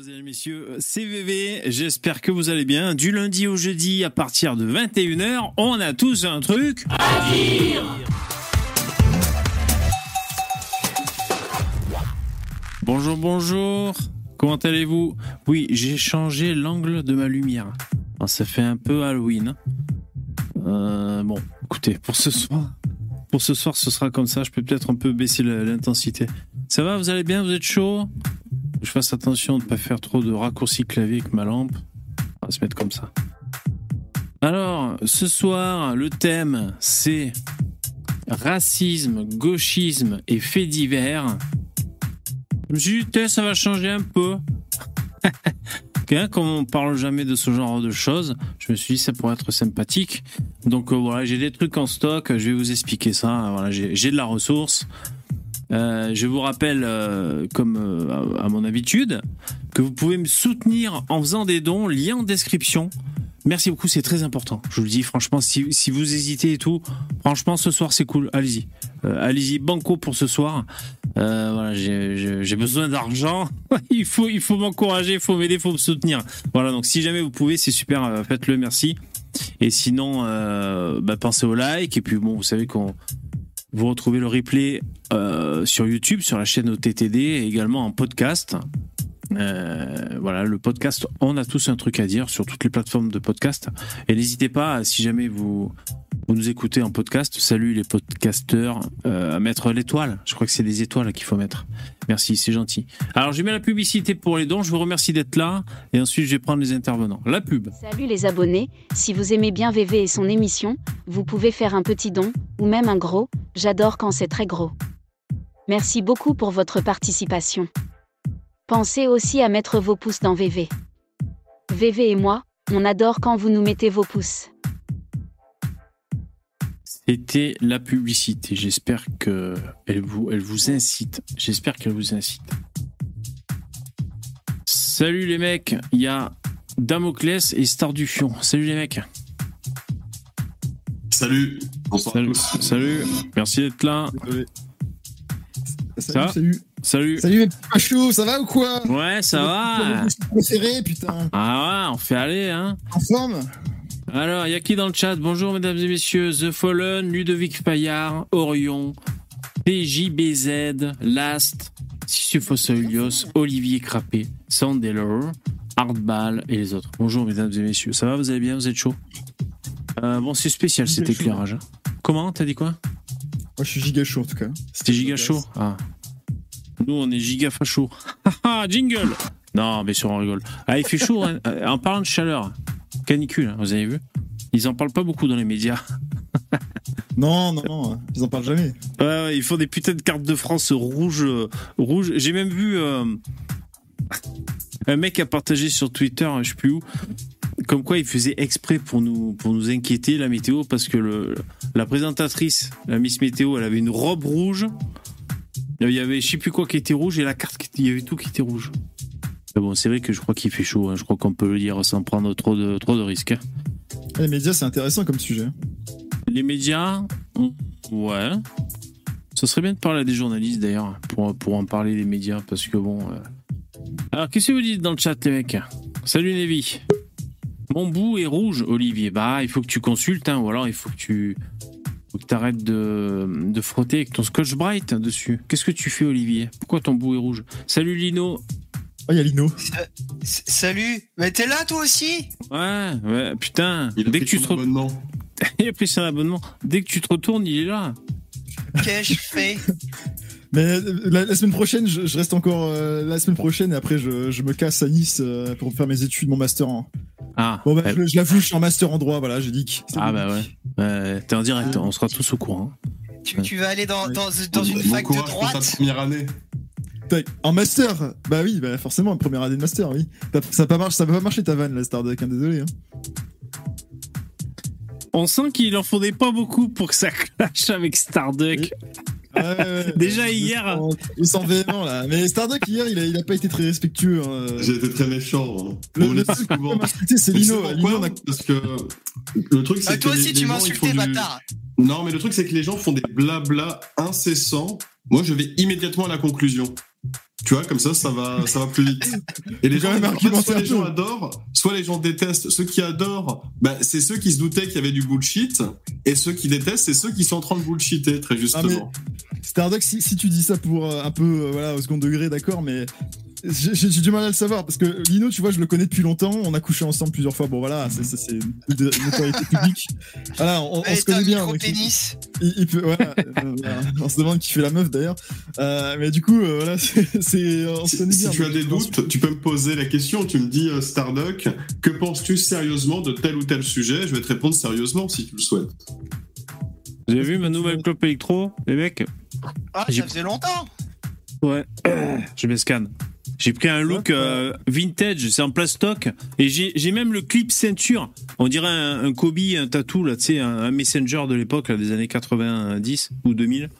Mesdemoiselles et messieurs, c'est VV, j'espère que vous allez bien. Du lundi au jeudi à partir de 21h, on a tous un truc à dire Bonjour, bonjour, comment allez-vous? Oui, j'ai changé l'angle de ma lumière. Ah, ça fait un peu Halloween. Euh, bon, écoutez, pour ce soir, pour ce soir, ce sera comme ça. Je peux peut-être un peu baisser l'intensité. Ça va, vous allez bien? Vous êtes chaud? Je fasse attention de ne pas faire trop de raccourcis clavier avec ma lampe. On va se mettre comme ça. Alors, ce soir, le thème, c'est racisme, gauchisme et faits divers. Je me suis dit, ça va changer un peu. comme on parle jamais de ce genre de choses, je me suis dit ça pourrait être sympathique. Donc euh, voilà, j'ai des trucs en stock, je vais vous expliquer ça. Voilà, j'ai de la ressource. Euh, je vous rappelle, euh, comme à mon habitude, que vous pouvez me soutenir en faisant des dons, lien en description. Merci beaucoup, c'est très important. Je vous le dis franchement, si, si vous hésitez et tout, franchement, ce soir c'est cool. Allez-y, allez-y, banco pour ce soir. Euh, j'ai besoin d'argent. il faut, il faut m'encourager, il faut m'aider, il faut me soutenir. Voilà, donc si jamais vous pouvez, c'est super, euh, faites-le, merci. Et sinon, euh, bah, pensez au like. Et puis bon, vous savez qu'on vous retrouvez le replay euh, sur YouTube, sur la chaîne OTTD et également en podcast. Euh, voilà, le podcast, on a tous un truc à dire sur toutes les plateformes de podcast. Et n'hésitez pas, si jamais vous, vous nous écoutez en podcast, salut les podcasteurs, euh, à mettre l'étoile. Je crois que c'est des étoiles qu'il faut mettre. Merci, c'est gentil. Alors, je mets la publicité pour les dons. Je vous remercie d'être là. Et ensuite, je vais prendre les intervenants. La pub. Salut les abonnés. Si vous aimez bien VV et son émission, vous pouvez faire un petit don, ou même un gros. J'adore quand c'est très gros. Merci beaucoup pour votre participation. Pensez aussi à mettre vos pouces dans VV. VV et moi, on adore quand vous nous mettez vos pouces. C'était la publicité. J'espère que elle vous, elle vous incite. J'espère qu'elle vous incite. Salut les mecs, il y a Damoclès et Star du Fion. Salut les mecs. Salut. Bonsoir. Salut. Salut. Merci d'être là. Salut, salut. Salut. Salut mes ça va ou quoi Ouais, ça va. préféré, putain. Ah ouais, on fait aller, hein. En forme Alors, il y a qui dans le chat Bonjour mesdames et messieurs, The Fallen, Ludovic Payard, Orion, PJBZ, Last, Sisyphos Olivier Crappé, Sandeller, Hardball et les autres. Bonjour mesdames et messieurs, ça va Vous allez bien Vous êtes chaud euh, Bon, c'est spécial cet éclairage. Hein. Comment T'as dit quoi Moi, je suis giga chaud en tout cas. C'était giga chaud Ah. Nous, on est giga facho. Jingle Non, mais sûr, on rigole. Ah, il fait chaud, hein. Euh, en parlant de chaleur. Canicule, hein, vous avez vu? Ils en parlent pas beaucoup dans les médias. non, non, non, ils en parlent jamais. Ils font des putains de cartes de France rouges. Euh, rouge. J'ai même vu euh, un mec a partagé sur Twitter, je sais plus où, comme quoi il faisait exprès pour nous, pour nous inquiéter la météo parce que le, la présentatrice, la Miss Météo, elle avait une robe rouge il y avait je sais plus quoi qui était rouge et la carte, il y avait tout qui était rouge. Mais bon, c'est vrai que je crois qu'il fait chaud. Hein. Je crois qu'on peut le dire sans prendre trop de, trop de risques. Hein. Les médias, c'est intéressant comme sujet. Les médias, ouais. Ce serait bien de parler à des journalistes d'ailleurs pour, pour en parler des médias parce que bon. Euh. Alors, qu'est-ce que vous dites dans le chat, les mecs? Salut Nevi. Mon bout est rouge, Olivier. Bah, il faut que tu consultes, hein, ou alors il faut que tu que tu arrêtes de, de, frotter avec ton Scotch Bright dessus. Qu'est-ce que tu fais, Olivier? Pourquoi ton bout est rouge? Salut Lino. Oh, il y a Lino. salut. Mais t'es là, toi aussi? Ouais, ouais, putain. Il a Dès pris que tu son abonnement. il a pris son abonnement. Dès que tu te retournes, il est là. Qu'est-ce que je fais Mais euh, la, semaine prochaine, je, reste encore euh, la semaine prochaine et après je, je, me casse à Nice euh, pour faire mes études, mon master en. Ah. Bon bah, je, l'avoue, je suis en master en droit, voilà, j'ai dit que. Ah bah ouais. T'es en direct, on sera tous au courant. Tu, tu vas aller dans, dans, dans une fac de droite. Pour ta première année. En master Bah oui, bah forcément, première année de master, oui. Ça va pas, ça va pas marcher ta vanne, la Starduck, hein, désolé. Hein. On sent qu'il en faudrait pas beaucoup pour que ça clash avec Starduck. Déjà hier. Il sent véhément là. Mais Starduck hier, il a, il a pas été très respectueux. Hein. J'ai été très méchant. Le, le truc c'est Lino. Lino Parce que le truc, c'est ah, que. Toi aussi, tu m'as insulté, bâtard. Non, mais le truc, c'est que les gens font des blabla incessants. Moi, je vais immédiatement à la conclusion. Tu vois, comme ça, ça va, ça va plus vite. Et les gens, en fait, soit les gens adorent, soit les gens détestent. Ceux qui adorent, bah, c'est ceux qui se doutaient qu'il y avait du bullshit, et ceux qui détestent, c'est ceux qui sont en train de bullshiter, très justement. Stardock, si, si tu dis ça pour euh, un peu euh, voilà, au second degré, d'accord, mais j'ai du mal à le savoir parce que Lino, tu vois, je le connais depuis longtemps. On a couché ensemble plusieurs fois. Bon, voilà, c'est une notoriété publique. Voilà, on, on se connaît bien. donc il- pénis. il, il peut, voilà, euh, voilà. on se demande qui fait la meuf d'ailleurs. Euh, mais du coup, euh, voilà, c'est, c'est- on se Si, connaît si bien. tu as des doutes, tu peux me poser la question. Tu me dis, euh, Stardock, que penses-tu sérieusement de tel ou tel sujet? Je vais te répondre sérieusement si tu le souhaites. Vous avez vu ma nouvelle clope électro, les mecs Ah, J'ai- ça faisait longtemps. Ouais. Je me scanne. J'ai pris un look euh, vintage, c'est en plastoc. Et j'ai j'ai même le clip ceinture. On dirait un, un Kobe, un tatou, là, tu sais, un, un Messenger de l'époque, des années 90 ou 2000.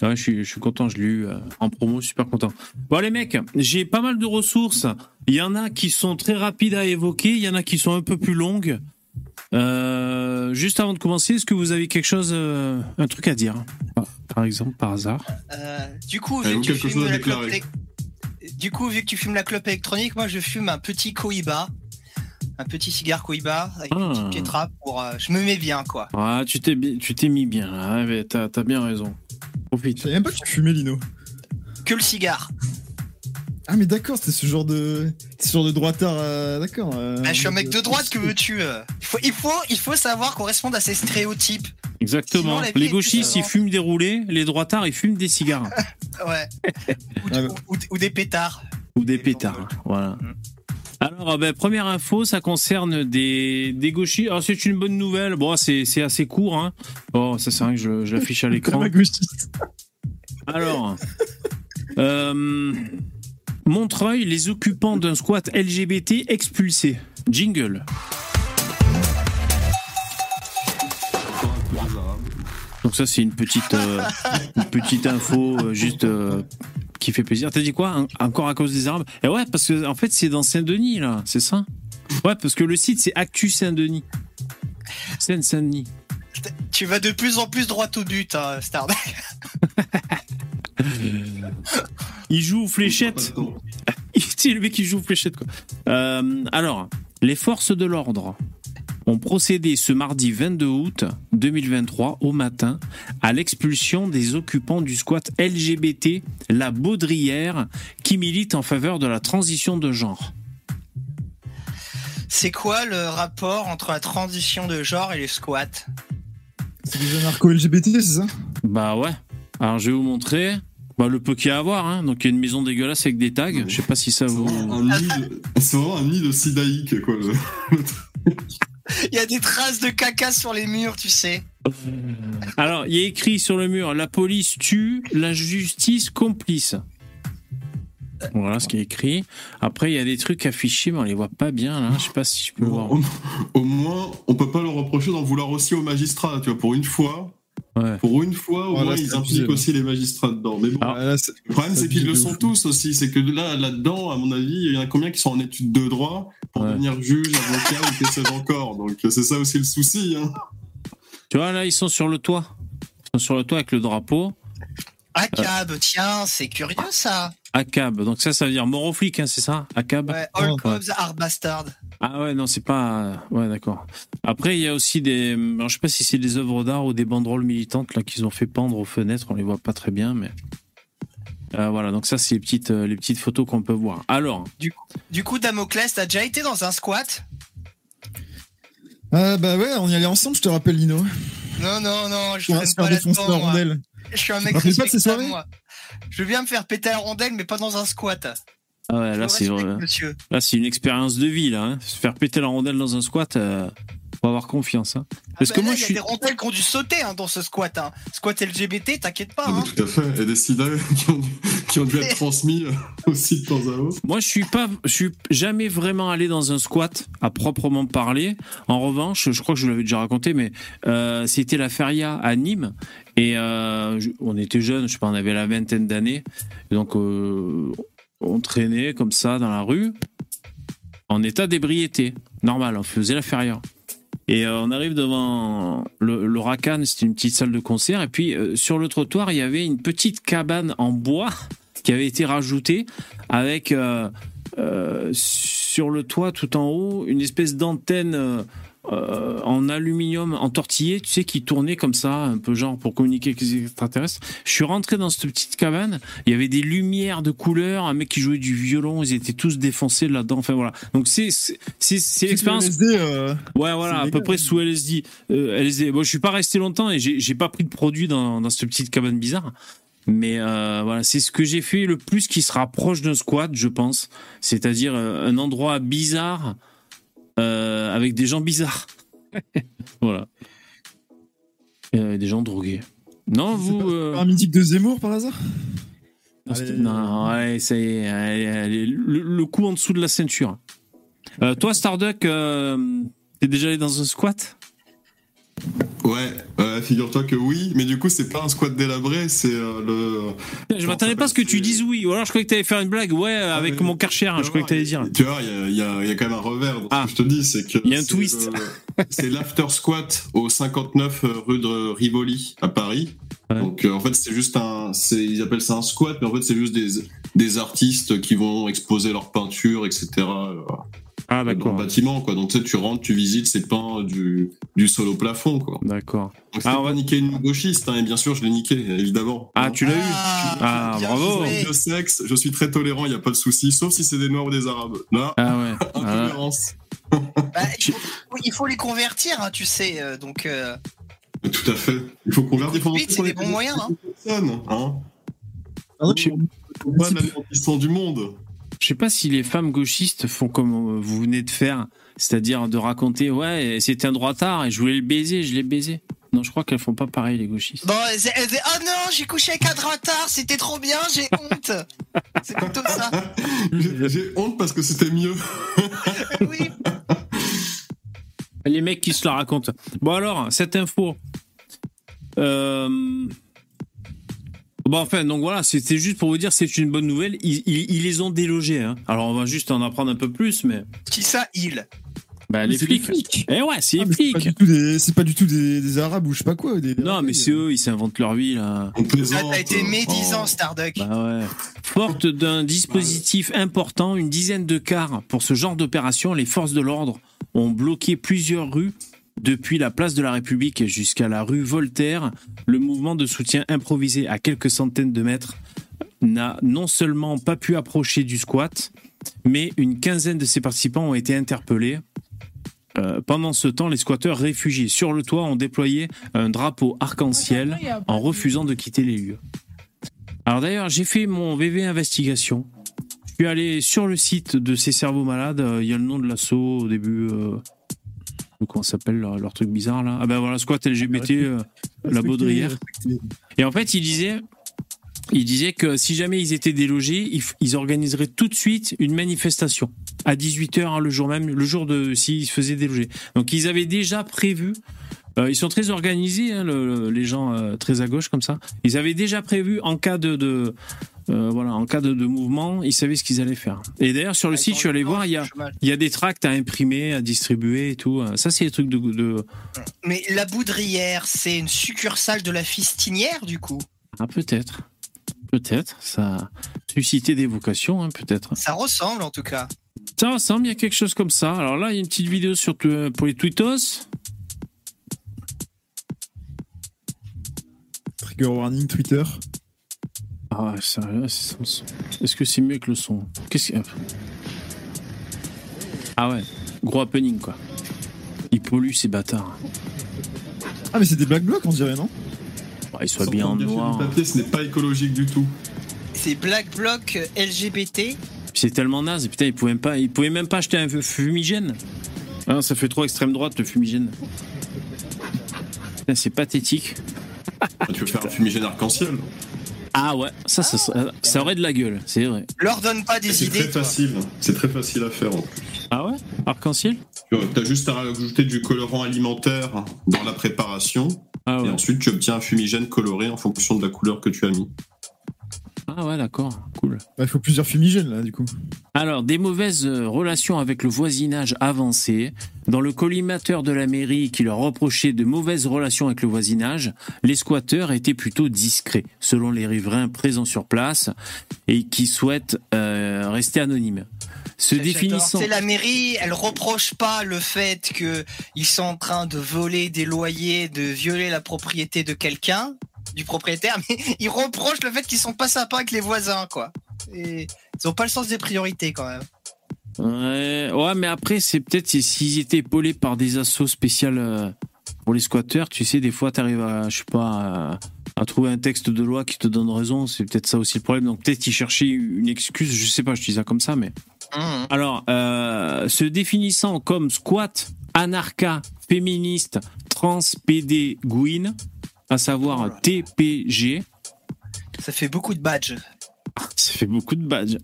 Ouais, je suis, je suis content, je l'ai eu euh, en promo, super content. Bon, les mecs, j'ai pas mal de ressources. Il y en a qui sont très rapides à évoquer, il y en a qui sont un peu plus longues. Euh, juste avant de commencer, est-ce que vous avez quelque chose, euh, un truc à dire? Par- exemple, par hasard Euh, du coup, tu quelque chose à déclarer du coup, vu que tu fumes la clope électronique, moi je fume un petit Cohiba, un petit cigare Cohiba avec une Ah. petite pétra pour. euh, je me mets bien quoi. Ah, tu t'es tu t'es mis bien là, ouais, mais t'as as bien raison. Je Profite. savais même pas que tu fumais, Lino. Que le cigare. Ah, mais d'accord, c'était ce genre de, ce genre de droitard, euh, d'accord. euh, Ah, je suis un mec de droite, que veux-tu euh il, faut, il, faut, il faut savoir correspondre à ces stéréotypes. Exactement. Sinon, les gauchistes, ils fument des roulés, les droitards, ils fument des cigares. Ouais. ou, Ah, ou- ou- ou des pétards. ou des Des pétards. Voilà. Mm. Alors, euh, ben, première info, ça concerne des, des gauchistes. Alors, c'est une bonne nouvelle. Bon, c'est c'est assez court. Hein. Bon, ça, c'est vrai que je, je l'affiche à l'écran. Alors, euh, Montreuil, les occupants d'un squat LGBT expulsés. Jingle. Donc ça, c'est une petite, euh, petite info euh, juste euh, qui fait plaisir. T'as dit quoi? En- Encore à cause des Arabes? Et ouais, parce que en fait, c'est dans Saint-Denis là, c'est ça? Ouais, parce que le site c'est Actu Saint-Denis. Seine-Saint-Denis. Tu vas de plus en plus droit au but, hein. Il joue aux fléchettes. C'est le mec qui joue aux fléchettes, quoi. Euh, alors, les forces de l'ordre ont procédé ce mardi 22 août 2023 au matin à l'expulsion des occupants du squat LGBT La Baudrière qui milite en faveur de la transition de genre. C'est quoi le rapport entre la transition de genre et les squats C'est des anarcho-LGBT, c'est ça? Bah ouais. Alors je vais vous montrer bah, le peu qu'il y a à voir. Hein. Donc il y a une maison dégueulasse avec des tags. Je sais pas si ça vous... c'est vraiment un nid de sidaïque, quoi. Il y a des traces de caca sur les murs, tu sais. Alors, il y a écrit sur le mur La police tue, la justice complice. Voilà ce qui est écrit. Après, il y a des trucs affichés, mais on les voit pas bien là. Je sais pas si je peux voir. Au, au moins, on peut pas leur reprocher d'en vouloir aussi aux magistrats, tu vois. Pour une fois, Ouais. pour une fois, au moins, ils impliquent aussi les magistrats dedans. Mais bon, Alors, Ah, là, le problème, c'est qu'ils le sont tous aussi. C'est que là, là-dedans, à mon avis, il y en a combien qui sont en études de droit pour Ouais. devenir juge, avocat ou que sais-je encore. Donc, c'est ça aussi le souci. Hein. Tu vois, là, ils sont sur le toit. Ils sont sur le toit avec le drapeau. ACAB, tiens, c'est curieux ça. ACAB. Donc ça, ça veut dire mort aux flics, hein, c'est ça ACAB Ouais, all Ouais. cops are bastard. Ah ouais, non, c'est pas... Ouais, d'accord. Après, il y a aussi des... Alors, je sais pas si c'est des œuvres d'art ou des banderoles militantes là qu'ils ont fait pendre aux fenêtres. On les voit pas très bien, mais... Euh, voilà, donc ça, c'est les petites, euh, les petites photos qu'on peut voir. Alors, Du coup, Damoclès, t'as déjà été dans un squat? Ah, bah ouais, on y allait ensemble, je te rappelle, Lino. Non, non, non, je se pas là-dedans. Je suis un mec rappelles pas de ces respectable, soirées moi. Je bien me faire péter la rondelle, mais pas dans un squat. ah ouais, Je là, c'est monsieur. Là, c'est une expérience de vie, là. hein. Se faire péter la rondelle dans un squat, euh, faut avoir confiance. Hein. Parce Ah que bah moi, là, il y a suis. des rondelles qui ont dû sauter hein, dans ce squat. Hein. Squat LGBT, t'inquiète pas. Ah, Hein. tout à fait. Et des sida qui ont, dû- qui ont dû être transmis euh, aussi de temps à autre. Moi, je suis pas, je suis jamais vraiment allé dans un squat à proprement parler. En revanche, je crois que je vous l'avais déjà raconté, mais euh, c'était la feria à Nîmes et euh, on était jeunes, je sais pas, on avait la vingtaine d'années, donc euh, on traînait comme ça dans la rue en état d'ébriété, normal, on faisait la feria. Et euh, on arrive devant le, le Racan, c'était une petite salle de concert, et puis sur le trottoir, il y avait une petite cabane en bois qui avait été rajouté avec sur le toit tout en haut une espèce d'antenne euh, en aluminium entortillé, tu sais, qui tournait comme ça, un peu genre pour communiquer avec les extraterrestres. Je suis rentré dans cette petite cabane, il y avait des lumières de couleur, un mec qui jouait du violon, ils étaient tous défoncés là-dedans. Enfin voilà. Donc c'est c'est l'expérience. Euh, Ouais, voilà, à peu près sous LSD. Euh, LSD. Bon, je suis pas resté longtemps et j'ai j'ai pas pris de produit dans, dans cette petite cabane bizarre. Mais euh, voilà, c'est ce que j'ai fait le plus qui se rapproche d'un squat, je pense. C'est-à-dire euh, un endroit bizarre euh, avec des gens bizarres. voilà. Euh, des gens drogués. Non, vous. pas- euh, un mythique de Zemmour par hasard? Non, Allez. non, ouais, ça y est, allez, allez, le, le coup en dessous de la ceinture. Euh, toi, Starduck, euh, t'es déjà allé dans un squat? Ouais, euh, figure-toi que oui, mais du coup, c'est pas un squat délabré, c'est euh, le. Je m'attendais pas à ce que tu dises oui. Ou alors je croyais que t'allais faire une blague. Ouais, avec mais- mon karcher, hein, je croyais que t'allais dire. Tu vois, il y a, y y quand même un revers dans Ah. ce que je te dis, c'est que. Il y a un twist. le- C'est l'after squat au 59 rue de Rivoli à Paris. Ouais. Donc euh, en fait, c'est juste un. c'est- Ils appellent ça un squat, mais en fait, c'est juste des, des artistes qui vont exposer leurs peintures, etc. euh, Ah, dans le d'accord. bâtiment, quoi. Donc tu sais, tu rentres, tu visites, c'est peint du, du sol au plafond, quoi. D'accord. Donc Ah, pas ouais. niquer une gauchiste, hein, et bien sûr, je l'ai niqué, évidemment. Ah, Hein. tu l'as eu Ah, Ah, bravo. de sexe, je suis très tolérant, il n'y a pas de souci, sauf si c'est des noirs ou des arabes. Là, Ah ouais. Ah, intolérance. Bah, il, faut, il faut les convertir, hein, tu sais. euh, donc, euh, Tout à fait. Il faut convertir. Vite, c'est des bons moyens, hein. Personne, hein. Ah non, Je- Pas l'anéantissement du monde. Je sais pas si les femmes gauchistes font comme euh, vous venez de faire, c'est-à-dire de raconter ouais c'était un droitard et je voulais le baiser, je l'ai baisé. Non, je crois qu'elles font pas pareil les gauchistes. Bon, elle disait- elle disait, oh non, j'ai couché avec un droitard, c'était trop bien, j'ai honte. C'est plutôt ça. J'ai j'ai honte parce que c'était mieux. Oui. Les mecs qui se la racontent. Bon alors, cette info. Euh... Bon enfin, donc voilà, c'était juste pour vous dire c'est une bonne nouvelle. Ils, ils- ils les ont délogés. Hein. Alors on va juste en apprendre un peu plus, mais Qui ça, il bah, Mais les flics. flics. Eh ouais, c'est Ah, les mais c'est pas flics. du tout des- C'est pas du tout des, des arabes ou je sais pas quoi. Des, Non, mais c'est eux, ils s'inventent leur vie là. On Ah, t'as été médisant, Oh. Starduck. Bah ouais. Forte d'un dispositif important, une dizaine de cars pour ce genre d'opération, les forces de l'ordre ont bloqué plusieurs rues depuis la place de la République jusqu'à la rue Voltaire. Le mouvement de soutien improvisé à quelques centaines de mètres n'a non seulement pas pu approcher du squat, mais une quinzaine de ses participants ont été interpellés. Euh, pendant ce temps, les squatteurs réfugiés sur le toit ont déployé un drapeau arc-en-ciel en refusant de quitter les lieux. Alors d'ailleurs, j'ai fait mon VV investigation. Je suis allé sur le site de ces cerveaux malades. euh, Il y a le nom de l'assaut au début. Euh, comment ça s'appelle leur, leur truc bizarre là Ah ben voilà, squat LGBT, euh, la Baudrière. Et en fait, il disait, il disait que si jamais ils étaient délogés, ils, organiseraient tout de suite une manifestation à 18h le jour même, le jour de s'ils se faisaient déloger. Donc ils avaient déjà prévu. Euh, ils sont très organisés, hein, le- le- les gens euh, très à gauche comme ça. Ils avaient déjà prévu en cas de, de euh, voilà, en cas de, de mouvement, ils savaient ce qu'ils allaient faire. Et d'ailleurs sur le site, je suis allé voir, il y a, il y a des tracts à imprimer, à distribuer et tout. Ça, c'est des trucs de, de... Mais la Boudrière, c'est une succursale de la Fistinière, du coup? ah peut-être, peut-être, ça a suscité des vocations, hein, peut-être. Ça ressemble, en tout cas. Ça ressemble, il y a quelque chose comme ça. Alors là, il y a une petite vidéo sur, pour les tweetos. Trigger warning Twitter. Ah, ça, c'est sans son. Est-ce que c'est mieux que le son? Qu'est-ce que... Ah ouais, gros happening quoi. Ils polluent ces bâtards. Ah, mais c'est des black blocs, on dirait, non? Ouais, ils soient bien en noir. Papier, ce n'est pas écologique du tout. C'est Black Bloc LGBT. C'est tellement naze. Putain, ils pouvaient, même pas, ils pouvaient même pas acheter un fumigène. Ah, ça fait trop extrême droite le fumigène. Putain, C'est pathétique. Tu veux faire un fumigène arc-en-ciel Ah ouais, ça, ça, ça, ça aurait de la gueule, c'est vrai. Leur donne pas des C'est idées. très toi. facile. C'est très facile à faire. en plus. Ah ouais? Arc-en-ciel? Tu as juste à rajouter du colorant alimentaire dans la préparation. Ah Et ensuite, tu obtiens un fumigène coloré en fonction de la couleur que tu as mis. Ah ouais, d'accord, cool. Bah, il faut plusieurs fumigènes là, du coup. Alors, des mauvaises euh, relations avec le voisinage avancé. Dans le collimateur de la mairie qui leur reprochait de mauvaises relations avec le voisinage, les squatteurs étaient plutôt discrets, selon les riverains présents sur place et qui souhaitent euh, rester anonymes. Se définissant... C'est la mairie, elle reproche pas le fait que ils sont en train de voler des loyers, de violer la propriété de quelqu'un, du propriétaire, mais ils reprochent le fait qu'ils sont pas sympas avec les voisins, quoi. Et ils ont pas le sens des priorités quand même. Ouais, ouais, mais après, c'est peut-être s'ils étaient épaulés par des assos spéciales euh, pour les squatteurs, tu sais, des fois, tu arrives à, je sais pas, à, à trouver un texte de loi qui te donne raison, c'est peut-être ça aussi le problème. Donc peut-être qu'ils cherchaient une excuse, je sais pas, je dis ça comme ça, mais. Mmh. Alors, euh, se définissant comme squat, anarcha, féministe, trans, PD, gouine, à savoir. TPG, Ça fait beaucoup de badges. ça fait beaucoup de badges.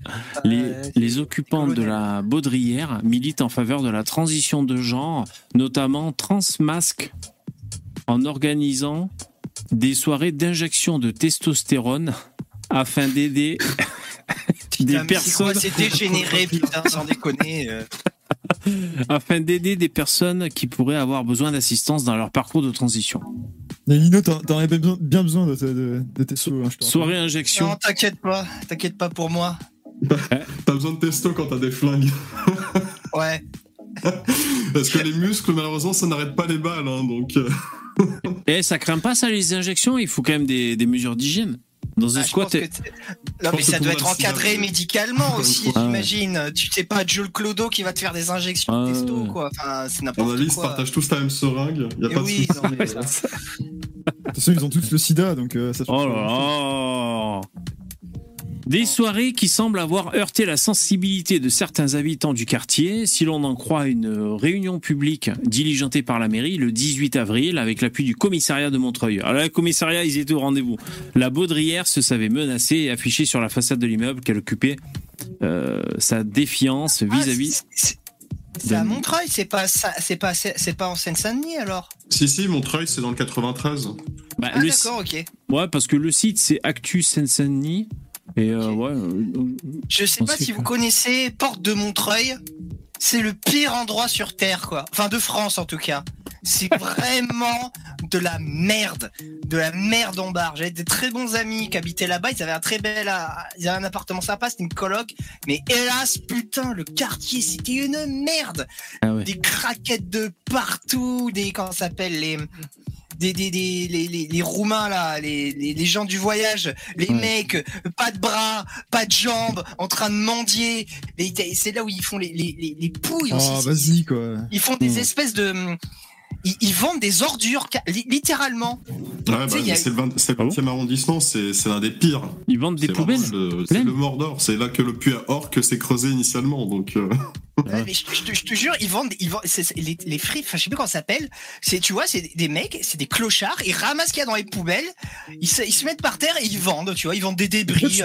Les, Euh, les occupants de la Baudrière militent en faveur de la transition de genre, notamment transmasque, en organisant des soirées d'injection de testostérone afin d'aider Putain, des personnes C'est dégénéré, putain, sans déconner. afin d'aider des personnes qui pourraient avoir besoin d'assistance dans leur parcours de transition. Mais Lino, t'en bien, bien besoin de, de, de tes. Hein. Soirée injection. Non, t'inquiète pas, t'inquiète pas pour moi. T'as besoin de testo quand t'as des flingues. Ouais. Parce que les muscles, malheureusement, ça n'arrête pas les balles. Hein, donc, euh, Et ça craint pas ça les injections, il faut quand même des, des mesures d'hygiène. Dans un Ah, squat, que non, mais ça doit être encadré médicalement aussi, Ah ouais. j'imagine. Tu sais pas Jules Clodo qui va te faire des injections Ah de testo, quoi. Enfin, c'est n'importe avis, ils se quoi. partagent tous la même seringue. Y a Et pas de oui, souci. non, mais- De toute façon, ils ont tous le sida, donc euh, ça Oh là là Des soirées qui semblent avoir heurté la sensibilité de certains habitants du quartier, si l'on en croit une réunion publique diligentée par la mairie le 18 avril avec l'appui du commissariat de Montreuil. Alors le commissariat, ils étaient au rendez-vous. La Baudrière se savait menacée et affichait sur la façade de l'immeuble qu'elle occupait euh, sa défiance Ah, vis-à-vis. c'est- à de- Montreuil, c'est pas, ça- c'est pas, c'est pas en Seine-Saint-Denis alors? Si, si, Montreuil, c'est dans le 93. Bah, Ah le- d'accord, ok. ouais, parce que le site c'est Actu Seine-Saint-Denis. Et euh, ouais, euh, Je sais pas si que- vous connaissez Porte de Montreuil. C'est le pire endroit sur Terre, quoi. Enfin, de France en tout cas. C'est vraiment de la merde. De la merde en barre. J'avais des très bons amis qui habitaient là-bas. Ils avaient un très bel, a- ils avaient un appartement sympa. C'était une coloc. Mais hélas, putain, le quartier, c'était une merde. ah ouais. Des craquettes de partout. Des, comment ça s'appelle, les, des, des, des, les, les, les Roumains, là, les, les, les gens du voyage, les mecs, pas de bras, pas de jambes, en train de mendier. Et C'est là où ils font les, les, les, les pouilles. Oh, vas-y, quoi. Ils font des Mm. espèces de. Ils, ils vendent des ordures, littéralement. Ouais, bah, a- c'est le 20 c'est le Ah bon 20e arrondissement, c'est l'un des pires. Ils vendent des poubelles. C'est le Mordor, c'est là que le puits à orque s'est creusé initialement. Donc, euh, Ouais. Mais je, je te- je te jure, ils vendent, ils vendent les, les frites, enfin, je sais plus comment ça s'appelle. C'est, tu vois, c'est des- mecs, c'est des clochards, ils ramassent ce qu'il y a dans les poubelles, ils se, ils se mettent par terre et ils vendent, tu vois, ils vendent des débris.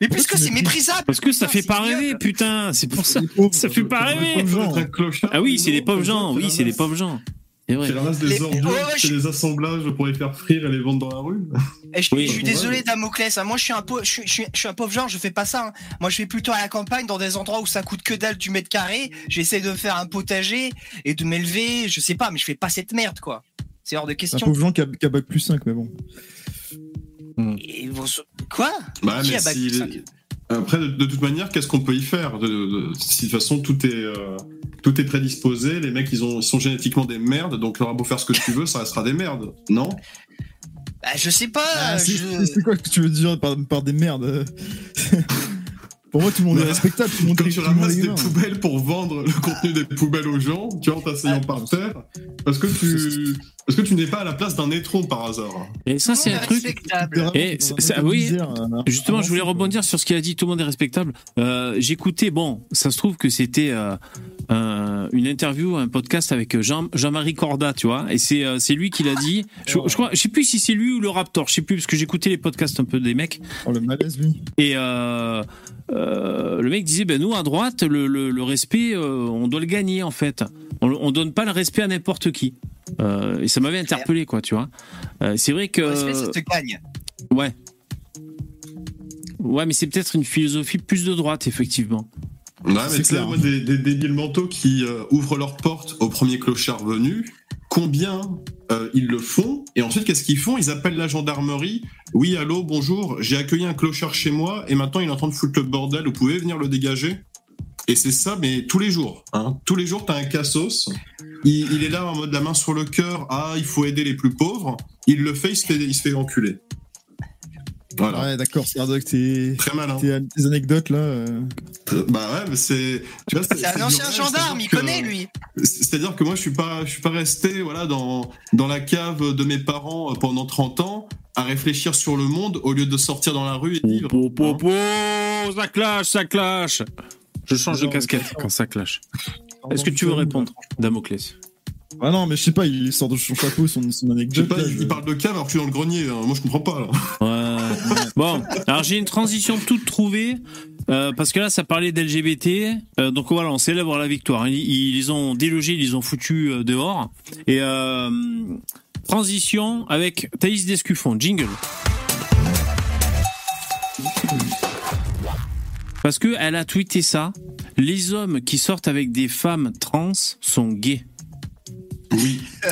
Mais puisque c'est méprisable. Parce que ça fait pas rêver, putain, c'est pour ça. Ça fait pas rêver. un clochard, Ah oui, c'est les non, pauvres gens, oui, c'est les ramasses- pauvres gens. Tu ramasses des Les- ordures, tu fais je- des assemblages pour les faire frire et les vendre dans la rue. Et je, Oui. je suis désolé Damoclès, hein. moi je suis un pauvre, je suis, je suis- je suis un pauvre genre, je fais pas ça. hein. Moi je vais plutôt à la campagne, dans des endroits où ça coûte que dalle du mètre carré. J'essaie de faire un potager et de m'élever, je sais pas, mais je fais pas cette merde quoi. C'est hors de Un question. pauvre gens qui a, qui a bac plus 5, mais bon. Et vos- Quoi Bah, Qui mais a bac si- Après, de, de toute manière, qu'est-ce qu'on peut y faire de, de- Si de toute façon tout est euh, tout est prédisposé, les mecs ils ont ils sont génétiquement des merdes, donc leur beau faire ce que tu veux, ça restera des merdes, non? Bah, Je sais pas. Ah, c'est je- c'est quoi que tu veux dire par, par des merdes? Pour moi, tout le monde est Bah, respectable. Tout le monde Quand est- tu ramasses des poubelles pour vendre le contenu des poubelles aux gens, tu vois, en t'asseyant Ah, par terre, parce que tu parce que tu n'es pas à la place d'un étron par hasard. Et ça, c'est Tout un le monde est truc. respectable. Et ça- oui, euh, Justement, je voulais rebondir sur ce qu'il a dit. Tout le monde est respectable. Euh, J'écoutais. Bon, ça se trouve que c'était euh, un- une interview, un podcast avec Jean Jean-Marie Corda, tu vois. Et c'est euh, c'est lui qui l'a dit. Je, je crois, je sais plus si c'est lui ou le Raptor. Je sais plus parce que j'écoutais les podcasts un peu des mecs. Oh, le malaise, lui. Et euh, le mec disait, ben nous à droite, le, le, le respect, euh, on doit le gagner en fait. On, on donne pas le respect à n'importe qui. Euh, et ça m'avait interpellé, quoi, tu vois. Euh, c'est vrai que, Le respect, ça te gagne. ouais. Ouais, mais c'est peut-être une philosophie plus de droite, effectivement. Ouais, mais C'est tu sais, moi, des, des débiles mentaux qui euh, ouvrent leurs portes au premier clochard venu, combien euh, ils le font Et ensuite, qu'est-ce qu'ils font? Ils appellent la gendarmerie. Oui, allô, bonjour, j'ai accueilli un clochard chez moi et maintenant il est en train de foutre le bordel. Vous pouvez venir le dégager? Et c'est ça, mais tous les jours. Hein. Tous les jours, t'as un cassos. Il, est là en mode la main sur le cœur. Ah, il faut aider les plus pauvres. Il le fait, il fait, il se fait enculer. Voilà. Ouais, d'accord, Sardoc, tes, Très malin. tes, tes anecdotes là. euh, Bah ouais, mais c'est. tu vois, C'est un ancien gendarme, il que- connaît lui. C'est-à-dire que moi, je suis pas, je suis pas resté, voilà, dans dans la cave de mes parents pendant 30 ans à réfléchir sur le monde au lieu de sortir dans la rue et vivre. Po, po, hein. po, ça clash, ça clash. Je change de casquette quand ça clash. Est-ce que tu veux répondre, Damoclès? Ah non, mais je sais pas, il sort de son chapeau son, son Je sais anecdote. pas, là, il, je- il parle de cave alors que je suis dans le grenier. hein. Moi, je comprends pas. Là. Ouais. Bon, alors j'ai une transition toute trouvée. euh, parce que là, ça parlait d'LGBT, euh, donc voilà, on célèbre la victoire. Ils, ils ont délogés, ils ont foutus euh, dehors. Et euh, transition avec Thaïs Descuffon, jingle. Parce que elle a tweeté ça. Les hommes qui sortent avec des femmes trans sont gays. Oui.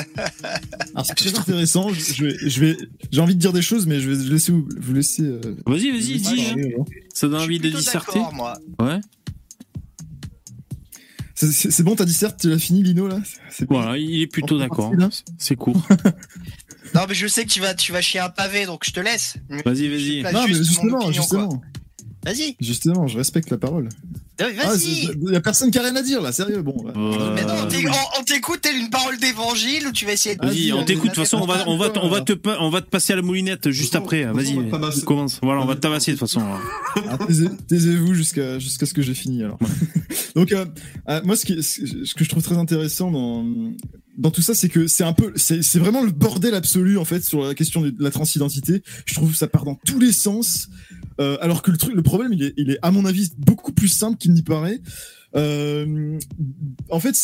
Alors c'est très intéressant. Je, je vais, je vais, j'ai envie de dire des choses, mais je vais laisser vous, vous laisser. euh, Vas-y, vas-y, dis. hein. parler, alors. Ça donne envie de disserter. moi. Ouais. C'est- C'est c'est bon, ta disserte, tu l'as fini, Lino là? C'est bon. Voilà, il est plutôt d'accord. C'est court. Non, mais je sais que tu vas, tu vas chier un pavé, donc je te laisse. Vas-y, vas-y. Non, mais juste mon justement, opinion, justement, quoi. Vas-y, justement, je respecte la parole. Ah, vas-y. il y a personne qui a rien à dire là, sérieux. Bon. Euh, Mais non, on t'éc- on- on t'écoute telle une parole d'évangile où tu vas essayer de. Vas-y, on t'écoute. De toute façon, on va, on va, on va te, on va te passer à la moulinette juste après. façon, Vas-y, on va tabasser. commence. Voilà, on va te tabasser de toute façon. Ah, taisez- Taisez-vous jusqu'à jusqu'à ce que j'ai fini alors. Donc euh, euh, moi ce, qui, ce que je trouve très intéressant dans dans tout ça c'est que c'est un peu c'est c'est vraiment le bordel absolu en fait sur la question de la transidentité. Je trouve que ça part dans tous les sens. Euh, alors que le truc le problème il est il est à mon avis beaucoup plus simple qu'il n'y paraît. Euh, en fait,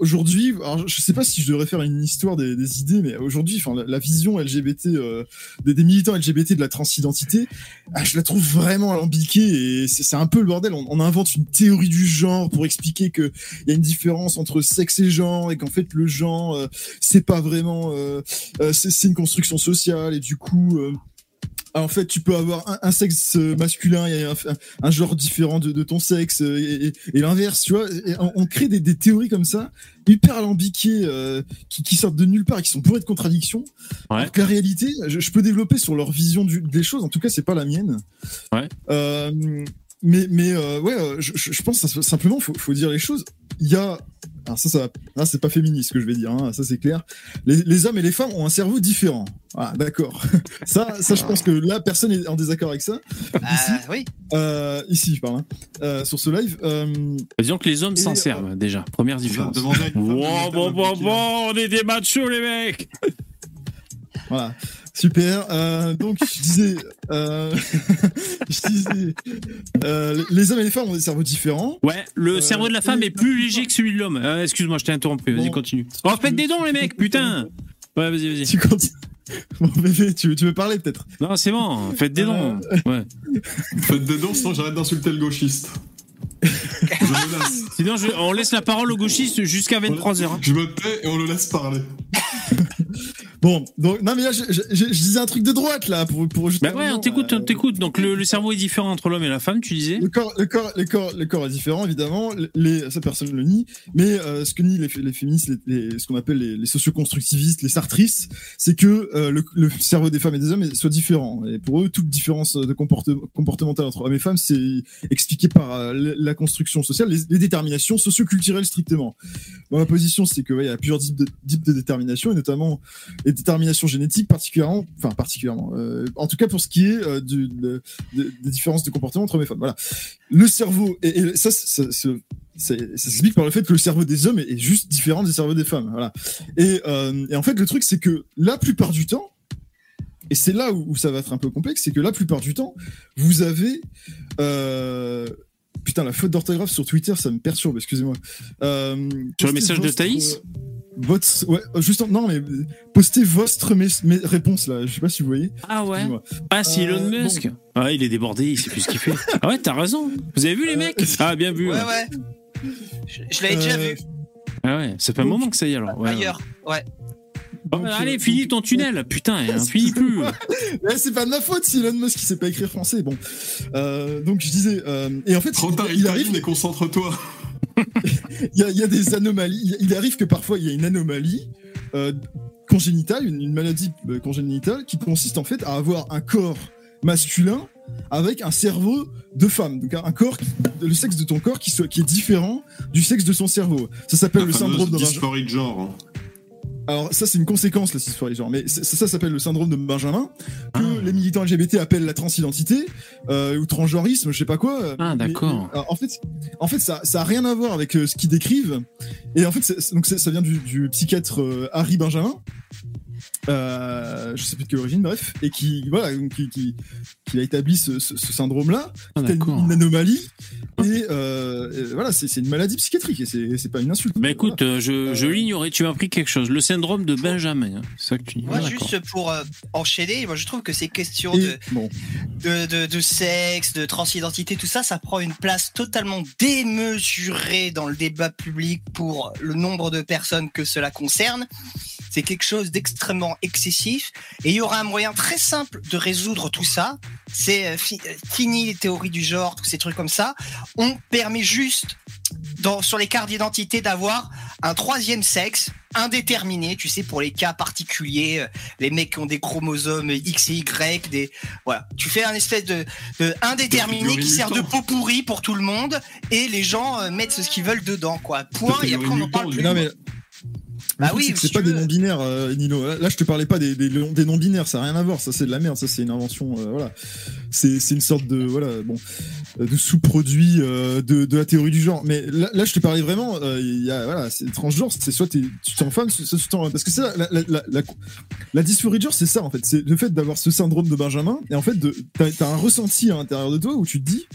aujourd'hui, je sais pas si je devrais faire une histoire des, idées, mais aujourd'hui, enfin, la, vision LGBT euh, des, militants LGBT de la transidentité, ah, je la trouve vraiment alambiquée et c'est un peu le bordel. On, invente une théorie du genre pour expliquer que il y a une différence entre sexe et genre et qu'en fait le genre euh, c'est pas vraiment, euh, euh, c'est c'est une construction sociale et du coup. En fait, tu peux avoir un, un sexe euh, masculin et un, un- genre différent de, de ton sexe euh, et, et- et l'inverse, tu vois. Et on, on crée des, des théories comme ça, hyper alambiquées, euh, qui, qui sortent de nulle part et qui sont bourrées de contradictions. Ouais. Alors que la réalité, je, je peux développer sur leur vision du- des choses. En tout cas, c'est pas la mienne. Ouais. Euh, mais mais euh, ouais, je, pense simplement, faut, faut dire les choses. Il y a alors ça, ça, là, c'est pas féministe ce que je vais dire, hein, ça c'est clair. Les, les hommes et les femmes ont un cerveau différent. Ah, d'accord. ça, ça, je pense que là, personne est en désaccord avec ça. Ici, Ah, oui. euh, ici, je parle, hein, euh, sur ce live. Euh, Disons que les hommes s'en Et, servent déjà. Première différence. de Bon, bon, bon, on est des machos les mecs. Voilà, super. Euh, donc, je disais, euh, je disais, euh, les hommes et les femmes ont des cerveaux différents. Ouais, le Euh, cerveau de la femme est plus léger que celui de l'homme. Euh, Excuse-moi, je t'ai interrompu. Vas-y, Bon. continue. On se pète des dents les mecs, putain. Ouais, vas-y, vas-y. Tu comptes Bon, bébé, tu veux, tu veux parler peut-être? Non, c'est bon. Faites des dents. Ouais. Faites des dons, sinon j'arrête d'insulter le gauchiste. je. Sinon, je- on laisse la parole au gauchiste jusqu'à 23h. Je me tais et on le laisse parler. Bon, donc, non, mais là, je, je- je- je disais un truc de droite, là, pour, pour juste. Bah ouais, on t'écoute, on t'écoute. Donc le, le cerveau est différent entre l'homme et la femme, tu disais Le corps, le, corps, le, corps, le corps est différent, évidemment. Les, ça, personne ne le nie. Mais euh, ce que nient les, les féministes, les, les- ce qu'on appelle les, les socioconstructivistes, les sartristes, c'est que euh, le, le cerveau des femmes et des hommes soit différent. Et pour eux, toute différence de comporte, comportementale entre hommes et femmes, c'est expliqué par euh, la construction sociale, les, déterminations socioculturelles strictement. Bon, ma position, c'est que ouais, il y a plusieurs types de, types de détermination, et notamment déterminations génétiques, particulièrement, enfin particulièrement, euh, en tout cas pour ce qui est euh, du, de- de- des différences de comportement entre hommes et femmes. Voilà le cerveau et, et ça, ça, s'explique par le fait que le cerveau des hommes est, est juste différent du cerveau des femmes. Voilà. Et, euh, et en fait, le truc, c'est que la plupart du temps, et c'est là où, où ça va être un peu complexe, c'est que la plupart du temps, vous avez Putain, la faute d'orthographe sur Twitter, ça me perturbe, excusez-moi. Sur le message de Thaïs votre, ouais, juste en- non mais postez votre mes, mes réponses là. Je sais pas si vous voyez. Ah ouais. Ah, c'est Elon Euh, Musk. Ah, il est débordé, il sait plus ce qu'il fait. Ah ouais, t'as raison. Vous avez vu les Euh, mecs Ah, bien vu. Ouais, ouais. Je, je l'avais déjà Euh, vu Ah ouais, ça fait un moment que ça y est alors. Ouais, ailleurs. Ouais. Bon, Donc, allez, euh, finis donc- ton tunnel. Putain, il en finit plus. Ouais, c'est pas de ma faute si Elon Musk il sait pas écrire français. Bon, Euh, donc je disais, euh, et en fait, Trop il arrive, mais concentre-toi. Il y, a, il y a des anomalies. Il, arrive que parfois il y a une anomalie euh, congénitale, une, une maladie euh, congénitale qui consiste en fait à avoir un corps masculin avec un cerveau de femme. Donc un corps, le sexe de ton corps qui, soit, qui est différent du sexe de son cerveau. Ça s'appelle le syndrome de dysphorie de genre. hein. Alors ça c'est une conséquence la dysphorie genre, mais ça, ça s'appelle le syndrome de Benjamin que Ah. les militants LGBT appellent la transidentité euh, ou transgenrisme, je sais pas quoi. Ah, d'accord. en fait, en fait ça, ça a rien à voir avec euh, ce qu'ils décrivent. Et en fait donc ça vient du, du psychiatre euh, Harry Benjamin. Euh, je sais plus de quelle origine, bref, et qui voilà, qui, qui, qui a établi ce, ce- ce syndrome-là, Ah, qui une, anomalie, et euh, voilà, c'est une maladie psychiatrique, et c'est pas une insulte. Bah écoute, je, je Euh, l'ignorais, tu m'as appris quelque chose. Le syndrome de Benjamin, hein. c'est ça que tu dis. Moi, Ah, juste pour euh, enchaîner, moi je trouve que ces questions Et, de, bon, de, de, de sexe, de transidentité, tout ça, ça prend une place totalement démesurée dans le débat public pour le nombre de personnes que cela concerne. C'est quelque chose d'extrêmement excessif. Et il y aura un moyen très simple de résoudre tout ça. C'est euh, euh, fini les théories du genre, tous ces trucs comme ça. On permet juste, dans, sur les cartes d'identité, d'avoir un troisième sexe indéterminé, tu sais, pour les cas particuliers, euh, les mecs qui ont des chromosomes X et Y, des, voilà. Tu fais un espèce de, de indéterminé qui sert de pot pourri pour tout le monde et les gens mettent ce qu'ils veulent dedans, quoi. Point. Et après, on en parle Catégorie plus. non mais Bah oui, c'est si pas des non-binaires, euh, Nino. Là, je te parlais pas des, des, des non-binaires, ça n'a rien à voir. Ça, c'est de la merde. Ça, c'est une invention. euh, voilà. C'est une sorte de voilà, bon, euh, de sous-produit euh, de, de la théorie du genre. Mais là, là je te parlais vraiment. Il y a voilà, c'est transgenre. C'est soit tu t'en fans, soit tu t'en parce que c'est ça, la, la, la, la, la dysphorie de genre, c'est ça en fait. C'est le fait d'avoir ce syndrome de Benjamin et en fait, t'as as un ressenti à l'intérieur de toi où tu te dis,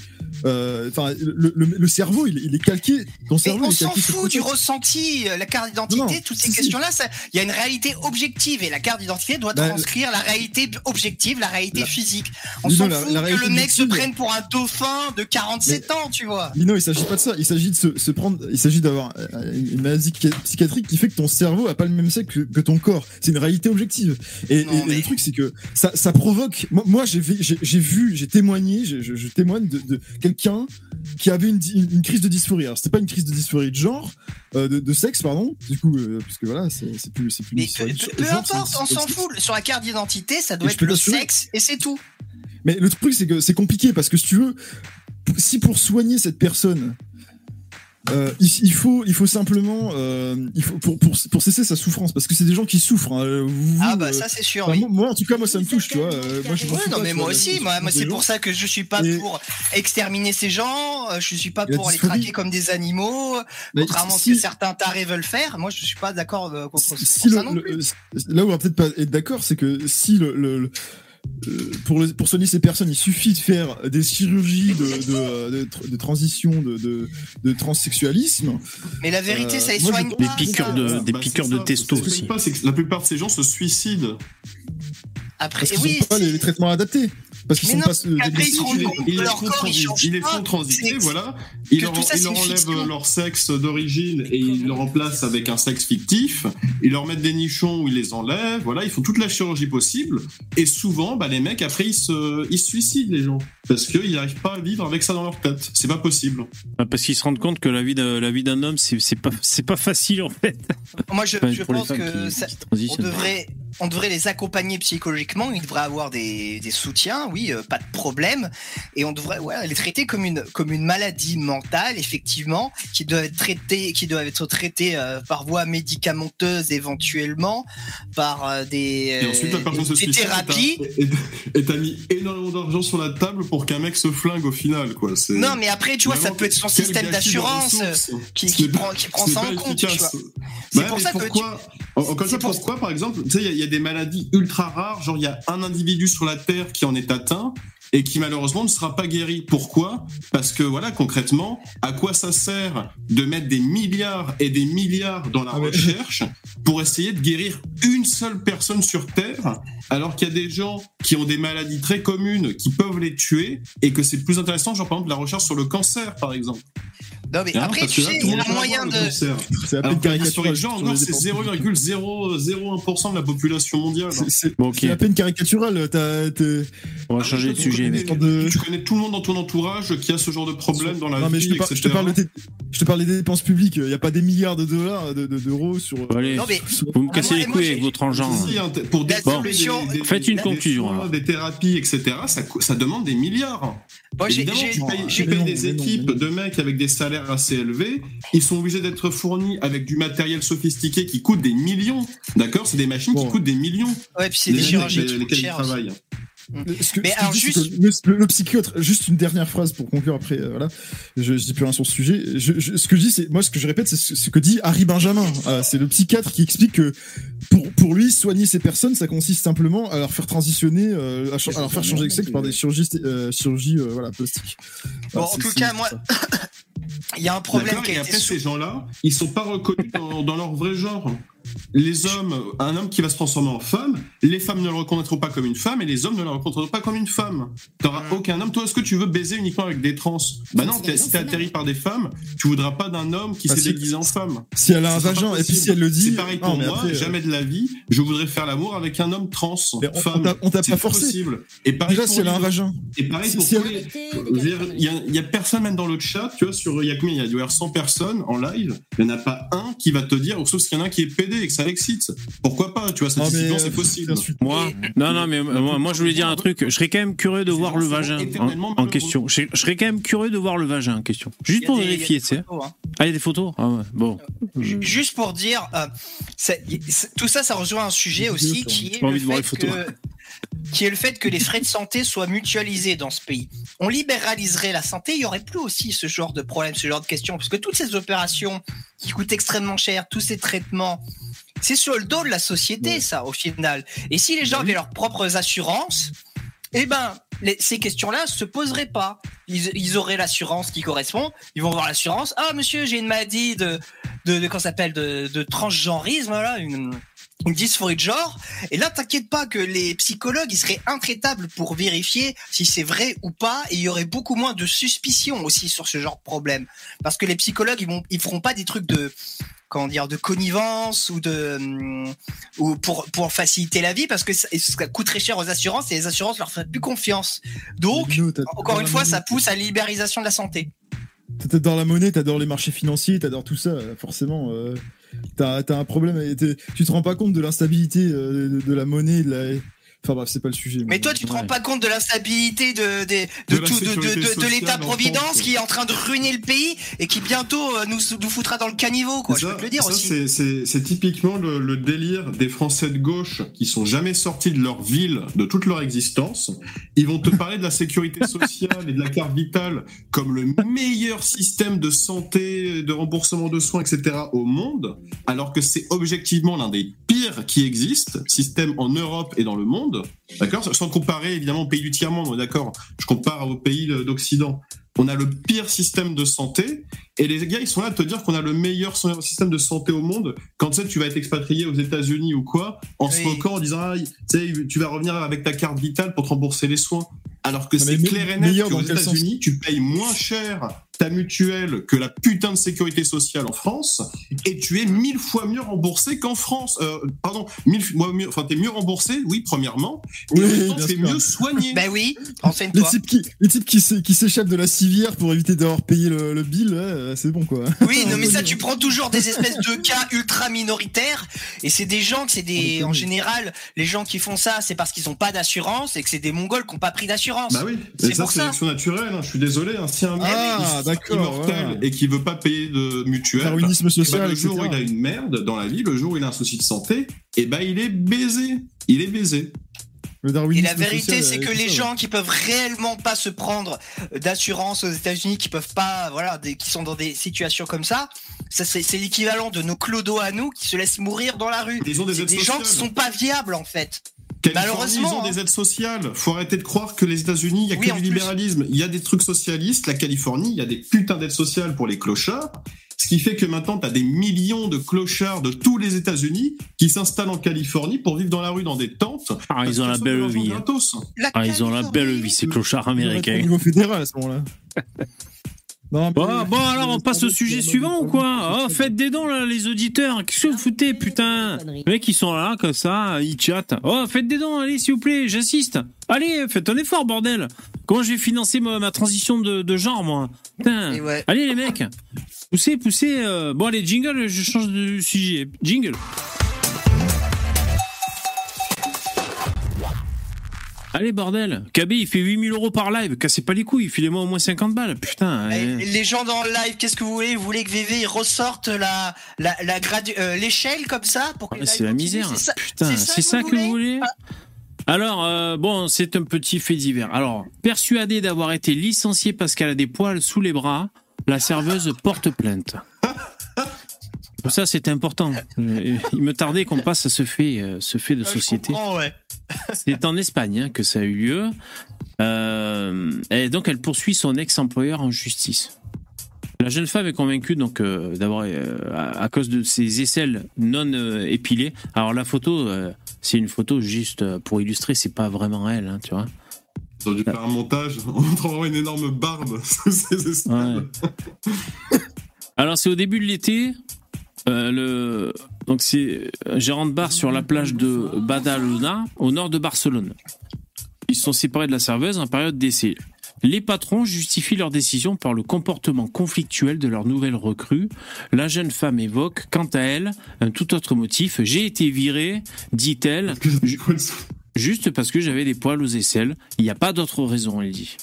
enfin, le, le, le cerveau, il, est- il est calqué. Ton Mais cerveau, on il est s'en fout du ressenti, euh, la carte Non, d'identité, non, toutes ces questions-là, il y a une réalité objective et la carte d'identité doit Bah, transcrire la réalité objective, la réalité La- physique. On s'en la- fout la que réalité le mec se prenne pour un dauphin de 47 ans, tu vois. Lino, il s'agit pas de ça. Il s'agit de se, se prendre. Il s'agit d'avoir euh, une maladie psy- psychiatrique qui fait que ton cerveau a pas le même sexe que, que ton corps. C'est une réalité objective. Et, Non, et- et mais- le truc, c'est que ça, ça provoque. Moi, j'ai vu, j'ai témoigné, je, je- je témoigne de, de quelqu'un qui avait une, crise de dysphorie. Alors, c'était pas une crise de dysphorie de genre, euh, de, de sexe, pardon. Du coup, euh, parce que voilà, c'est plus, c'est plus. Mais une dysphorie de peu, genre, importe, on s'en fout. Sur la carte d'identité, ça doit être le sexe et c'est tout. Mais le truc, c'est que c'est compliqué parce que si tu veux, si pour soigner cette personne, euh, il, il faut, il faut simplement, euh, il faut pour, pour, pour cesser sa souffrance parce que c'est des gens qui souffrent. hein. Vous, Ah bah euh, ça c'est sûr. oui. moi, en tout cas, moi, ça me touche, tu vois. moi, je Ouais, non pas, mais moi vois, aussi, moi, c'est pour gens. ça que je suis pas Et- pour exterminer ces gens, je suis pas pour les traquer comme des animaux, Mais contrairement à ce si- que certains tarés veulent faire. Moi je suis pas d'accord contre si le- ça non le- là où on va peut-être pas être d'accord, c'est que si le, le- le- pour, le- pour soigner ces personnes, il suffit de faire des chirurgies de, de, de, tr- de transition, de, de, de transsexualisme. Mais la vérité euh, ça les soigne pas. Des piqûres ça. de- des bah, piqûres c'est de testo aussi. pas, que la plupart de ces gens se suicident. Après Parce qu'ils oui, n'ont pas les traitements adaptés. Parce qu'ils Mais sont non, pas euh, après, des- ils les- ils font transi- ils les transiter, voilà. Ils leur, ça, enlèvent fiction. leur sexe d'origine et ils le remplacent avec un sexe fictif. Ils leur mettent des nichons où ils les enlèvent. Voilà, ils font toute la chirurgie possible. Et souvent, bah, les mecs, après, ils se, ils se suicident, les gens. Parce qu'ils n'arrivent pas à vivre avec ça dans leur tête. C'est pas possible. Ah, Parce qu'ils se rendent compte que la vie de- la vie d'un homme, c'est c'est pas, c'est pas facile en fait. Moi je, Enfin, je pour les pense que qui- ça- qui on devrait, on devrait les accompagner psychologiquement. Ils devraient avoir des, des soutiens, oui, euh, pas de problème. Et on devrait ouais, les traiter comme une, comme une maladie mentale, effectivement, qui doit être traitée, qui doit être traitée euh, par voie médicamenteuse éventuellement, par euh, des, Et ensuite, thérapies. Et t'as- mis énormément d'argent sur la table pour qu'un mec se flingue au final, quoi. C'est- Non, mais après, tu vois, ça peut être son système d'assurance qui, prend, qui prend ça en compte, tu. C'est Ouais, pour ça que tu- pourquoi, En- Encore une fois, pourquoi, par exemple, tu sais, il y a- il y, a des maladies ultra rares, genre il y a un individu sur la Terre qui en est atteint et qui malheureusement ne sera pas guéri. Pourquoi? Parce que voilà, concrètement, à quoi ça sert de mettre des milliards et des milliards dans la Ah recherche pour essayer de guérir une seule personne sur Terre, alors qu'il y a des gens qui ont des maladies très communes qui peuvent les tuer et que c'est plus intéressant, genre par exemple la recherche sur le cancer, par exemple? Non, mais Hein, après, tu sais, il y a monde moyen de. C'est à peine encore, les c'est dépenses 0,001% de la population mondiale. C'est- C'est à peine caricatural. On va Ah, changer de sujet, Tu connais tout le monde dans ton entourage qui a ce genre de problème dans la Non, mais vie, je te, parle des, je te parle des dépenses publiques. Il n'y a pas des milliards de dollars, de- de- d'euros sur. Allez, Non, mais sur- vous me cassez les couilles avec votre engin. Hein, pour La développer solution- des, des- Faites une des conclusion, des thérapies, etc. Ça, demande des milliards. moi, j'ai. Évidemment, tu payes, tu j'ai- mais payes non, des équipes non. de mecs avec des salaires assez élevés. Ils sont obligés d'être fournis avec du matériel sophistiqué qui coûte des millions. D'accord? C'est des machines Bon. qui coûtent des millions. Ouais, puis c'est des chirurgies qui coûtent cher. Ce que- Mais alors, juste- que le, le psychiatre, juste une dernière phrase pour conclure après, euh, voilà, je, je dis plus rien sur ce sujet. Je, je- ce que je dis, c'est, moi, ce que je répète, c'est ce, ce que dit Harry Benjamin. Euh, c'est le psychiatre qui explique que pour, pour lui, soigner ces personnes, ça consiste simplement à leur faire transitionner, euh, à, leur faire changer de sexe par des chirurgies, euh, chirurgies euh, voilà, plastiques. Bon, en tout cas, moi. il y a un problème qui Et a été après, ces gens-là, ils sont pas reconnus dans, dans leur vrai genre. Les hommes, un homme qui va se transformer en femme, les femmes ne le reconnaîtront pas comme une femme et les hommes ne le reconnaîtront pas comme une femme. T'auras Mm. aucun homme. Toi, est-ce que tu veux baiser uniquement avec des trans? Bah non, t'es- si t'es atterri par des femmes, tu voudras pas d'un homme qui Bah, s'est si- déguisé en femme. Si elle a un vagin, et puis si elle le dit. C'est pareil pour moi, après, euh, jamais de la vie, je voudrais faire l'amour avec un homme trans, mais on- femme. t'a- on t'a C'est pas forcé. possible. Et pareil Déjà, pour si elle a un vagin. Et pareil Si- pour si les- Il y, a- il y a personne même dans le chat, tu vois, sur il y a combien? Il y a dû y avoir 100 personnes en live. Il n'y en a pas un qui va te dire, ou sauf s'il y en a un qui est pédé et que ça l'excite. Pourquoi pas Tu vois, euh, c'est possible. Moi, non, non, mais moi, moi, je voulais dire un truc. Je serais quand même curieux de voir le vagin en, question. Je, je serais quand même curieux de voir le vagin en question. Juste pour vérifier, tu sais. hein. Ah, il y a des photos Ah ouais, bon. Juste pour dire, euh, tout ça, ça rejoint un sujet aussi qui est, le envie de voir fait les photos. que, qui est le fait que les frais de santé soient mutualisés dans ce pays. On libéraliserait la santé, il y aurait plus aussi ce genre de problème, ce genre de questions, parce que toutes ces opérations qui coûtent extrêmement cher, tous ces traitements, c'est sur le dos de la société, ça, au final. Et si les gens avaient leurs propres assurances, eh ben, les- ces questions-là se poseraient pas. Ils, ils auraient l'assurance qui correspond. Ils vont voir l'assurance. Ah, monsieur, j'ai une maladie de, de, de s'appelle, de, de transgenrisme, là, une, une dysphorie de genre. Et là, t'inquiète pas que les psychologues, ils seraient intraitables pour vérifier si c'est vrai ou pas. Et il y aurait beaucoup moins de suspicion aussi sur ce genre de problème. Parce que les psychologues, ils vont, ils feront pas des trucs de, comment dire, de connivence ou de, ou pour, pour faciliter la vie parce que ça, ça coûte très cher aux assurances et les assurances leur feraient plus confiance. Donc, encore une fois, ça pousse à la libéralisation de la santé. T'adores la monnaie, t'adores les marchés financiers, t'adores tout ça, forcément. euh, t'as un problème. Tu te rends pas compte de l'instabilité euh, de, de la monnaie, de la... Enfin bref, c'est pas le sujet. Mais toi, tu te rends Ouais. pas compte de l'instabilité de, de, de, De tout, de, de, sécurité de- de sociale l'État en providence France. qui est en train de ruiner le pays et qui bientôt euh, nous, nous foutra dans le caniveau, quoi. Et Je ça- peux te le dire ça, aussi. c'est- C'est c'est typiquement le, le délire des Français de gauche qui sont jamais sortis de leur ville, de toute leur existence. Ils vont te parler de la sécurité sociale et de la carte vitale comme le meilleur système de santé, de remboursement de soins, etc. au monde, alors que c'est objectivement l'un des pires qui existent, système en Europe et dans le monde. D'accord? Sans comparer évidemment aux pays du tiers-monde, on est d'accord Je compare aux pays d'Occident. On a le pire système de santé et les gars, ils sont là à te dire qu'on a le meilleur système de santé au monde. Quand tu sais, tu vas être expatrié aux États-Unis ou quoi, en se moquant, en disant, ah, tu vas revenir avec ta carte vitale pour te rembourser les soins. Alors que c'est clair et net qu'aux États-Unis, tu payes moins cher ta mutuelle que la putain de sécurité sociale en France et tu es mille fois mieux remboursé qu'en France. Euh, pardon, mille fois mieux, enfin, t'es mieux remboursé, oui, premièrement, et Oui, en même temps, bien tu es sûr. mieux soigné. Ben oui, Les renseigne-toi. types qui, les types qui s'é- qui s'échappent de la civière pour éviter d'avoir payé le, le bill, ouais, euh, c'est bon quoi. Oui, non, mais ça, tu prends toujours des espèces de cas ultra minoritaires, et c'est des gens que c'est des, en général, les gens qui font ça, c'est parce qu'ils ont pas d'assurance et que c'est des Mongols qui ont pas pris d'assurance. Bah oui, C'est ça c'est naturelle, hein, je suis désolé, hein, si un mec Ah, immortel et qui veut pas payer de mutuelle, Darwinisme bah, social, le etc. jour où il a une merde dans la vie, le jour où il a un souci de santé, et ben il est baisé, il est baisé. Le Et la vérité, c'est que les ça, gens qui peuvent réellement pas se prendre d'assurance aux États-Unis, qui peuvent pas, voilà, des- qui sont dans des situations comme ça, ça c'est l'équivalent de nos clodos à nous qui se laissent mourir dans la rue. Ils ont des des gens qui sont pas viables en fait. Californie, Malheureusement, ils ont hein. des aides sociales. Faut arrêter de croire que les États-Unis, il y a Oui, que du plus. libéralisme. Il y a des trucs socialistes. La Californie, il y a des putains d'aides sociales pour les clochards. Ce qui fait que maintenant, tu as des millions de clochards de tous les États-Unis qui s'installent en Californie pour vivre dans la rue dans des tentes. Ah, ils ont la belle vie. hein. Ah, ils ont la belle vie, ces clochards Au américains. niveau fédéral à ce moment-là. Non, mais- Bon, bon, alors on passe au sujet suivant ou quoi Oh, faites des dons là, les auditeurs. Qu'est-ce que vous foutez, putain Les mecs, ils sont là, comme ça, ils chattent. Oh, faites des dons, allez, s'il vous plaît, j'assiste. Allez, faites un effort, bordel. Comment je vais financer ma, ma transition de, de genre, moi Putain. Ouais. Allez, les mecs. Poussez, poussez. euh, Bon, allez, jingle, je change de sujet. Jingle. Allez, bordel. KB, il fait 8000 euros par live. Cassez pas les couilles. Filez-moi au moins 50 balles. Putain. Eh. Les gens dans le live, qu'est-ce que vous voulez? Vous voulez que VV il ressorte la la, la gradu- euh, l'échelle comme ça pour que le c'est la misère. C'est ça- Putain, c'est ça, que vous voulez? Alors, euh, bon, c'est un petit fait divers. Alors, persuadée d'avoir été licenciée parce qu'elle a des poils sous les bras, la serveuse porte plainte. Pour ça, c'est important. Il me tardait qu'on passe à ce fait, euh, ce fait de je société. ouais. C'est en Espagne hein, que ça a eu lieu. Euh, et donc, elle poursuit son ex-employeur en justice. La jeune femme est convaincue donc euh, d'avoir, euh, à, à cause de ses aisselles non euh, épilées. Alors la photo, euh, c'est une photo juste pour illustrer, c'est pas vraiment elle, hein, tu vois. Ils ont dû faire un montage en une énorme barbe sous ses aisselles. Alors c'est au début de l'été. Euh, le donc c'est un gérant de bar sur la plage de Badalona, au nord de Barcelone. Ils sont séparés de la serveuse en période d'essai. Les patrons justifient leur décision par le comportement conflictuel de leur nouvelle recrue. La jeune femme évoque, quant à elle, un tout autre motif. J'ai été virée, dit-elle, ju- juste parce que j'avais des poils aux aisselles. Il n'y a pas d'autre raison, elle dit.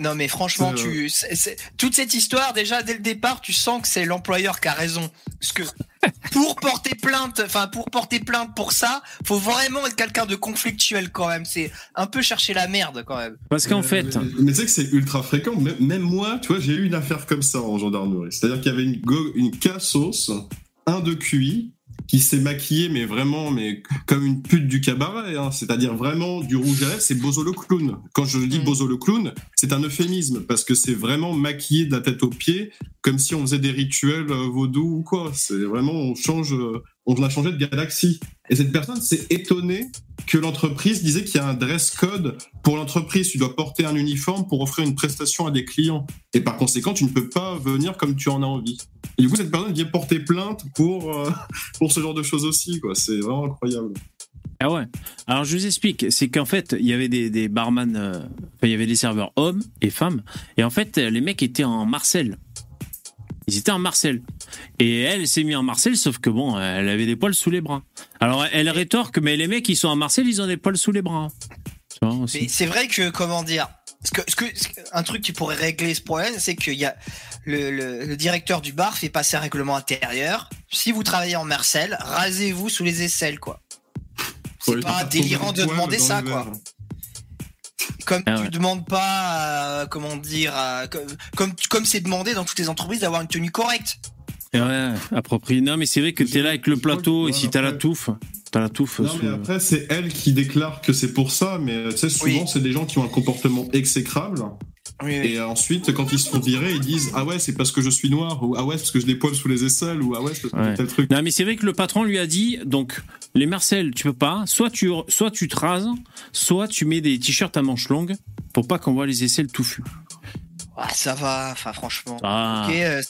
Non mais franchement, tu c'est- c'est- toute cette histoire déjà dès le départ, tu sens que c'est l'employeur qui a raison. Parce que pour porter plainte, enfin pour porter plainte pour ça, faut vraiment être quelqu'un de conflictuel quand même. C'est un peu chercher la merde quand même. Parce qu'en fait, Mais, mais tu sais que c'est ultra fréquent. Même, même moi, tu vois, j'ai eu une affaire comme ça en gendarmerie. C'est-à-dire qu'il y avait une, go- une cassos, un de QI, qui s'est maquillé, mais vraiment, mais comme une pute du cabaret. hein. C'est-à-dire vraiment du rouge à lèvres. C'est Bozo le clown. Quand je dis Mm. Bozo le clown, c'est un euphémisme parce que c'est vraiment maquillé de la tête aux pieds, comme si on faisait des rituels euh, vaudous ou quoi. C'est vraiment, on change, euh, on a changé de galaxie. Et cette personne s'est étonnée que l'entreprise disait qu'il y a un dress code pour l'entreprise. Tu dois porter un uniforme pour offrir une prestation à des clients. Et par conséquent, tu ne peux pas venir comme tu en as envie. Et du coup, cette personne vient porter plainte pour, euh, pour ce genre de choses aussi. C'est vraiment incroyable. Ah ouais. Alors je vous explique, c'est qu'en fait il y avait des, des barman, euh, il y avait des serveurs hommes et femmes, et en fait les mecs étaient en Marcel. Ils étaient en Marcel. Et elle s'est mise en Marcel, sauf que bon, elle avait des poils sous les bras. Alors elle rétorque, mais les mecs qui sont en Marcel, ils ont des poils sous les bras. Tu c'est vrai que comment dire, ce que, ce que, un truc qui pourrait régler ce problème, c'est qu'il y a le, le, le directeur du bar fait passer un règlement intérieur. Si vous travaillez en Marcel, rasez-vous sous les aisselles quoi. C'est Ouais, pas délirant de demander ça quoi. Comme Ah tu ouais. demandes pas, à- comment dire, à- comme comme comme c'est demandé dans toutes les entreprises d'avoir une tenue correcte. Ouais, approprié. Non, mais c'est vrai que t'es là avec le Je plateau, que, et si t'as la touffe, t'as la touffe. Non, sous- mais après, c'est elle qui déclare que c'est pour ça, mais tu sais, souvent, Oui. c'est des gens qui ont un comportement exécrable. Oui, oui. Et ensuite, quand ils se font virer, ils disent Ah ouais, c'est parce que je suis noir, ou Ah ouais, c'est parce que j'ai des poils sous les aisselles, ou Ah ouais, c'est parce que tel truc. Non, mais c'est vrai que le patron lui a dit donc les Marcel, tu peux pas. Soit tu, soit tu te rases, soit tu mets des t-shirts à manches longues pour pas qu'on voit les aisselles touffus. Ah, ça va, enfin franchement. Ah. Ok, euh,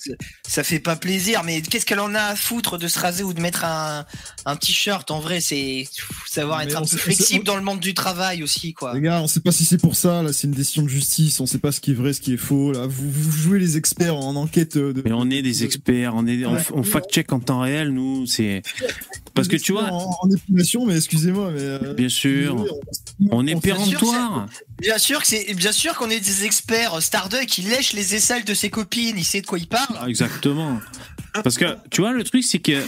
ça fait pas plaisir, mais qu'est-ce qu'elle en a à foutre de se raser ou de mettre un, un t-shirt? En vrai, c'est savoir Mais être un peu flexible dans le monde du travail aussi, quoi. Les gars, on sait pas si c'est pour ça, là, c'est une décision de justice, on sait pas ce qui est vrai, ce qui est faux, là. Vous, vous jouez les experts en enquête euh, de. Mais on est des experts, on est, on, on fact-check en temps réel, nous. C'est parce que tu vois, En, en épilation, mais excusez-moi, mais. euh, bien sûr, on est on- péremptoire. Bien sûr que c'est bien sûr qu'on est des experts. Starduck qui lèche les aisselles de ses copines, il sait de quoi il parle. Ah, Exactement. Parce que tu vois, le truc, c'est que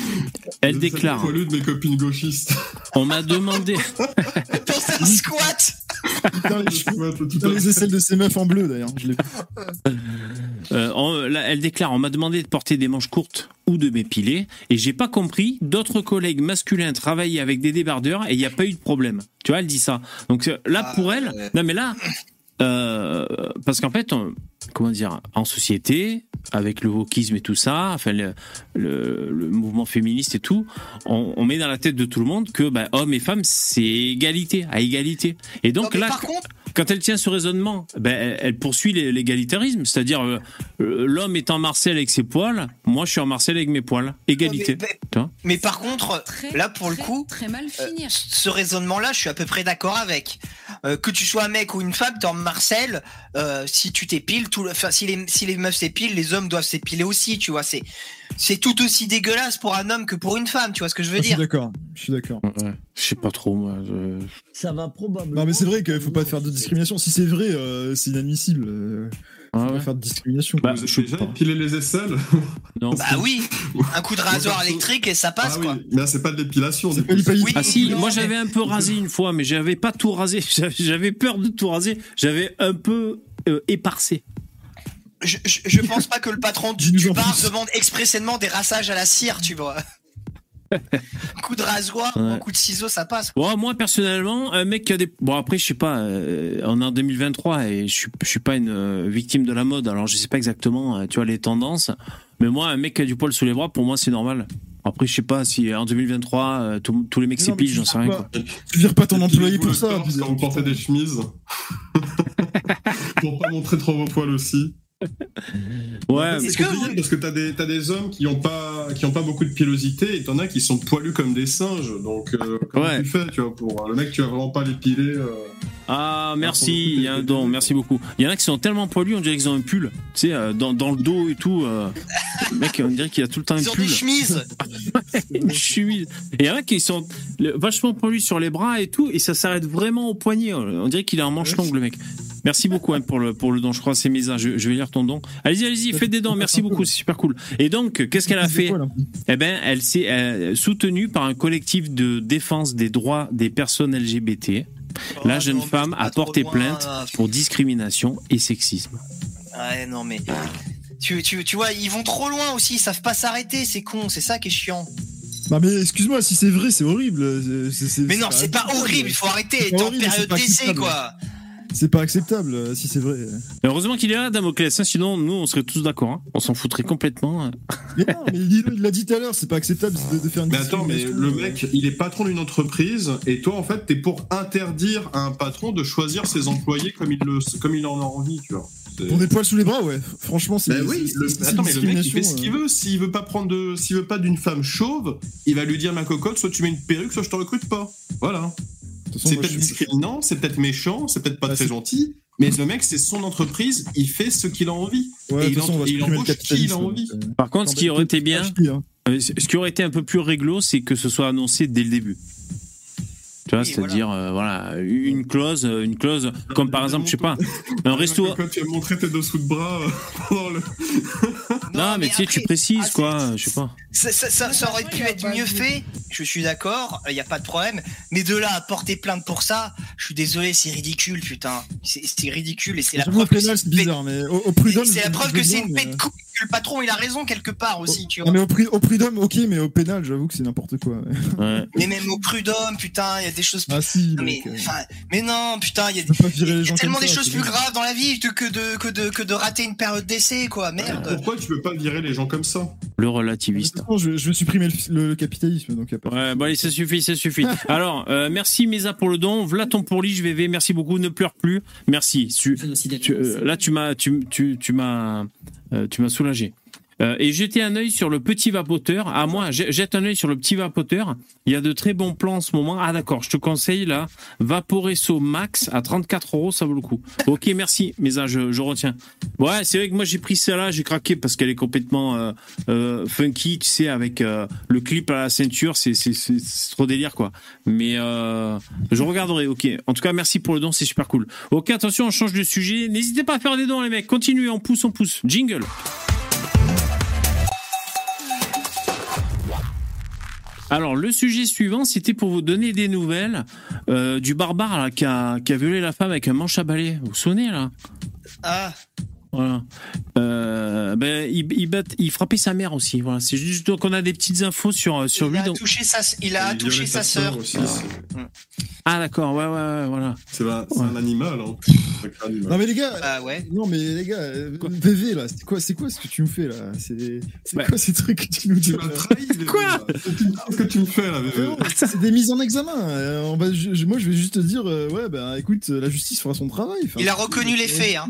elle déclare. de mes copines gauchistes. On m'a demandé. Dans un squat Dans les, dans aisselles de ces meufs en bleu d'ailleurs. Je. Euh, on- là, elle déclare on m'a demandé de porter des manches courtes ou de m'épiler et j'ai pas compris. D'autres collègues masculins travaillaient avec des débardeurs et il n'y a pas eu de problème. Tu vois, elle dit ça. Donc euh, là, Ah, pour elle, ouais. non mais là, euh, parce qu'en fait, on- comment dire, en société, avec le wokisme et tout ça, enfin le, le- le mouvement féministe et tout, on, on met dans la tête de tout le monde que bah, hommes et femmes c'est égalité, à égalité. Et donc là, Par contre, quand elle tient ce raisonnement, ben, elle, elle poursuit l'é- l'égalitarisme, c'est-à-dire euh, euh, l'homme est en Marcel avec ses poils, moi je suis en Marcel avec mes poils, égalité. mais- par contre, Très, là pour le coup, Très mal euh, ce raisonnement-là, je suis à peu près d'accord avec. Euh, que tu sois un mec ou une femme, t'es en Marcel, euh, si tu t'épiles, tout le- enfin, si les, si les meufs s'épilent, les hommes doivent s'épiler aussi, tu vois. C'est, c'est tout aussi dégueulasse pour un homme que pour une femme, tu vois ce que je veux Ah, je suis dire. d'accord. Je suis d'accord. Ouais, Je sais pas trop moi. je- Ça va probablement. Non mais c'est vrai qu'il faut pas faire de discrimination. Si c'est vrai, euh, c'est inadmissible. Euh, Ah faut pas faire de discrimination. Bah, je déjà épilé les aisselles Non. Bah oui, un coup de rasoir électrique et ça passe Ah quoi. oui, mais là, c'est pas de l'épilation. C'est pas Oui. Ah si, non, moi j'avais un peu rasé une fois, mais j'avais pas tout rasé. J'avais- J'avais peur de tout raser. J'avais un peu euh, éparcé. Je, je, je pense pas que le patron du, bar demande expressément des rassages à la cire, tu vois. Un coup de rasoir Ouais. coup de ciseau, ça passe. Bon, moi personnellement, un mec qui a des bon après je sais pas, euh, on est en 2023 et je suis je suis pas une euh, victime de la mode, alors je sais pas exactement, euh, tu vois les tendances, mais moi un mec qui a du poil sous les bras, pour moi c'est normal. Après je sais pas si en 2023 euh, tous- tous les mecs s'épilent, j'en sais rien. Quoi. Tu vires pas ton employé pour ça. Quand vous portez des chemises? pour pas montrer trop vos poils aussi. Ouais, C'est que vous- parce que t'as des, t'as des hommes qui ont pas, qui ont pas beaucoup de pilosité et t'en as qui sont poilus comme des singes. Donc, euh, comment Ouais. tu fais, tu vois, pour le mec, tu vas vraiment pas l'épiler. euh, Ah, merci, il y a un don, merci beaucoup. Il y en a qui sont tellement poilus, on dirait qu'ils ont un pull, tu sais, euh, dans, dans le dos et tout. euh, le mec, on dirait qu'il a tout le temps un Ils ont pull. des chemises. Une chemise. Et il y en a qui sont vachement poilus sur les bras et tout, et ça s'arrête vraiment au poignet. On dirait qu'il est en manche longue, le mec. Merci beaucoup hein, pour, le, pour le don, je crois que c'est mes âges. Je, je vais lire ton don. Allez-y, allez-y, faites des dons, merci beaucoup, c'est super cool. Et donc, qu'est-ce qu'elle a fait. Eh ben, elle s'est euh, soutenue par un collectif de défense des droits des personnes LGBT. La Oh, jeune non, femme a porté loin, plainte là. pour discrimination et sexisme. Ouais, non, mais. Tu, tu, tu vois, ils vont trop loin aussi, ils savent pas s'arrêter, c'est con, c'est ça qui est chiant. Non mais excuse-moi, si c'est vrai, c'est horrible. Mais non, c'est pas horrible, il faut arrêter, t'es en période d'essai, quoi. C'est pas acceptable euh, si c'est vrai. Mais heureusement qu'il est là, Damoclès, hein, sinon nous on serait tous d'accord. hein. On s'en foutrait complètement. hein. Mais non, mais il l'a dit tout à l'heure, c'est pas acceptable de, de faire une Mais attends, mais le mec, il est patron d'une entreprise et toi, en fait, t'es pour interdire à un patron de choisir ses employés comme il, le, comme il en a envie, tu vois. Pour des poils sous les bras, ouais. Franchement, c'est. Ben oui, le- attends, mais le mec, il fait ce qu'il euh. veut. S'il veut pas prendre de, s'il veut pas d'une femme chauve, il va lui dire ma cocotte, soit tu mets une perruque, soit je te recrute pas. Voilà. C'est peut-être discriminant, c'est peut-être méchant, c'est peut-être pas Bah, très gentil, mais le mec, c'est son entreprise, il fait ce qu'il a envie. Ouais, et il façon, en- il embauche qui il a envie. Par contre, ce qui aurait été bien, hein. euh, ce qui aurait été un peu plus réglo, c'est que ce soit annoncé dès le début. Tu vois, Oui, c'est-à-dire, euh, voilà, une clause, euh, une clause, comme par exemple, je sais pas, un resto. Tu vas me montrer tes dessous de bras euh, pendant le. Non, mais tu sais, tu précises, ah, quoi, c'est- je sais pas. Ça, ça- ça- ça aurait pu être mieux fait, je suis d'accord, il n'y a pas de problème. Mais de là à porter plainte pour ça, je suis désolé, c'est ridicule, putain. C'est c'est ridicule et c'est la preuve que c'est bizarre, mais au, au prud'homme. C'est la preuve que c'est une pète couille, que le patron il a raison quelque part aussi, tu Non, vois. mais au, pri- au prud'homme, ok, mais au pénal, j'avoue que c'est n'importe quoi. ouais. Mais même au prud'homme, putain, il y a des choses plus. Ah si, Non, mais, mec, euh, mais non, putain, il y a, y tellement des ça, choses plus bien. graves dans la vie que de, que de, que de rater une période d'essai, quoi. Merde. Pourquoi tu veux pas virer les gens comme ça Le relativiste. façon, je, je vais supprimer le, le capitalisme, donc y a pas. Ouais, bon, allez, ça suffit, ça suffit. Alors, euh, merci Mesa pour le don. V'là ton pourli, je vais. Merci beaucoup. Ne pleure plus. Merci. Tu, tu- euh, là, tu m'as, tu, tu, tu m'as, tu m'as soulagé. Euh, et jetez un œil sur le petit vapoteur. Ah moi, jette un œil sur le petit vapoteur. Il y a de très bons plans en ce moment. Ah d'accord, je te conseille là, Vaporesso Max à 34 euros, ça vaut le coup. Ok, merci. Mais ça, je, je retiens. Ouais, c'est vrai que moi j'ai pris celle-là, j'ai craqué parce qu'elle est complètement euh, euh, funky, tu sais, avec le clip à la ceinture, c'est trop délire quoi. Mais je regarderai. Ok. En tout cas, merci pour le don, c'est super cool. Ok, attention, on change de sujet. N'hésitez pas à faire des dons les mecs. Continuez, on pousse, on pousse. Jingle. Alors, le sujet suivant, c'était pour vous donner des nouvelles euh, du barbare là, qui, a, violé la femme avec un manche à balai. Vous vous souvenez, là? Ah, Voilà. Euh, ben, il, il, bat- il frappait sa mère aussi. Voilà. C'est juste qu'on a des petites infos sur, sur il lui. a donc- touché sa, il a Il touché sa sœur. aussi. Ah, d'accord, ouais, ouais, ouais, voilà. C'est un, c'est Ouais. un animal. Hein. C'est un animal. Non mais les gars, Ah ouais. non mais les gars, euh, Quoi VV là, c'est quoi, c'est quoi ce que tu me fais là? C'est Ouais. quoi ces trucs que tu nous dis trahi. Quoi? Qu'est-ce que tu me fais là, C'est des mises en examen. euh, on va, je- je- moi, je vais juste te dire, euh, ouais, bah écoute, euh, la justice fera son travail. Il a reconnu les faits, hein.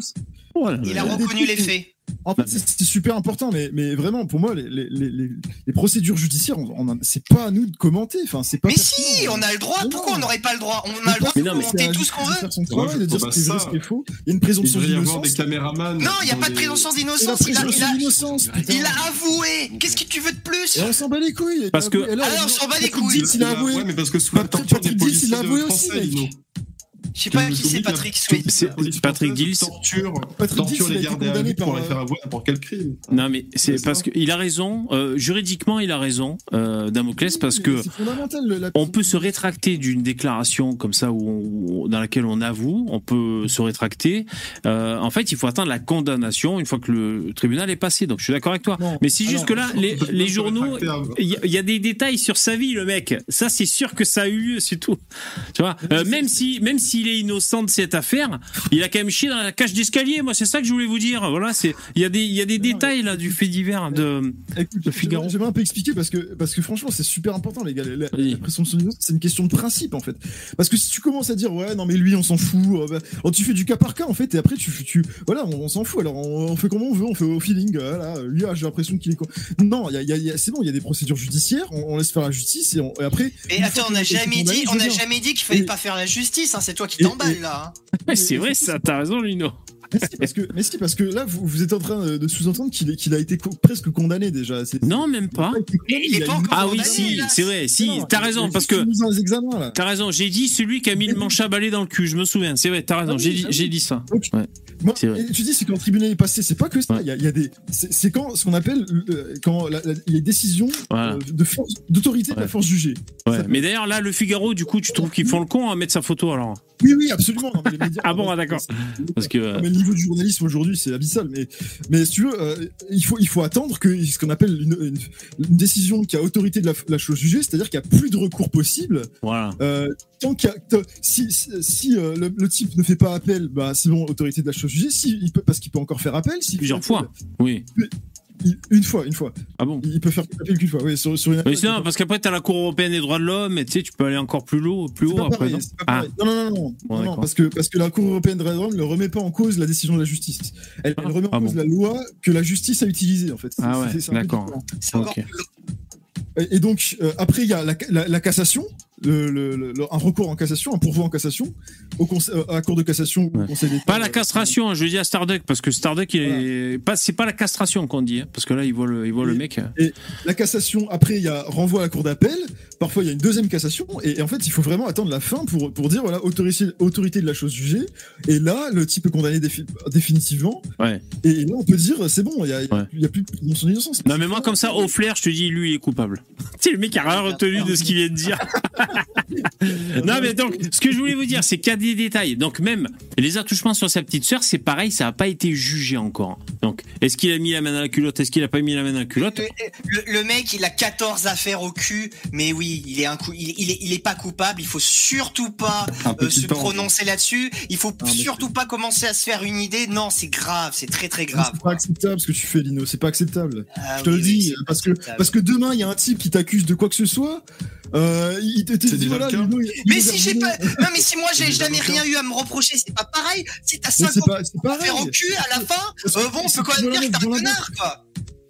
Voilà. Il a reconnu les faits. En fait, c'est- super important, mais, mais vraiment, pour moi, les, les, les, les- les procédures judiciaires, on, on en- c'est pas à nous de commenter. Enfin, c'est pas. Mais si, on a le droit. Pourquoi on n'aurait pas le droit? On a le droit de commenter tout ce qu'on veut. faire son travail, de dire ce qui est vrai, ce qui est faux. Il y a une Il présomption devrait y avoir des d'innocence. caméramans. Non, il n'y a pas de présomption d'innocence. Il a, d'innocence, avoué. Qu'est-ce que tu veux de plus? Et on s'en bat les couilles. Parce que- Ah, on s'en bat les couilles. Il a avoué. Mais parce que sous la torture des policiers avoué de aussi, français. Je sais pas qui c'est Patrick la- Swayze. Patrick Dills. Torture, Patrick torture les gardes à vue pour les faire avouer n'importe quel crime. Non, mais c'est parce qu'il a raison. euh, juridiquement, il a raison, euh, Damoclès, parce que on peut se rétracter d'une déclaration comme ça où on- dans laquelle on avoue, on peut se rétracter. Euh, en fait, il faut attendre la condamnation une fois que le tribunal est passé. Donc, je suis d'accord avec toi. Non. Mais c'est juste Alors, que là, les, journaux, il y, a- il y a des détails sur sa vie, le mec. Ça, c'est sûr que ça a eu lieu, c'est tout. Tu vois, Euh, même si, même s'il est innocent de cette affaire, il a quand même chié dans la cage d'escalier. Moi, c'est ça que je voulais vous dire. Voilà, c'est, il y a des, il y a des détails là du fait divers de. Écoute, Le Figaro. j'aimerais- un peu expliquer parce que, parce que franchement, c'est super important, les gars. La, la- Oui. la présomption d'innocence, c'est une question de principe, en fait. Parce que si tu commences à dire, ouais, non, mais lui, on s'en fout, euh, bah, alors tu fais du cas par cas, en fait, et après, tu, tu voilà, on, on s'en fout. Alors, on, on fait comme on veut, on fait au feeling. euh, Voilà, lui, ah, j'ai l'impression qu'il est. con. Non, il y a, il y a- il y a- c'est bon, il y a des procédures judiciaires, on, on laisse faire la justice, et, on- et après. Et attends, on n'a jamais dit, on n'a jamais dit qu'il fallait Et- pas faire la justice. hein, C'est toi qui Et- t'emballes là. hein. Ouais, c'est vrai, ça. T'as raison, Lino. Mais si, parce que, mais si, parce que là, vous, vous êtes en train de sous-entendre qu'il qu'il a été co- presque condamné déjà. Non, même pas. Il est pas a eu- encore Ah oui, si, c'est vrai. Si, t'as il- raison, il- parce il que. T'as raison, j'ai dit celui qui a mis le manche à balai dans le cul, je me souviens, c'est vrai, t'as raison, Ah oui, j'ai dit, ah j'ai dit ça. Ouais. Moi, tu dis c'est quand le tribunal est passé, c'est pas que ça. Ouais. Il y, a, il y a des, c'est quand ce qu'on appelle euh, quand la- la- les décisions Voilà. euh, de d'autorité de la Ouais. force jugée. Ouais. Mais d'ailleurs, là, le Figaro, du coup, tu trouves qu'ils font le con à mettre sa photo alors? Oui, oui, absolument. Non, mais les médias- Ah bon, ah, d'accord. Parce que. Niveau du journalisme aujourd'hui, c'est abyssal. Mais, mais si tu veux, euh, il, faut, il faut attendre que ce qu'on appelle une, une- une décision qui a autorité de la, la chose jugée, c'est-à-dire qu'il n'y a plus de recours possible. Voilà. Euh, tant qu'il si si, si, euh, le, le type ne fait pas appel, bah, c'est bon, autorité de la chose jugée. Si, il peut, parce qu'il peut encore faire appel. Plusieurs appel, fois. Oui. Il- une fois, une fois. Ah bon Il peut faire appel qu'une fois. Oui, sur, sur une Mais sinon, parce qu'après, t'as la Cour européenne des droits de l'homme, et tu sais, tu peux aller encore plus haut, plus haut après. pareil, non ah. Non, non, non, non, Bon, non, parce que, parce que la Cour européenne des droits de l'homme ne remet pas en cause la décision de la justice. Elle, elle Ah, remet en ah cause bon. la loi que la justice a utilisée, en fait. Ah ouais, d'accord. différent. C'est encore Ok. plus long. Et, et donc, euh, après, il y a la, la- la cassation, le, le- le- un recours en cassation, un pourvoi en cassation, au conseil, euh, à la Cour de cassation ou Ouais. au Conseil d'État. Pas la castration, hein, je dis à Starduck, parce que Starduck, il est. Pas, c'est pas la castration qu'on dit, hein, parce que là, il voit le, il voit le Et- mec. La cassation, après, il y a renvoi à la Cour d'appel. Parfois, il y a une deuxième cassation. Et, et en fait, il faut vraiment attendre la fin pour, pour dire, voilà, autorité, autorité de la chose jugée. Et là, le type est condamné défi- définitivement. Ouais. Et, là, on peut dire, c'est bon, il y a, il y a- Ouais. il y a plus de son innocence. Non, mais moi, comme ça, au flair, je te dis, lui, il est coupable. Tu sais, le mec a rien retenu de ce qu'il vient de dire. non, mais donc, ce que je voulais vous dire, c'est qu'il y a des détails. Donc, même les attouchements sur sa petite sœur, c'est pareil, ça n'a pas été jugé encore. Donc, est-ce qu'il a mis la main dans la culotte? Est-ce qu'il a pas mis la main dans la culotte? Le, le- le mec, il a 14 affaires au cul, mais oui, il est un coup, il, il est, il est pas coupable. Il faut surtout pas euh, se temps. prononcer là-dessus. Il faut surtout pas commencer à se faire une idée. Non, c'est grave, c'est très très grave. C'est pas acceptable ce que tu fais, Lino. C'est pas acceptable. Ah Je te oui, le dis. parce, que, parce que demain, il y a un type qui t'accuse de quoi que ce soit. Euh, il dit, voilà. Lino, Mais si j'ai pas, non mais si moi j'ai Mais jamais rien eu à me reprocher, c'est pas pareil. Si t'as Mais 50 c'est pas, c'est pareil. affaires au cul à la fin, euh, bon, on peut quand même dire que t'es un connard, quoi.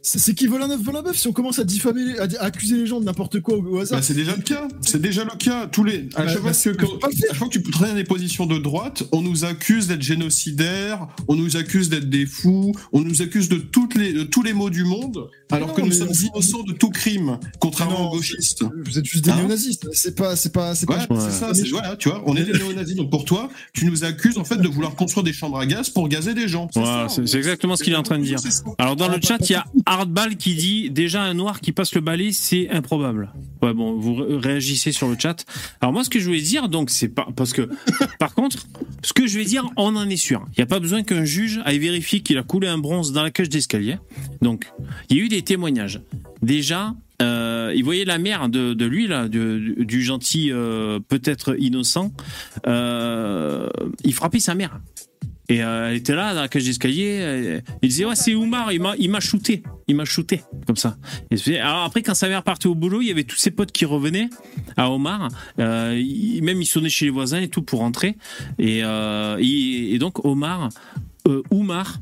C'est qui vole un œuf, vole un bœuf. Si on commence à diffamer, à, à accuser les gens de n'importe quoi au, au hasard. Bah, c'est déjà le cas. C'est déjà le cas. Tous les, à Bah, chaque fois bah, que, quand- à chaque fois que tu traînes des positions de droite, on nous accuse d'être génocidaires, on nous accuse d'être des fous, on nous accuse de toutes les, de tous les maux du monde, alors Non, que nous mais- sommes innocents de tout crime, contrairement Non, aux gauchistes. Vous êtes juste des Hein néonazistes. C'est pas, c'est pas, c'est Ouais, pas. c'est ça, voilà, tu vois, on est des néo-nazis, donc pour toi, tu nous accuses en fait de vouloir construire des chambres à gaz pour gazer des gens. C'est exactement ce qu'il est en train de dire. Alors, dans le chat, il y a Hardball qui dit déjà un noir qui passe le balai, c'est improbable. Ouais, bon, vous ré- réagissez sur le chat. Alors moi, ce que je voulais dire, donc, c'est pas parce que, par contre, ce que je vais dire, on en est sûr. Il n'y a pas besoin qu'un juge aille vérifier qu'il a coulé un bronze dans la cage d'escalier. Donc, il y a eu des témoignages. Déjà, euh, il voyait la mère de, lui là, du gentil euh, peut-être innocent. Euh, il frappait sa mère. Et euh, elle était là dans la cage d'escalier. euh, Il disait ouais c'est Oumar, il m'a il m'a shooté, il m'a shooté comme ça. Et alors après quand sa mère partait au boulot, il y avait tous ses potes qui revenaient à Omar. Euh, il- même il sonnait chez les voisins et tout pour rentrer. Et, donc Omar. Oumar,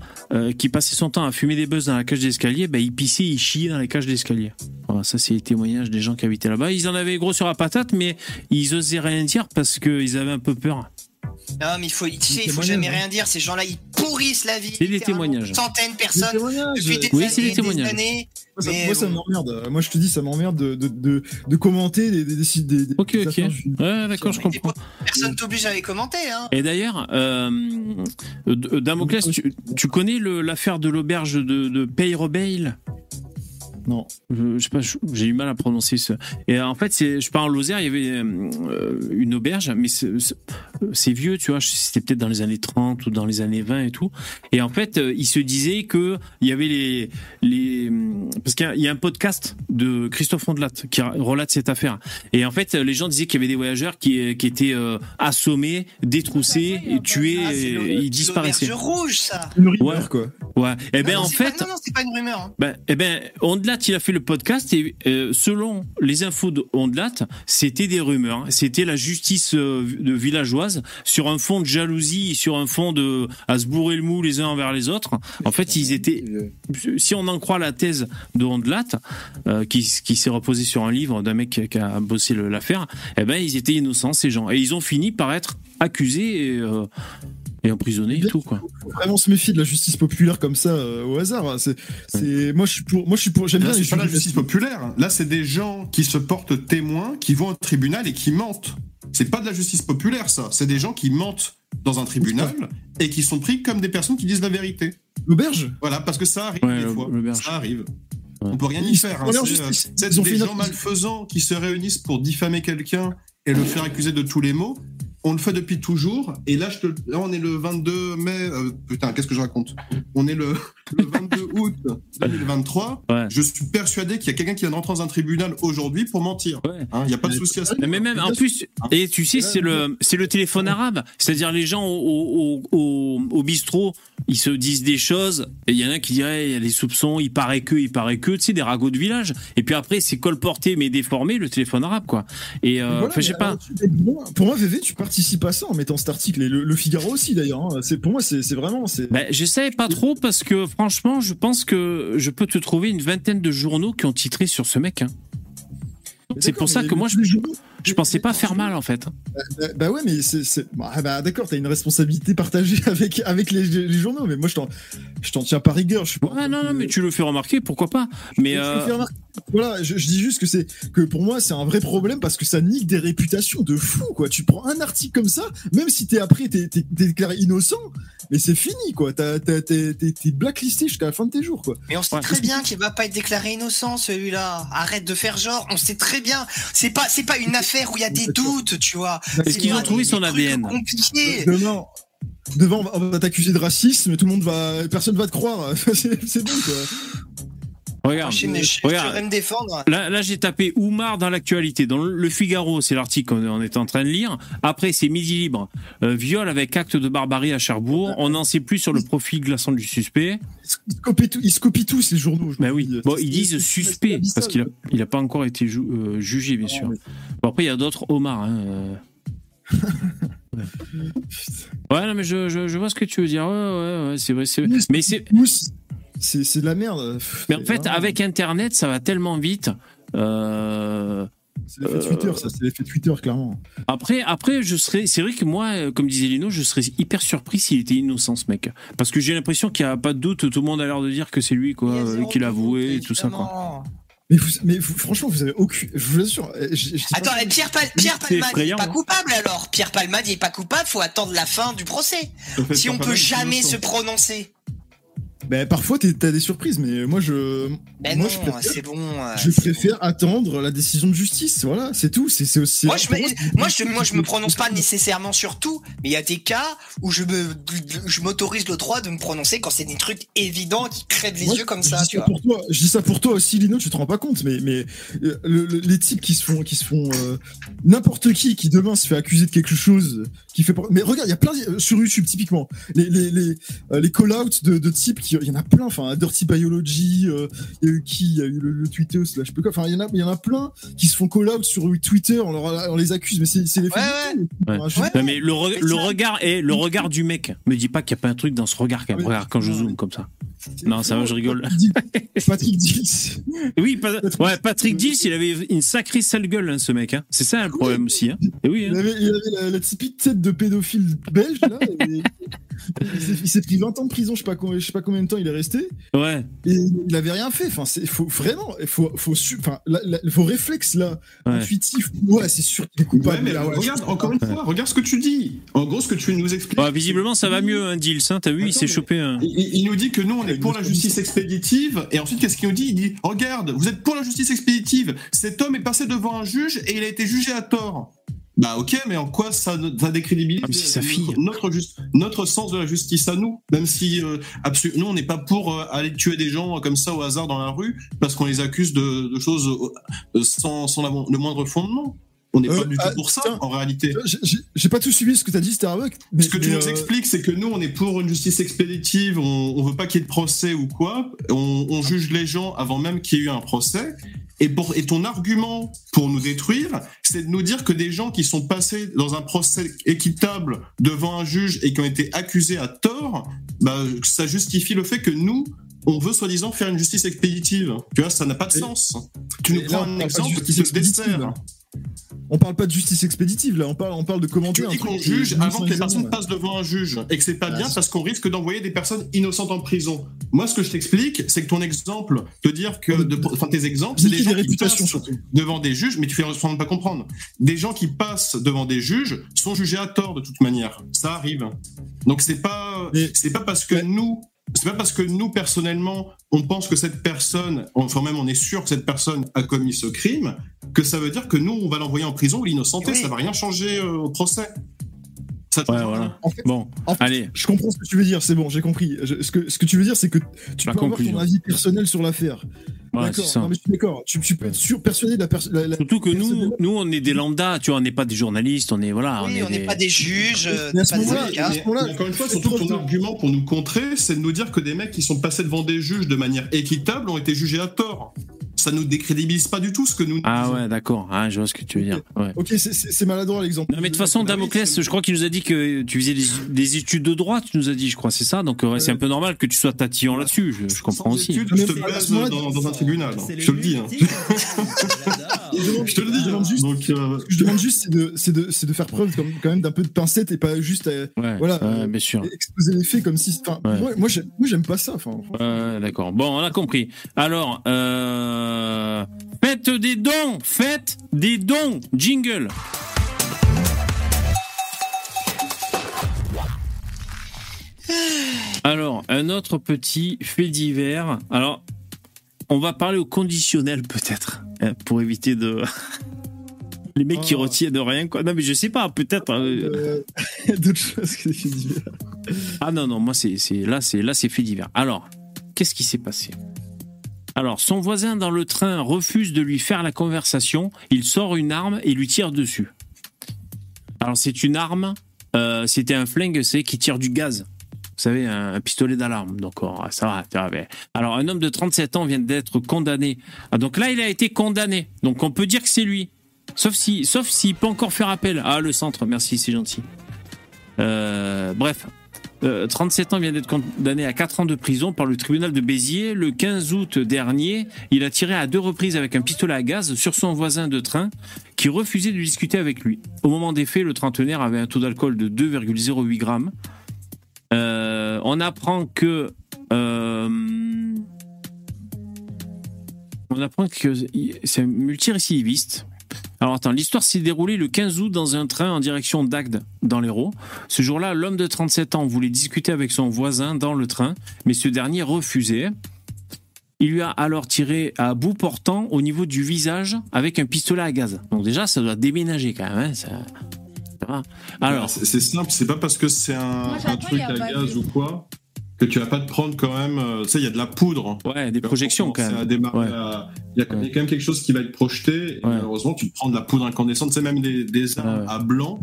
qui passait son temps à fumer des buzz dans la cage d'escalier, ben, il pissait, il chiait dans les cages d'escalier. Voilà, ça c'est les témoignages des gens qui habitaient là-bas. Ils en avaient gros sur la patate, mais ils osaient rien dire parce qu'ils avaient un peu peur. Non, mais il faut, tu sais, il faut jamais hein. rien dire. Ces gens-là, ils pourrissent la vie. C'est des témoignages. Centaines de personnes depuis des Oui, années, c'est des des témoignages. années. Moi, ça, m'emmerde. Moi, je te dis, ça m'emmerde de, de, de, de commenter des, des, des, des, des Ok, des ok. Ouais, d'accord, je comprends. Personne t'oblige à les commenter. Hein. Et d'ailleurs, euh, Damoclès, tu, tu connais le- l'affaire de l'auberge de, de Peyrebeil Non. je, je sais pas, j'ai eu mal à prononcer ce. Et en fait, c'est, je pars en Lozère, il y avait euh, une auberge, mais c'est, c'est- c'est vieux, tu vois, c'était peut-être dans les années 30 ou dans les années 20 et tout. Et en fait, euh, il se disait que il y avait les, les, parce qu'il y a- il y a un podcast de Christophe Rondelat qui relate cette affaire. Et en fait, les gens disaient qu'il y avait des voyageurs qui, qui étaient euh, assommés, détroussés, et tués, Ah, c'est et ils disparaissaient. l'auberge rouge, ça. Une rumeur, Ouais. quoi. Ouais. Et ben Non, non, en c'est pas- fait, non, non, c'est pas une rumeur. hein. ben, eh ben, Il a fait le podcast et euh, selon les infos de Ondelat, c'était des rumeurs. C'était la justice euh, de villageoise sur un fond de jalousie, sur un fond de à se bourrer le mou les uns envers les autres. En fait, ils étaient, si on en croit la thèse de Ondelat, euh, qui, s'est reposée sur un livre d'un mec qui a bossé l'affaire, eh ben, ils étaient innocents ces gens et ils ont fini par être accusés et emprisonnés et tout quoi. Faut vraiment se méfier de la justice populaire comme ça euh, au hasard. C'est, c'est, moi, je suis pour, moi, je suis pour, j'aime Là, bien les c'est pas la justice populaire. Là, c'est des gens qui se portent témoins, qui vont au tribunal et qui mentent. C'est pas de la justice populaire, ça. C'est des gens qui mentent dans un tribunal et qui sont pris comme des personnes qui disent la vérité. L'auberge. Voilà, parce que ça arrive Ouais, des le- fois. l'auberge. Ça arrive. Ouais. On peut rien y Ils faire. sont hein. C'est, euh, c'est des gens malfaisants qui se réunissent pour diffamer quelqu'un et le faire accuser de tous les maux. On le fait depuis toujours. Et là, je te- là on est le 22 mai. euh, putain, qu'est-ce que je raconte? On est le, le 22 août 2023. Ouais. Je suis persuadé qu'il y a quelqu'un qui vient de rentrer dans un tribunal aujourd'hui pour mentir. Ouais. Hein, Il n'y a pas de souci à ça. Mais même en plus, et tu sais, c'est le c'est le téléphone arabe, c'est-à-dire les gens au, au, au, au bistrot, ils se disent des choses, et il y en a qui diraient il y a des soupçons, il paraît que, il paraît que, tu sais, des ragots de village, et puis après c'est colporté mais déformé le téléphone arabe quoi. Et euh, Voilà, je sais pas. alors, Pour moi, VV, tu participes à ça en mettant cet article et le, le Figaro aussi d'ailleurs. hein. C'est pour moi, c'est c'est vraiment, c'est. Ben, je savais pas trop parce que franchement, je pense que je peux te trouver une vingtaine de journaux qui ont titré sur ce mec. hein. c'est pour ça que moi, journaux- Je pensais pas faire mal en fait. Bah, bah ouais, mais c'est. c'est- Bah, bah, d'accord, t'as une responsabilité partagée avec, avec les, les journaux, mais moi je t'en, je t'en tiens pas rigueur. Je suis pas. Ouais, non, non, mais tu le fais remarquer, pourquoi pas. Mais euh. Voilà, je, je dis juste que c'est que pour moi c'est un vrai problème parce que ça nique des réputations de fou quoi. Tu prends un article comme ça, même si t'es après t'es, déclaré innocent, mais c'est fini quoi. T'es, blacklisté jusqu'à la fin de tes jours quoi. Mais on sait Ouais. très bien qu'il va pas être déclaré innocent celui-là. Arrête de faire genre. On sait très bien. C'est pas c'est pas une affaire où il y a des doutes, tu vois. Est-ce qu'ils ont trouvé son ADN compliqués. Demain, devant on va, t'accuser de racisme, tout le monde va, personne va te croire. c'est, c'est bon quoi. Regarde, Je, je, je regarde. saurais me défendre. Là, là j'ai tapé Oumar dans l'actualité. Dans le Figaro, c'est l'article qu'on on est en train de lire. Après, c'est Midi Libre. Euh, viol avec acte de barbarie à Cherbourg. On n'en sait plus sur le profil glaçant du suspect. Ils se- copient, tout- ils se copient tous les journaux. je vous oui. dis. Bon, C'est- ils disent suspect parce qu'il a, quoi. il a pas encore été ju- euh, jugé, bien sûr. Bon, après, il y a d'autres Omar. Hein. euh. Ouais, non, mais je, je, je vois ce que tu veux dire. Ouais, ouais, ouais, c'est vrai. c'est vrai. Mais c'est, C'est, c'est de la merde. mais en fait, vraiment- avec Internet, ça va tellement vite. Euh, C'est l'effet Twitter, ça, c'est l'effet Twitter, clairement. Après, après, je serais, c'est vrai que moi, euh, comme disait Lino, je serais hyper surpris s'il était innocent, ce mec. Parce que j'ai l'impression qu'il n'y a pas de doute, tout le monde a l'air de dire que c'est lui, quoi, euh, zéro qu'il a doute, avoué et tout ça, quoi. Mais, vous, mais vous- franchement, vous avez aucune. Je vous assure. je- je dis pas- Attends, Pierre, Pal- Pierre Palmade il est effrayant, pas hein. coupable alors Pierre Palmade il est pas coupable, faut attendre la fin du procès. En fait, Si on peut jamais se prononcer. Ben, parfois, t'as des surprises, mais moi, je, Mais moi, non, je préfère, c'est bon. euh, je préfère attendre la décision de justice. Voilà, c'est tout. C'est c'est aussi. Moi je, me, moi, je, moi, je me prononce pas nécessairement sur tout, mais il y a des cas où je me, je m'autorise le droit de me prononcer quand c'est des trucs évidents qui crèvent les Moi, yeux comme ça, dis tu vois. Pour toi, je dis ça pour toi aussi, Lino, tu te rends pas compte, mais, mais euh, le- le- les types qui se font, qui se font euh, n'importe qui qui demain se fait accuser de quelque chose, qui fait. Mais regarde, il y a plein euh, sur YouTube typiquement les les les, euh, les call-outs de, de types qui, il y en a plein. Enfin, Dirty Biology, euh, il y a eu qui, il y a eu le, le Twitter slash peu quoi. Enfin, il y en a, il y en a plein qui se font call-out sur Twitter, on, leur- on les accuse, mais c'est c'est les Ouais. Enfin, mais le, re- le regard est le regard du mec. Me dis pas qu'il n'y a pas un truc dans ce regard quand Regarde quand je zoome comme ça. Non, ça va, je rigole. Patrick Dix. Oui, pas- ouais, Patrick Dills, il avait une sacrée sale gueule, hein, ce mec. hein. C'est ça le problème aussi. Hein. Et oui. Il hein. avait, il avait la, la typique tête de pédophile belge, là. et- il s'est- pris 20 ans de prison, je sais pas, combien- je sais pas combien de temps il est resté. Ouais. Et il avait rien fait. Enfin, c'est faut vraiment, il faut, faut, su- enfin, la- la- vos réflexes là, Ouais. intuitifs. Ouais, c'est sûr qu'il est Ouais, coupable. mais là, ouais, regarde, encore une fois, regarde ce que tu dis. En gros, ce que tu nous expliques. Ouais, visiblement, ça va mieux, hein, Dills. hein. T'as vu, il s'est chopé un. Il, il- nous dit que nous, on est pour la justice expéditive, et ensuite, qu'est-ce qu'il nous dit? Il dit Regarde, vous êtes pour la justice expéditive. Cet homme est passé devant un juge et il a été jugé à tort. Bah ok, mais en quoi ça, ça décrédibilise Ah, sa notre- fille. Notre, juste- notre sens de la justice à nous. Même si euh, absolu- nous, on n'est pas pour euh, aller tuer des gens comme ça au hasard dans la rue parce qu'on les accuse de, de choses euh, sans, sans la- le moindre fondement. On n'est Euh, pas du ah, tout pour ça, tiens. en réalité. J'ai- J'ai j'ai pas tout suivi ce que t'as dit, Starbuck. Mais, Ce que tu nous euh, expliques, c'est que nous, on est pour une justice expéditive, on, on veut pas qu'il y ait de procès ou quoi, on, on juge les gens avant même qu'il y ait eu un procès. Et, pour, et ton argument pour nous détruire, c'est de nous dire que des gens qui sont passés dans un procès équitable devant un juge et qui ont été accusés à tort, bah, ça justifie le fait que nous, on veut soi-disant faire une justice expéditive. Tu vois, ça n'a pas de Et- sens. Tu nous là, prends on un exemple qui se expéditive, dessert. On parle pas de justice expéditive là, on parle, on parle de Tu commenter un dis qu'on juge avant que les personnes passent devant un juge et que c'est pas Ah, bien parce qu'on risque d'envoyer des personnes innocentes en prison. Moi, ce que je t'explique, c'est que ton exemple, te dire que, de- enfin tes exemples, c'est des gens qui passent surtout. devant des juges, mais tu fais de pas comprendre. Des gens qui passent devant des juges sont jugés à tort de toute manière. Ça arrive. Donc c'est pas, c'est pas parce que Ouais. nous, c'est pas parce que nous personnellement, on pense que cette personne, enfin même on est sûr que cette personne a commis ce crime, que ça veut dire que nous on va l'envoyer en prison ou l'innocenter. Oui. Ça va rien changer euh, au procès. Ça Ouais, voilà. En fait, Bon, En fait, allez. Je comprends ce que tu veux dire, c'est bon, j'ai compris. Je- ce, que, ce que tu veux dire, c'est que tu La peux conclusion. avoir ton avis personnel sur l'affaire. Ouais, d'accord, je suis d'accord. Tu, tu peux être sûr, persuadé de la personne. Surtout que nous, nous, on est des lambda, tu vois, on n'est pas des journalistes, on est voilà, Oui, on n'est des- pas des juges, euh, Mais à on ce n'est pas des moment-là, encore une fois, surtout ton argument pour nous contrer, c'est de nous dire que des mecs qui sont passés devant des juges de manière équitable ont été jugés à tort. Ça nous décrédibilise pas du tout ce que nous. Ah disons. ouais, d'accord. Ah, je vois ce que tu veux dire. Ouais. Ok, c'est- maladroit l'exemple. Non mais de toute façon, Damoclès, je crois qu'il nous a dit que tu faisais des, des études de droit, tu nous as dit, je crois, c'est ça? Donc ouais, c'est un peu normal que tu sois tatillon là-dessus. Je, je comprends aussi. études, je te baise dans, dans un tribunal. C'est Je te le dis. hein. Je te le dis. Je demande hein. juste- Donc, euh, Ce que je demande juste, c'est de, faire preuve quand même d'un peu de pincette et pas juste à Ouais, Voilà, ouais, euh, bien sûr. exposer les faits comme si. Moi, moi, j'aime, pas ça. Enfin, d'accord. Bon, on a compris. Alors, euh, faites des dons, faites des dons. Jingle. Alors, un autre petit fait divers. Alors, on va parler au conditionnel peut-être, hein, pour éviter de... Les mecs qui Oh. retiennent rien, quoi. Non, mais je sais pas, peut-être. euh, euh, d'autres choses que des faits divers. Ah non, non, moi, c'est c'est- là, c'est là, c'est fait divers. Alors, qu'est-ce qui s'est passé? Alors, son voisin dans le train refuse de lui faire la conversation. Il sort une arme et lui tire dessus. Alors, c'est une arme, euh, c'était un flingue, c'est qui tire du gaz. Vous savez, un, pistolet d'alarme. Donc, oh, ça va. Alors, un homme de 37 ans vient d'être condamné. Ah, donc là, il a été condamné. Donc, on peut dire que c'est lui. Sauf si, sauf s'il peut encore faire appel. Ah, le centre, merci, c'est gentil. Euh, bref, euh, 37 ans vient d'être condamné à 4 ans de prison par le tribunal de Béziers. Le 15 août dernier, il a tiré à deux reprises avec un pistolet à gaz sur son voisin de train qui refusait de discuter avec lui. Au moment des faits, le trentenaire avait un taux d'alcool de 2,08 grammes. Euh, on apprend que... euh, on apprend que c'est un multirécidiviste. Alors attends, l'histoire s'est déroulée le 15 août dans un train en direction d'Agde, dans l'Hérault. Ce jour-là, l'homme de 37 ans voulait discuter avec son voisin dans le train, mais ce dernier refusait. Il lui a alors tiré à bout portant au niveau du visage avec un pistolet à gaz. Donc déjà, ça doit déménager quand même. hein, ça- ça va. Alors, c'est simple, c'est pas parce que c'est un, truc à gaz de- ou quoi que tu vas pas te prendre quand même. euh, Tu sais, il y a de la poudre. ouais, des projections quand même. démarrer Ouais. à- Il y a quand même quelque chose qui va être projeté. Et Ouais. malheureusement, tu te prends de la poudre incandescente. C'est même des, des armes à blanc.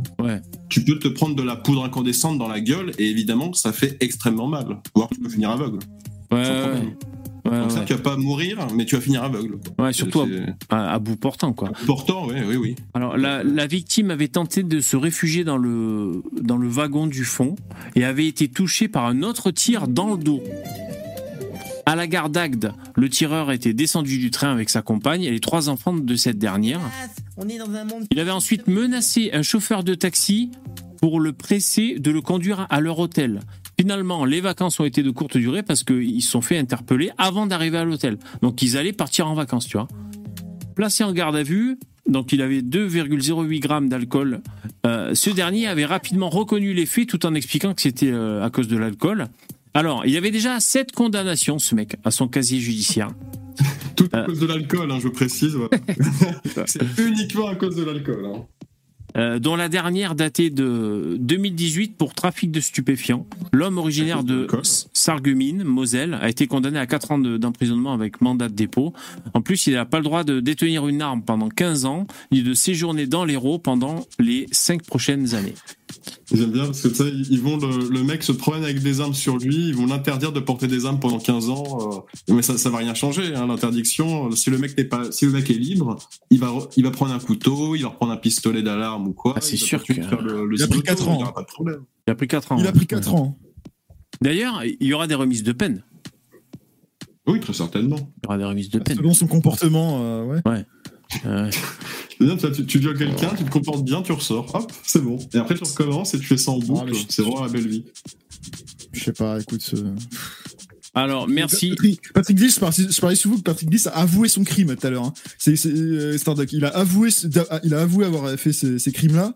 Tu peux te prendre de la poudre incandescente dans la gueule et évidemment, ça fait extrêmement mal. Voire tu peux finir aveugle. Ouais, ouais, problème. ouais, Donc ça, tu vas pas mourir, mais tu vas finir aveugle. quoi. Ouais, surtout à, bout portant, quoi. important, oui, oui, oui. Alors, la, la victime avait tenté de se réfugier dans le, dans le wagon du fond et avait été touchée par un autre tir dans le dos. À la gare d'Agde, le tireur était descendu du train avec sa compagne et les trois enfants de cette dernière. Il avait ensuite menacé un chauffeur de taxi pour le presser de le conduire à leur hôtel. Finalement, les vacances ont été de courte durée parce qu'ils se sont fait interpeller avant d'arriver à l'hôtel. Donc ils allaient partir en vacances, tu vois. Placé en garde à vue, donc il avait 2,08 grammes d'alcool. Euh, ce dernier avait rapidement reconnu les faits tout en expliquant que c'était euh, à cause de l'alcool. Alors, il y avait déjà sept condamnations, ce mec, à son casier judiciaire. Tout à Euh. cause de l'alcool, hein, je précise. c'est uniquement à cause de l'alcool. hein. Euh, dont la dernière datait de 2018 pour trafic de stupéfiants. L'homme originaire de. Sarreguemines, Moselle, a été condamné à 4 ans de- d'emprisonnement avec mandat de dépôt. En plus, il n'a pas le droit de détenir une arme pendant 15 ans, ni de séjourner dans l'Hérault pendant les 5 prochaines années. J'aime bien parce que tu sais, ils vont le, le mec se promène avec des armes sur lui, ils vont l'interdire de porter des armes pendant 15 ans. euh, mais ça, ça va rien changer, hein, l'interdiction. Si le mec n'est pas, si le mec est libre, il va, re- il va prendre un couteau, il va reprendre un pistolet d'alarme ou quoi. Ah, c'est sûr que- le, le Il a pris zigoto, quatre ans. Il aura pas de problème. Il a pris 4 ans. Il a ouais. pris 4 ans. D'ailleurs, il y aura des remises de peine. Oui, très certainement. Il y aura des remises de peine. Selon son comportement, euh, ouais. Euh, C'est-à-dire, tu, vois, tu, tu violes quelqu'un, tu te comportes bien, tu ressors, hop, c'est bon. Et après, tu recommences et tu fais ça en Ah, boucle. c'est vraiment la belle vie. Je sais pas, écoute. ce- alors, merci. Patrick, Patrick je parlais, je parlais souvent que Patrick Glis a avoué son crime tout à l'heure. hein. C'est euh, Starduck. Il a avoué, ce- il a avoué avoir fait ces, ces crimes-là.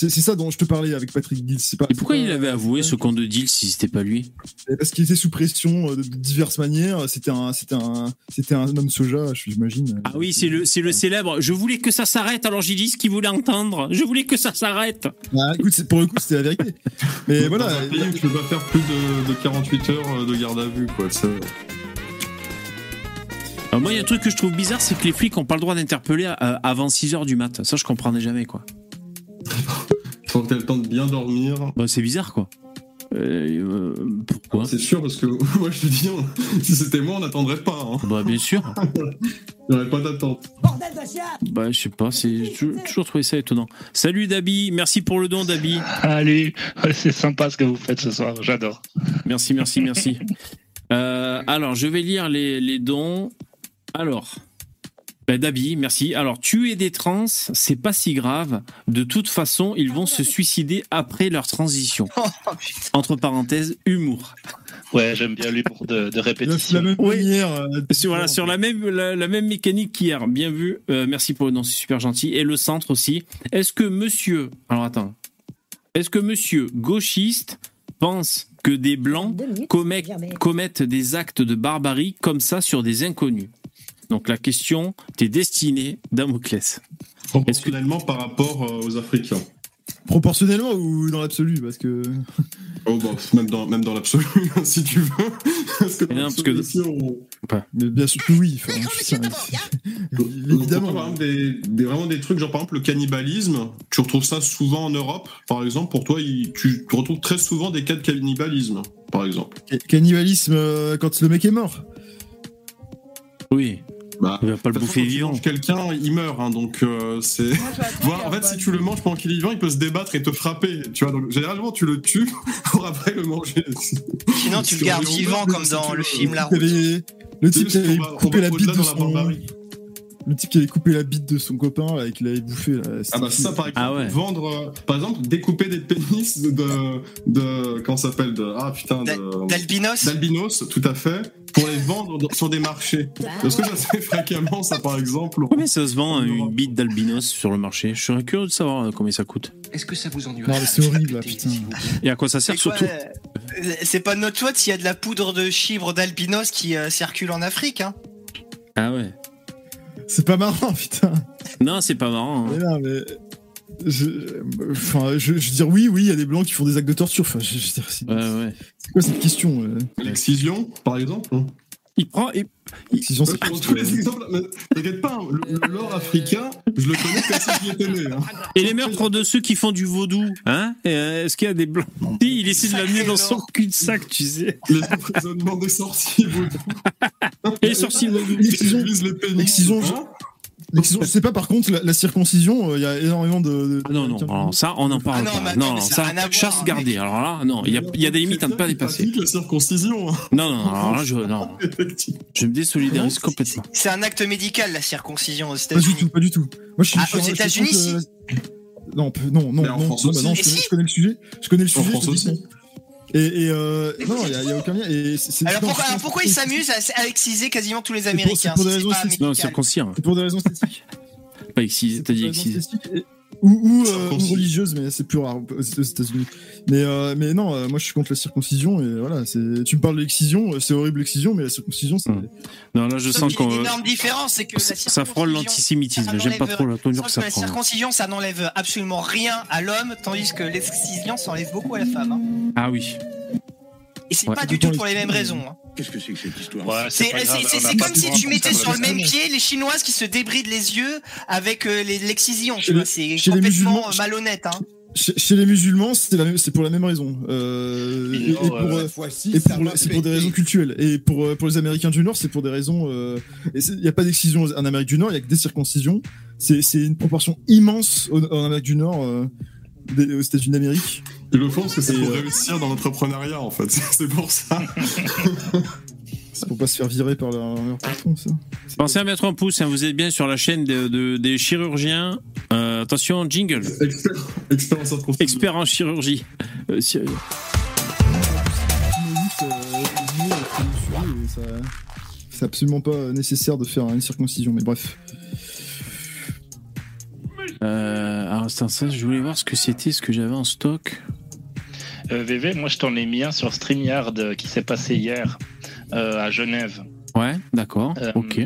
C'est ça dont je te parlais avec Patrick. C'est pas. Et pourquoi il avait avoué ce con de deal si c'était pas lui? Parce qu'il était sous pression euh, de diverses manières. C'était un, c'était un, c'était un homme soja, je- j'imagine. Ah oui, c'est le, c'est le célèbre. Je voulais que ça s'arrête, alors j'ai dit ce qu'il voulait entendre. Je voulais que ça s'arrête. Bah, écoute, pour le coup, c'était la vérité. Mais Dans voilà. un pays où tu peux pas faire plus de, de 48 heures euh, de garde à vue, quoi. ça- Alors moi, il y a un truc que je trouve bizarre, c'est que les flics ont pas le droit d'interpeller euh, avant 6 heures du mat. Ça, je comprenais jamais, quoi. Faut que t'aies le temps de bien dormir. Bah, c'est bizarre, quoi. Euh, euh, pourquoi? C'est sûr, parce que moi je te dis, on- si c'était moi, on n'attendrait pas. Hein. Bah, bien sûr. Il n'y aurait pas d'attente. Bordel de chien Bah, je sais pas, c'est j'ai toujours trouvé ça étonnant. Salut Dabi, merci pour le don, Dabi. Allez, c'est sympa ce que vous faites ce soir, j'adore. Merci, merci, merci. Euh, alors, je vais lire les, les dons. Alors, ben, Dabi, merci. Alors, tuer des trans, c'est pas si grave. De toute façon, ils vont se suicider après leur transition. Oh. Entre parenthèses, humour. Ouais, j'aime bien l'humour de, de répétition. la même Oui. manière. euh, Sur, voilà, sur la même, la, la même mécanique qu'hier. Bien vu. Euh, merci pour le nom, c'est super gentil. Et le centre aussi. Est-ce que monsieur. Alors, attends. Est-ce que monsieur gauchiste pense que des blancs commettent des actes de barbarie comme ça sur des inconnus? Donc la question t'est destinée, Damoclès. Proportionnellement par rapport euh, aux Africains. Proportionnellement ou dans l'absolu? Parce que. Oh, bah, même dans, même dans l'absolu, si tu veux. Parce que, non, parce on- Mais bien sûr oui. enfin, ça- Évidemment. Par exemple, des, des- vraiment des trucs, genre par exemple le cannibalisme, tu retrouves ça souvent en Europe? Par exemple, pour toi, il- tu, tu retrouves très souvent des cas de cannibalisme, par exemple. Ca- Cannibalisme euh, quand le mec est mort. Oui, Bah, il va pas le bouffer vivant. quelqu'un, il meurt, hein, donc euh, c'est. Voilà, en fait, si tu le manges pendant qu'il est vivant, il peut se débattre et te frapper. Tu vois, donc généralement, tu le tues pour après le manger. Sinon, tu le gardes vivant comme dans le film La Route. Le type qui avait coupé la bite de dans la son. Le type qui avait coupé la bite de son copain, là, et qui l'avait bouffé. Là, Ah bah ça par exemple, Ah ouais. vendre, euh, par exemple, découper des pénis de, de, de comment ça s'appelle de ah putain D'albinos d'albinos, tout à fait, pour les vendre dans- sur des marchés. Est-ce que ça se fait fréquemment, ça, par exemple Combien ça se vend une bite d'albinos sur le marché? Je serais curieux de savoir euh, combien ça coûte. Est-ce que ça vous ennuie? Non, mais c'est horrible, là, putain. Et à quoi ça sert surtout? euh, C'est pas de notre faute s'il y a de la poudre de chibre d'albinos qui euh, circule en Afrique. Hein? Ah ouais. C'est pas marrant, putain. Non, c'est pas marrant. hein. Mais non, mais. Je, enfin, je, je veux dire, oui, oui, il y a des blancs qui font des actes de torture. Enfin, je, je veux dire, c'est Ouais, ouais. c'est quoi cette question euh? L'excision, par exemple Il prend. il- Excision, c'est Pour tous les exemples, mais T'inquiète pas, le, le lore africain, je le connais comme si j'y étais né. hein. Et les meurtres de ceux qui font du vaudou, hein? Et, euh, Est-ce qu'il y a des blancs? Si, Il essaie de l'amener dans son cul-de-sac, tu sais. Les emprisonnements des sorciers vaudous. Et les sorciers vaudou. L'excision, Ils les pénis. l'excision, Hein l'excision, je sais pas, par contre, la, la circoncision, euh, il y a énormément de. de- Ah Non, non, alors ça, on n'en parle Ah non, pas. attends, Non, non, ça chasse mec. gardée. Alors là, non, il y a, il y a des limites à ne pas dépasser. la circoncision. hein. Non, non, alors là, je, non, je me désolidarise complètement. C'est un acte médical, la circoncision aux Pas du États-Unis. tout, pas du tout. Moi, je suis. Ah, je suis- aux États-Unis, euh, Non, peu- non, non, Mais en non, France non, bah aussi. non, Et je, connais, si je connais le sujet. Je connais le En sujet. Et, et euh, non, il y, a- a aucun lien. Et Alors non, pourquoi, c'est- alors pourquoi ils s'amusent à, à exciser quasiment tous les Américains c'est pour des si raisons pas esthétiques. Non. C'est pour des raisons esthétiques. Pas excisé, t'as dit Pour Ou, ou, euh, ou religieuse, mais c'est plus rare aux États-Unis. Mais, euh, mais non, euh, moi je suis contre la circoncision et voilà. c'est- Tu me parles de l'excision, c'est horrible l'excision, mais la circoncision, c'est. Hmm. Non, là, je Sauf sens qu'on. une énorme différence, c'est que la Ça frôle l'antisémitisme. J'aime pas trop la tournure que que ça la prend. circoncision, ça n'enlève absolument rien à l'homme, tandis que l'excision, ça enlève beaucoup à la femme. hein. Ah oui. Et c'est Ouais. pas du tout pour les mêmes raisons. hein. Qu'est-ce que c'est que cette histoire Ouais, C'est pas comme si tu mettais sur le même pied les Chinoises qui se débrident les yeux avec euh, les- l'excision. C'est complètement musulmans, euh, malhonnête. Hein. Chez, chez les musulmans, c'est pour la même raison. Euh, et, pour, euh, euh, et c'est pour des raisons culturelles. Et pour, euh, pour les Américains du Nord, c'est pour des raisons. euh, Il n'y a pas d'excision en Amérique du Nord, il y a que des circoncisions. C'est une proportion immense en Amérique du Nord, euh, aux États-Unis d'Amérique. Ils le font parce que c'est pour euh, réussir dans l'entrepreneuriat, en fait. C'est pour ça. C'est pour pas se faire virer par leur, leur patron, ça. Pensez à mettre un pouce, hein, vous êtes bien sur la chaîne de- de- des chirurgiens. Euh, attention, jingle. Expert, expert en circoncision. Expert en chirurgie. Euh, si- euh, euh, C'est absolument pas nécessaire de faire une circoncision, mais bref. Euh, alors, c'est ça, je voulais voir ce que c'était, ce que j'avais en stock. Euh, VV, moi je t'en ai mis un sur StreamYard euh, qui s'est passé hier euh, à Genève. Ouais, d'accord. Euh, ok.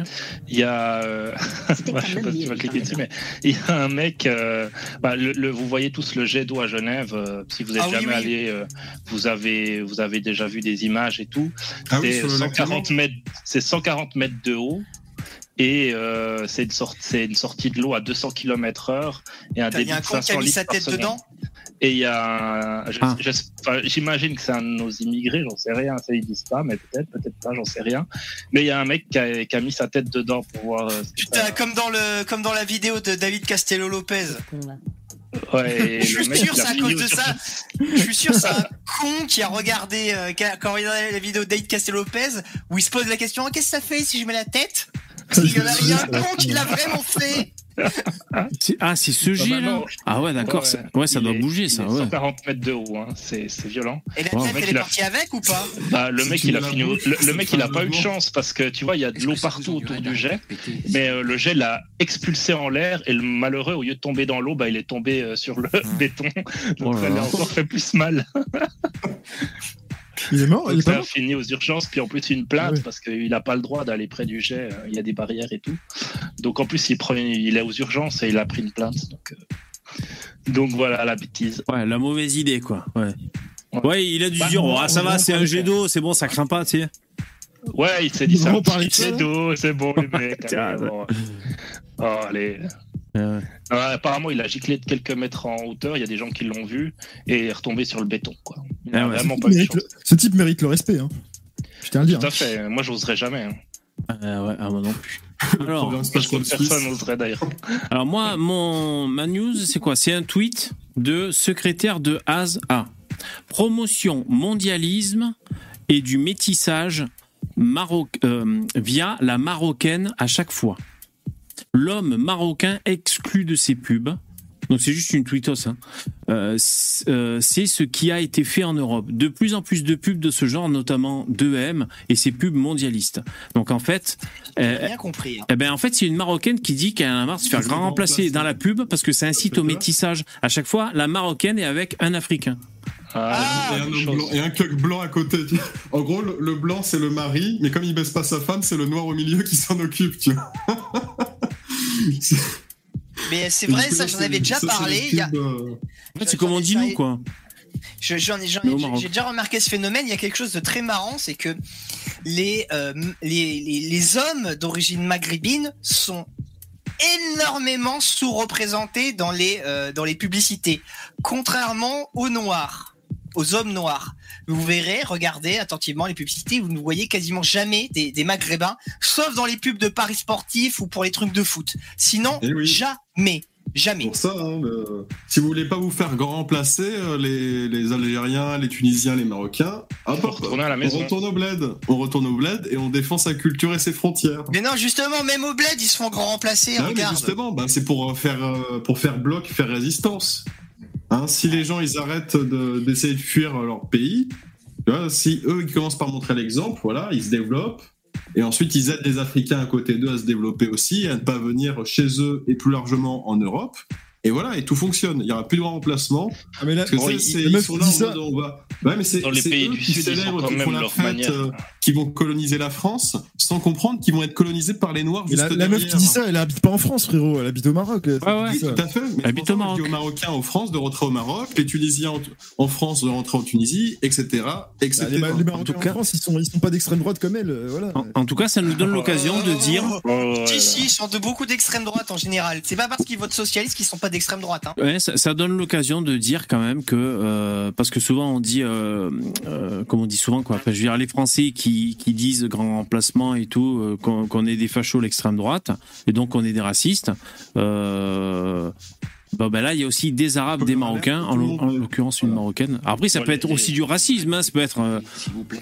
Il y a, euh, je sais pas si tu vas cliquer dessus, mais il y a un mec, euh, bah, le, le- vous voyez tous le jet d'eau à Genève. euh, si vous êtes Ah jamais oui. allé, euh, vous avez, vous avez déjà vu des images et tout. Ah c'est sur le lac 140 mètres, c'est 140 mètres de haut. Et euh, c'est une, sortie de l'eau à 200 km heure et un débit y a un de con qui 500 a mis litres sa tête dedans. Et il y a Ah. j'imagine que c'est un de nos immigrés, j'en sais rien, ça ils disent pas, mais peut-être, peut-être pas, j'en sais rien. Mais il y a un mec qui a, qui a mis sa tête dedans pour voir. euh, Putain, comme dans le comme dans la vidéo de David Castello Lopez. Ouais, Je suis mec, sûr c'est à cause de ça. Je suis sûr c'est un con qui a regardé euh, qui a, qui a regardé la vidéo de David Castello Lopez où il se pose la question qu'est-ce que ça fait si je mets la tête? Il y en a, il y a un con qui l'a vraiment fait. Ah, c'est ce jet bah là non. Ah ouais, d'accord. Ouais, ça- Ouais, ça il doit est- bouger ça, est ouais. 140 mètres de haut, hein, c'est violent. Et la Wow. tête elle est a- partie avec ou pas? Bah, le mec, il a fini. Le, mec, pas il a pas eu de chance parce que tu vois, il y a de l'eau partout autour du jet. Mais euh, le jet l'a expulsé en l'air et le malheureux, au lieu de tomber dans l'eau, bah, il est tombé euh, sur le béton. Donc Oh là ça lui a encore fait plus mal. Il est mort Il Donc est pas mort fini aux urgences. Puis en plus, une plainte Ah ouais. parce qu'il n'a pas le droit d'aller près du jet. euh, Il y a des barrières et tout. Donc en plus, il, prend, il est aux urgences et il a pris une plainte. Donc, euh, donc voilà la bêtise. Ouais, la mauvaise idée quoi. Ouais. Ouais. Ouais, il a dû Bah, dire, oh, ça va, c'est un jet d'eau, c'est bon, ça craint pas, tu sais. Ouais, il s'est dit ça. C'est d'eau, c'est bon les mecs. Tiens, allez, bon. Oh, allez. Apparemment, il a giclé de quelques mètres en hauteur. Il y a des gens qui l'ont vu et est retombé sur le béton. Quoi. Il n'a Ah ouais. vraiment Ce pas type mérite le- Ce type mérite le respect. Hein. Je tiens à le dire. Tout à fait. Moi, j'oserais jamais. hein. Euh, ouais, ah, moi non plus. Alors, Parce que personne n'oserait d'ailleurs. alors moi, mon, ma news, c'est quoi? C'est un tweet de secrétaire de Az A. Promotion mondialisme et du métissage maroc euh, via la marocaine à chaque fois. L'homme marocain exclu de ses pubs. donc c'est juste une tweetos. Hein. Euh, c'est euh, c'est ce qui a été fait en Europe. De plus en plus de pubs de ce genre, notamment 2M et ces pubs mondialistes. Donc en fait, J'ai euh, rien compris. hein. eh ben en fait c'est une marocaine qui dit qu'elle en a marre de se faire grand remplacer dans la pub parce que ça incite au métissage. À chaque fois, la marocaine est avec un africain. Ah, et, un blanc, et un cuck blanc à côté. En gros, le, le blanc, c'est le mari, mais comme il baisse pas sa femme, c'est le noir au milieu qui s'en occupe, tu vois. Mais c'est vrai, ça, j'en avais déjà parlé. les il y a- pubs, euh, En fait, J'en c'est comme on ai dit déjà- nous quoi. J'en ai, j'ai déjà remarqué ce phénomène. Il y a quelque chose de très marrant, c'est que les, euh, les, les, les hommes d'origine maghrébine sont énormément sous-représentés dans les, euh, dans les publicités, contrairement aux noirs, aux hommes noirs. Vous verrez, regardez attentivement les publicités, vous ne voyez quasiment jamais des, des maghrébins, sauf dans les pubs de paris sportifs ou pour les trucs de foot. Sinon, Eh oui. jamais, jamais. pour ça, hein, le- si vous voulez pas vous faire grand remplacer, euh, les, les Algériens, les Tunisiens, les Marocains, hop, Faut hop, retourner à la maison. on retourne au bled. On retourne au bled et on défend sa culture et ses frontières. Mais non, justement, même au bled, ils se font grand remplacer. Ah mais regarde. justement, bah, c'est pour euh, faire euh, pour faire bloc, faire résistance. Hein, si les gens ils arrêtent de- d'essayer de, fuir leur pays, si eux ils commencent par montrer l'exemple, voilà, ils se développent et ensuite ils aident les Africains à côté d'eux à se développer aussi, à ne pas venir chez eux et plus largement en Europe. Et voilà, et tout fonctionne. Il y aura plus de remplacement. Ah, mais là, Parce que Bon, ça, ils meuf sont qui là en ça- mode, on va. Ouais, mais c'est Dans les c'est pays eux du qui Sud, ils célèbrent, qui font la fête, euh, qui vont coloniser la France, sans comprendre qu'ils vont être colonisés par les Noirs juste la, la meuf qui dit ça, elle habite pas en France, frérot. Elle habite au Maroc. ouais. Oui, tout à fait. Mais Habite c'est au Maroc. aux Marocains en France de rentrer au Maroc, les Tunisiens en, en France de rentrer en Tunisie, etc. etc. Bah, les, Ma- les Marocains tout en, cas- France, ils sont, ils sont pas d'extrême droite comme elle. euh, voilà. En, en tout cas, ça nous donne l'occasion de dire. Oh, Oh, ouais, Si, si, ils sont de beaucoup d'extrême droite en général. C'est pas parce qu'ils votent socialiste qu'ils sont pas d'extrême droite. Hein. Ça, donne l'occasion de dire quand même que euh, parce que souvent on dit, euh, euh, comme on dit souvent quoi. Je veux dire les Français qui, qui disent grand remplacement et tout, qu'on qu'on est des fachos l'extrême droite et donc on est des racistes. Bon, ben là, il y a aussi des Arabes, des Marocains, en, l'o- en l'occurrence une Marocaine. Après, ça peut être aussi du racisme, hein, ça peut être. euh, S'il vous plaît.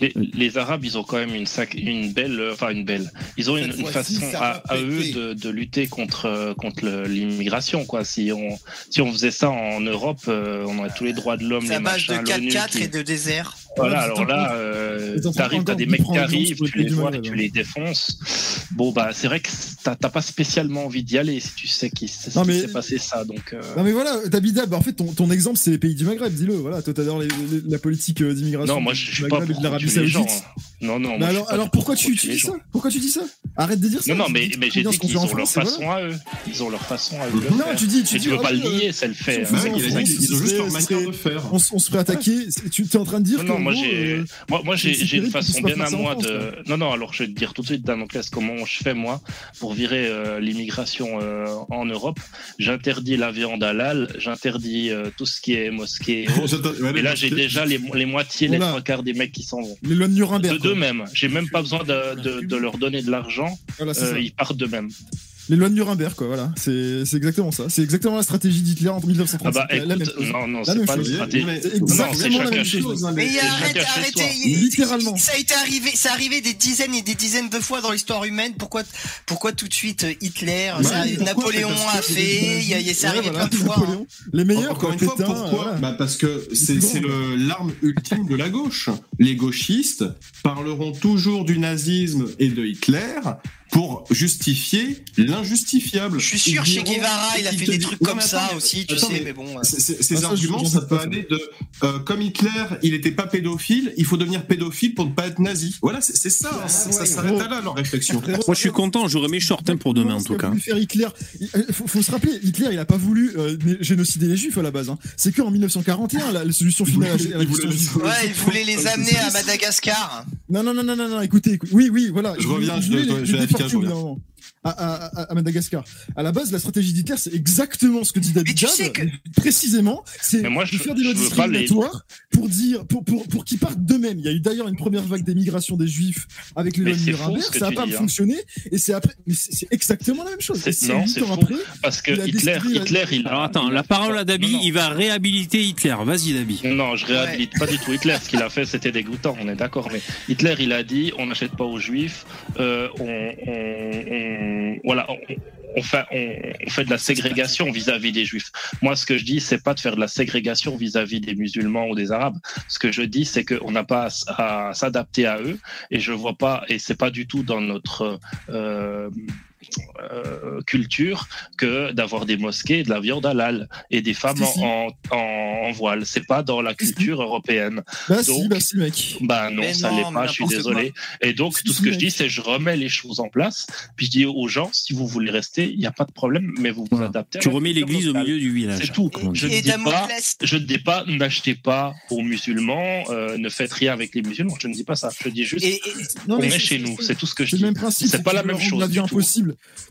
Les, les Arabes, ils ont quand même une, sac, une belle, euh, enfin une belle. Ils ont une, façon à, eux de, de lutter contre euh, contre l'immigration, quoi. Si on si on faisait ça en Europe, on aurait tous les droits de l'homme, les de machins, l'ONU 4x4 qui- et de désert. Voilà, Ouais, alors là, euh, t'arrives, t'as des mecs qui arrivent, tu les vois tu les défonces. Bon, bah, c'est vrai que t'as pas spécialement envie d'y aller si tu sais qu'il s- Non, mais- passé ça. Donc, euh, Non mais voilà, Tabida, bah, en fait ton, ton exemple c'est les pays du Maghreb, dis-le. Voilà, toi t'adores les- les- la politique euh, d'immigration non, moi, je suis pas pour de l'Arabie. Saoudite. hein. Non, non, moi, suis alors, pourquoi pour tu, tu dis ça Pourquoi tu dis ça Arrête de dire ça. Non, non, mais, mais j'ai dit qu'ils fait en ont leur façon à eux. Ils ont leur façon à eux Non, tu dis, tu veux pas le euh, nier, c'est le fait. on hein. ils ont juste leur manière de faire. on, se ferait attaquer. C'est- Tu es en train de dire Non, moi j'ai, moi, moi j'ai, c'est une façon bien à ça moi de. Non, non, alors je vais te dire tout de suite, Damoclès, comment je fais moi pour virer euh, l'immigration euh, en Europe. J'interdis la viande halal, j'interdis euh, tout ce qui est mosquée. et autres. Là, j'ai déjà les, les moitiés, les trois quarts des mecs qui s'en vont. les lois de De Nuremberg. quoi. d'eux-mêmes. J'ai même pas besoin de, de, de leur donner de l'argent. Voilà, Euh, ils partent d'eux-mêmes. Les lois de Nuremberg, quoi. Voilà, c'est c'est exactement ça. C'est exactement la stratégie d'Hitler en Ah 1930. bah la même écoute, chose. non, non, c'est pas une chose. stratégie. C'est exactement la même chose. soi. Mais c'est arrête, arrêtez. Littéralement. Ça a été arrivé, ça arrivé des dizaines et des dizaines de fois dans l'histoire humaine. Pourquoi, pourquoi tout de suite euh, Hitler, Ouais, ça, pourquoi Napoléon Parce a que- fait, il y a, il y a- c'est Ouais, arrivé voilà, plein de fois. hein. Les meilleurs, Encore quoi, une fois, pourquoi voilà. bah Parce que c'est c'est le- l'arme ultime de la gauche. Les gauchistes parleront toujours du nazisme et de Hitler pour justifier l'injustifiable. Je suis sûr, Ils Che diront- Guevara, il a fait des trucs comme ça aussi, tu sais, mais bon. euh, Ces ça, arguments, ça peut ça. aller de euh, comme Hitler, il n'était pas pédophile, il faut devenir pédophile pour ne pas être nazi. Voilà, c'est ça. Ah, ça ouais, s'arrête à là leur réflexion. Moi, je suis content, j'aurai mes shorts hein, pour demain en tout cas. faire Hitler, il euh, faut, se rappeler, Hitler, il a pas voulu euh, génocider les Juifs à la base. Hein. C'est que en 1941, la, solution finale à, la question Ouais, il voulait les amener à Madagascar. Non, non, non, non, non, non, écoutez, écoute- oui, oui, voilà. Je reviens, je vais les à À, à, à, à Madagascar. À la base, la stratégie d'Hitler, c'est exactement ce que dit David tu sais que- précisément, c'est Mais moi, de faire des lois pas les- discriminatoires pour dire, pour, pour, pour qu'ils partent d'eux-mêmes. Il y a eu d'ailleurs une première vague d'émigration des Juifs avec les lois Nuremberg, ça n'a pas dis, hein. fonctionné, et c'est après, mais c'est exactement la même chose. C'est- non, c'est après, Parce que Il Hitler, Hitler, il. Alors attends, la parole à Dabi, il va réhabiliter Hitler. Vas-y Dabi. Non, je réhabilite pas du tout Hitler. Ce qu'il a fait, c'était dégoûtant, on est d'accord. Mais Hitler, il a dit on n'achète pas aux juifs, euh, on, on, on, voilà, on, fait, de la ségrégation vis-à-vis des juifs. Moi, ce que je dis, c'est pas de faire de la ségrégation vis-à-vis des musulmans ou des arabes. Ce que je dis, c'est qu'on n'a pas à, à s'adapter à eux. Et je vois pas, et c'est pas du tout dans notre euh, euh, culture que d'avoir des mosquées, et de la viande halal et des femmes en, en, en voile. C'est pas dans la culture européenne. Bah si, bah si, mec. Bah non, Mais ça l'est pas, je suis désolé. Et donc, Si, tout si, ce que je dis, c'est je remets les choses en place, puis je dis aux gens, si vous voulez rester, il n'y a pas de problème, mais vous vous Voilà. adaptez. à Tu remets l'église au milieu du village. C'est tout. Je ne dis pas, je ne dis pas, n'achetez pas aux musulmans, euh, ne faites rien avec les musulmans. Je ne dis pas ça. Je dis juste, et, et- Non, on mais est c'est- chez c'est- nous. C'est tout ce que je C'est dis. le même principe. C'est pas la même chose La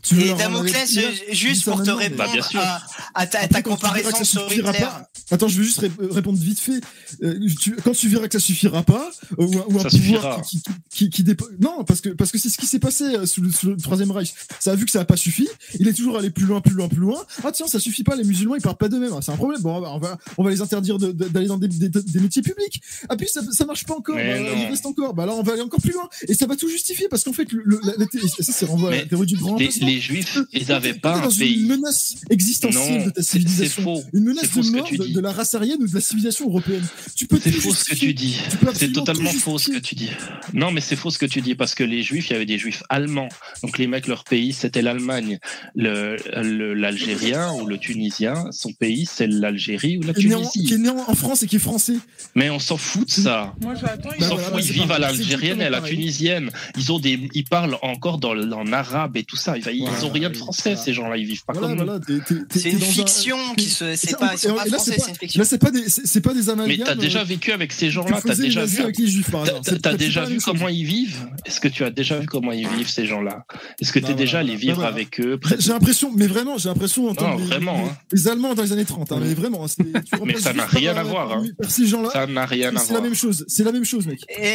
Tu et Damoclès, euh, juste pour te Bah, répondre sûr. à, à ta, Après, ta comparaison ça sur suffira Hitler. pas- Attends, je veux juste ré- répondre vite fait. Euh, tu- quand tu verras que ça suffira pas, ou, un- ou un Ça pouvoir suffira. qui, qui, qui, qui dépo- Non, parce que parce que c'est ce qui s'est passé euh, sous le, sous le Troisième Reich. Ça a vu que ça a pas suffi. Il est toujours allé plus loin, plus loin, plus loin. Ah tiens, ça suffit pas. Les musulmans, ils parlent pas d'eux-mêmes. Ah, C'est un problème. Bon, on va, on va, les interdire de- de- d'aller dans des, des, des métiers publics. Ah puis ça, ça marche pas encore. Mais Bah, il reste encore. Bah alors on va aller encore plus loin. Et ça va tout justifier parce qu'en fait, le, le- la, la thé- ça c'est renvoie à la théorie du grand Les, juifs, ils n'avaient pas un une pays. menace existentielle Non, de ta civilisation. faux. Une menace de mort de, la race aryenne ou de la civilisation européenne. Tu peux C'est faux ce que tu dis. C'est totalement faux ce que tu dis. Non, mais c'est faux ce que tu dis parce que les juifs, il y avait des juifs allemands. Donc les mecs, leur pays, c'était l'Allemagne. Le- le- L'Algérien ou le Tunisien, son pays, c'est l'Algérie ou la Tunisie. qui est né en France et qui est français. Mais on s'en fout de ça. Moi, j'attends. Ils Bah s'en voilà, foutent, c'est ils vivent à l'algérienne et à la tunisienne. Ils ont des, ils parlent encore dans le- en arabe et tout ça. Ils, ils Voilà, ont rien de français, ces gens-là. Ils vivent pas Voilà, comme nous. voilà. t'es- t'es- t'es- C'est t'es une fiction qui se. C'est Ça, pas, français, pas- c'est une fiction. Là, c'est pas des, c'est pas des amalgames. Mais t'as déjà euh, vécu avec ces gens-là. T'as déjà vu. avec les juifs, par T'as exemple. déjà vu comment ils vivent? Est-ce que tu as déjà vu comment ils vivent ces gens-là? Est-ce que Bah, tu es voilà, déjà allé vivre Bah, avec eux J'ai l'impression, mais vraiment, j'ai l'impression d'entendre Non, les, vraiment, les- hein. les Allemands dans les années 30. hein, mais vraiment, c'est- tu Mais ça n'a rien à voir, hein. ces gens-là. Ça n'a rien à C'est la voir. même chose. C'est la même chose, mec. Et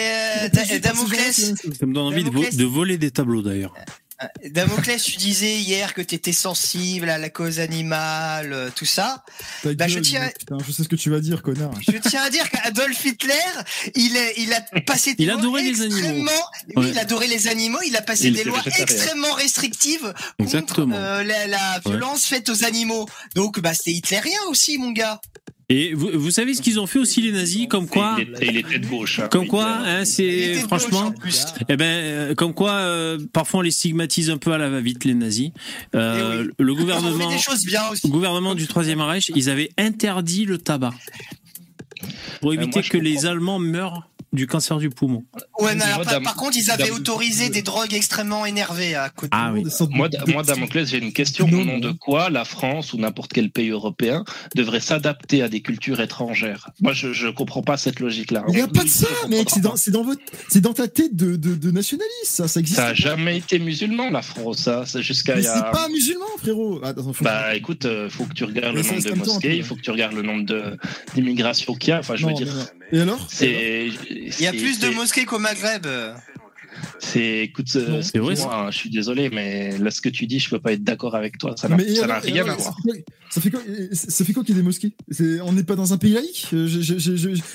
euh, Damoclès. Ça me donne envie de voler des tableaux d'ailleurs. Damoclès, tu disais hier que tu étais sensible à la cause animale, euh, tout ça. Bah, je tiens- putain, je sais ce que tu vas dire, connard. Je tiens à dire qu'Adolf Hitler, il, est- il a passé des Il lois adorait les animaux. extrêmement- Ouais. Il adorait les animaux. Il a passé Il des lois extrêmement restrictives contre Exactement. euh, la, la violence faite aux animaux. Donc, bah, c'était hitlérien aussi, mon gars. Et vous, vous savez ce qu'ils ont fait aussi les nazis, comme quoi, Et il était, il était de gauche. hein. comme quoi, hein, c'est franchement, eh ben, euh, comme quoi, euh, parfois on les stigmatise un peu à la va-vite les nazis. Euh, Eh oui. Le gouvernement, le gouvernement du Troisième Reich, ils avaient interdit le tabac pour éviter Euh, moi, je que les. Allemands meurent du cancer du poumon. Ouais, mais alors, par, contre, ils avaient autorisé des drogues extrêmement énervées à côté. Ah oui. Moi, moi Damoclès, j'ai une question. Au nom de quoi la France ou n'importe quel pays européen devrait s'adapter à des cultures étrangères? Moi, je ne comprends pas cette logique-là. Il n'y a pas de ça, mec. C'est dans, c'est dans votre, c'est dans ta tête de, de, de nationaliste, ça. Ça existe. Ça n'a jamais été musulman, la France. Ça, c'est jusqu'à Mais a- c'est pas musulman, frérot. Attends, Bah écoute, euh, faut que tu regardes Mais le nombre de mosquées, il faut que tu regardes le nombre de d'immigration qu'il y a. Enfin, je Non, veux dire. Et alors? C'est. Il y a plus de mosquées qu'au Maghreb. C'est, écoute, euh, c'est vrai, moi, hein, je suis désolé, mais là, ce que tu dis, je peux pas être d'accord avec toi. Ça n'a rien alors, à voir. Ça fait quoi, ça fait quoi qu'il y ait des mosquées? On n'est pas dans un pays laïque? Euh,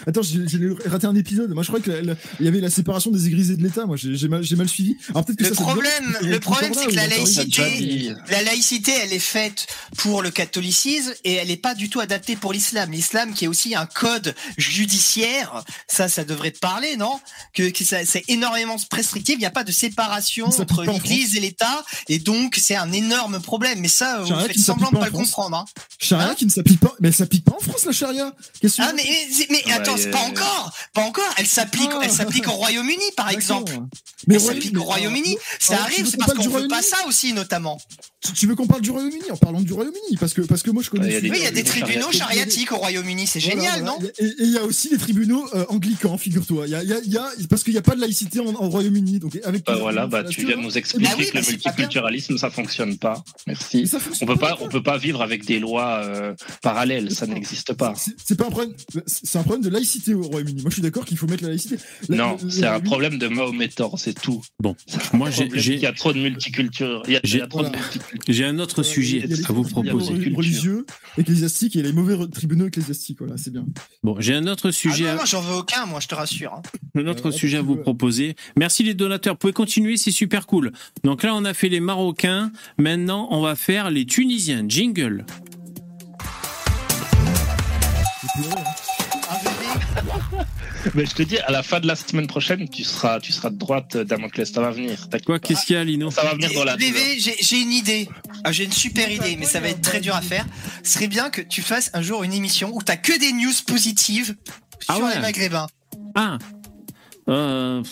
Attends, j'ai raté un épisode. Moi, je croyais qu'il y avait la séparation des églises et de l'État. Moi, j'ai mal, j'ai mal suivi. Alors que Le ça, problème, le problème, c'est que la laïcité, la laïcité, elle est faite pour le catholicisme et elle n'est pas du tout adaptée pour l'islam. L'islam qui est aussi un code judiciaire, ça, ça devrait te parler, non? Que, que ça- c'est énormément Il n'y a pas de séparation entre l'Église et l'État et donc c'est un énorme problème. Mais ça, vous Charia faites semblant de pas pas le comprendre. Hein. Charia Hein qui ne s'applique pas. Mais elle s'applique pas en France, la charia. Qu'est-ce que Ah mais mais, mais Ah, attends, bah, c'est euh, pas encore, pas encore. Elle s'applique, Ah. elle s'applique au Royaume-Uni, par exemple. Mais elle s'applique au Royaume-Uni. Ça arrive, c'est parce qu'on veut pas ça aussi, notamment. Tu, tu veux qu'on parle du Royaume-Uni en parlant du Royaume-Uni parce que parce que moi je connais. Il y a des- Oui, il y a des des tribunaux chariatiques. au Royaume-Uni, c'est génial, voilà. non Et il y a aussi des tribunaux euh, anglicans, figure-toi. Il y a, il y a, il y a- parce qu'il n'y a pas de laïcité en, en Royaume-Uni. Donc avec Bah voilà, bah tu viens de nous expliquer Ah oui, que bah le multiculturalisme ça fonctionne pas. Merci. ça On fonctionne peut pas, d'accord. on peut pas vivre avec des lois euh, parallèles, ça n'existe pas. C'est pas un problème. C'est un problème de laïcité au Royaume-Uni. Moi, je suis d'accord qu'il faut mettre la laïcité. La- Non, c'est un problème de Mahometan, c'est tout. Bon, moi j'ai qu'il y a trop de multiculture. Il y a, il trop de multiculture. J'ai un autre Euh, sujet il y a les à vous tribunaux proposer. religieux, ecclésiastiques et les mauvais tribunaux ecclésiastiques. Voilà, c'est bien. Bon, j'ai un autre Ah sujet, non, à- non, j'en veux aucun, moi, je te rassure. hein. un autre Euh, sujet à vous veux- proposer. Merci les donateurs. donateur. Vous pouvez continuer, c'est super cool. Donc là, on a fait les Marocains. Maintenant, on va faire les Tunisiens. Jingle. Mais je te dis, à la fin de la semaine prochaine, tu seras, tu seras de droite, euh, Damoclès. Ça va venir. Quoi, qu'est-ce qu'il y a, Lino Ça va venir dans la. VV, j'ai j'ai une idée. Ah, j'ai une super idée, mais ça va être très dur à faire. Ce serait bien que tu fasses un jour une émission où t'as que des news positives Ah sur ouais. les Maghrébins. Ah euh,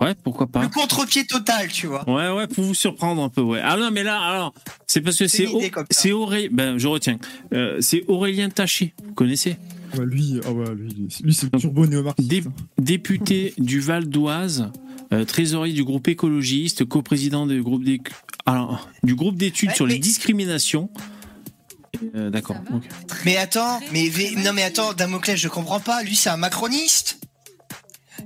Ouais, pourquoi Le pas. contre-pied total, tu vois. Ouais, ouais, pour vous surprendre un peu, ouais. Ah non, mais là, alors, c'est parce que C'est c'est ben, je retiens. Euh, c'est Aurélien Taché, vous connaissez? Ouais, lui, ah ouais, lui, lui, lui, c'est le turbo néo-marxiste. Dé- député du Val d'Oise, euh, trésorier du groupe écologiste, coprésident du groupe des- alors, du groupe d'études Ouais, sur les discriminations. Euh, D'accord. Mais attends, mais V- non mais attends, Damoclès, je comprends pas. Lui, c'est un macroniste.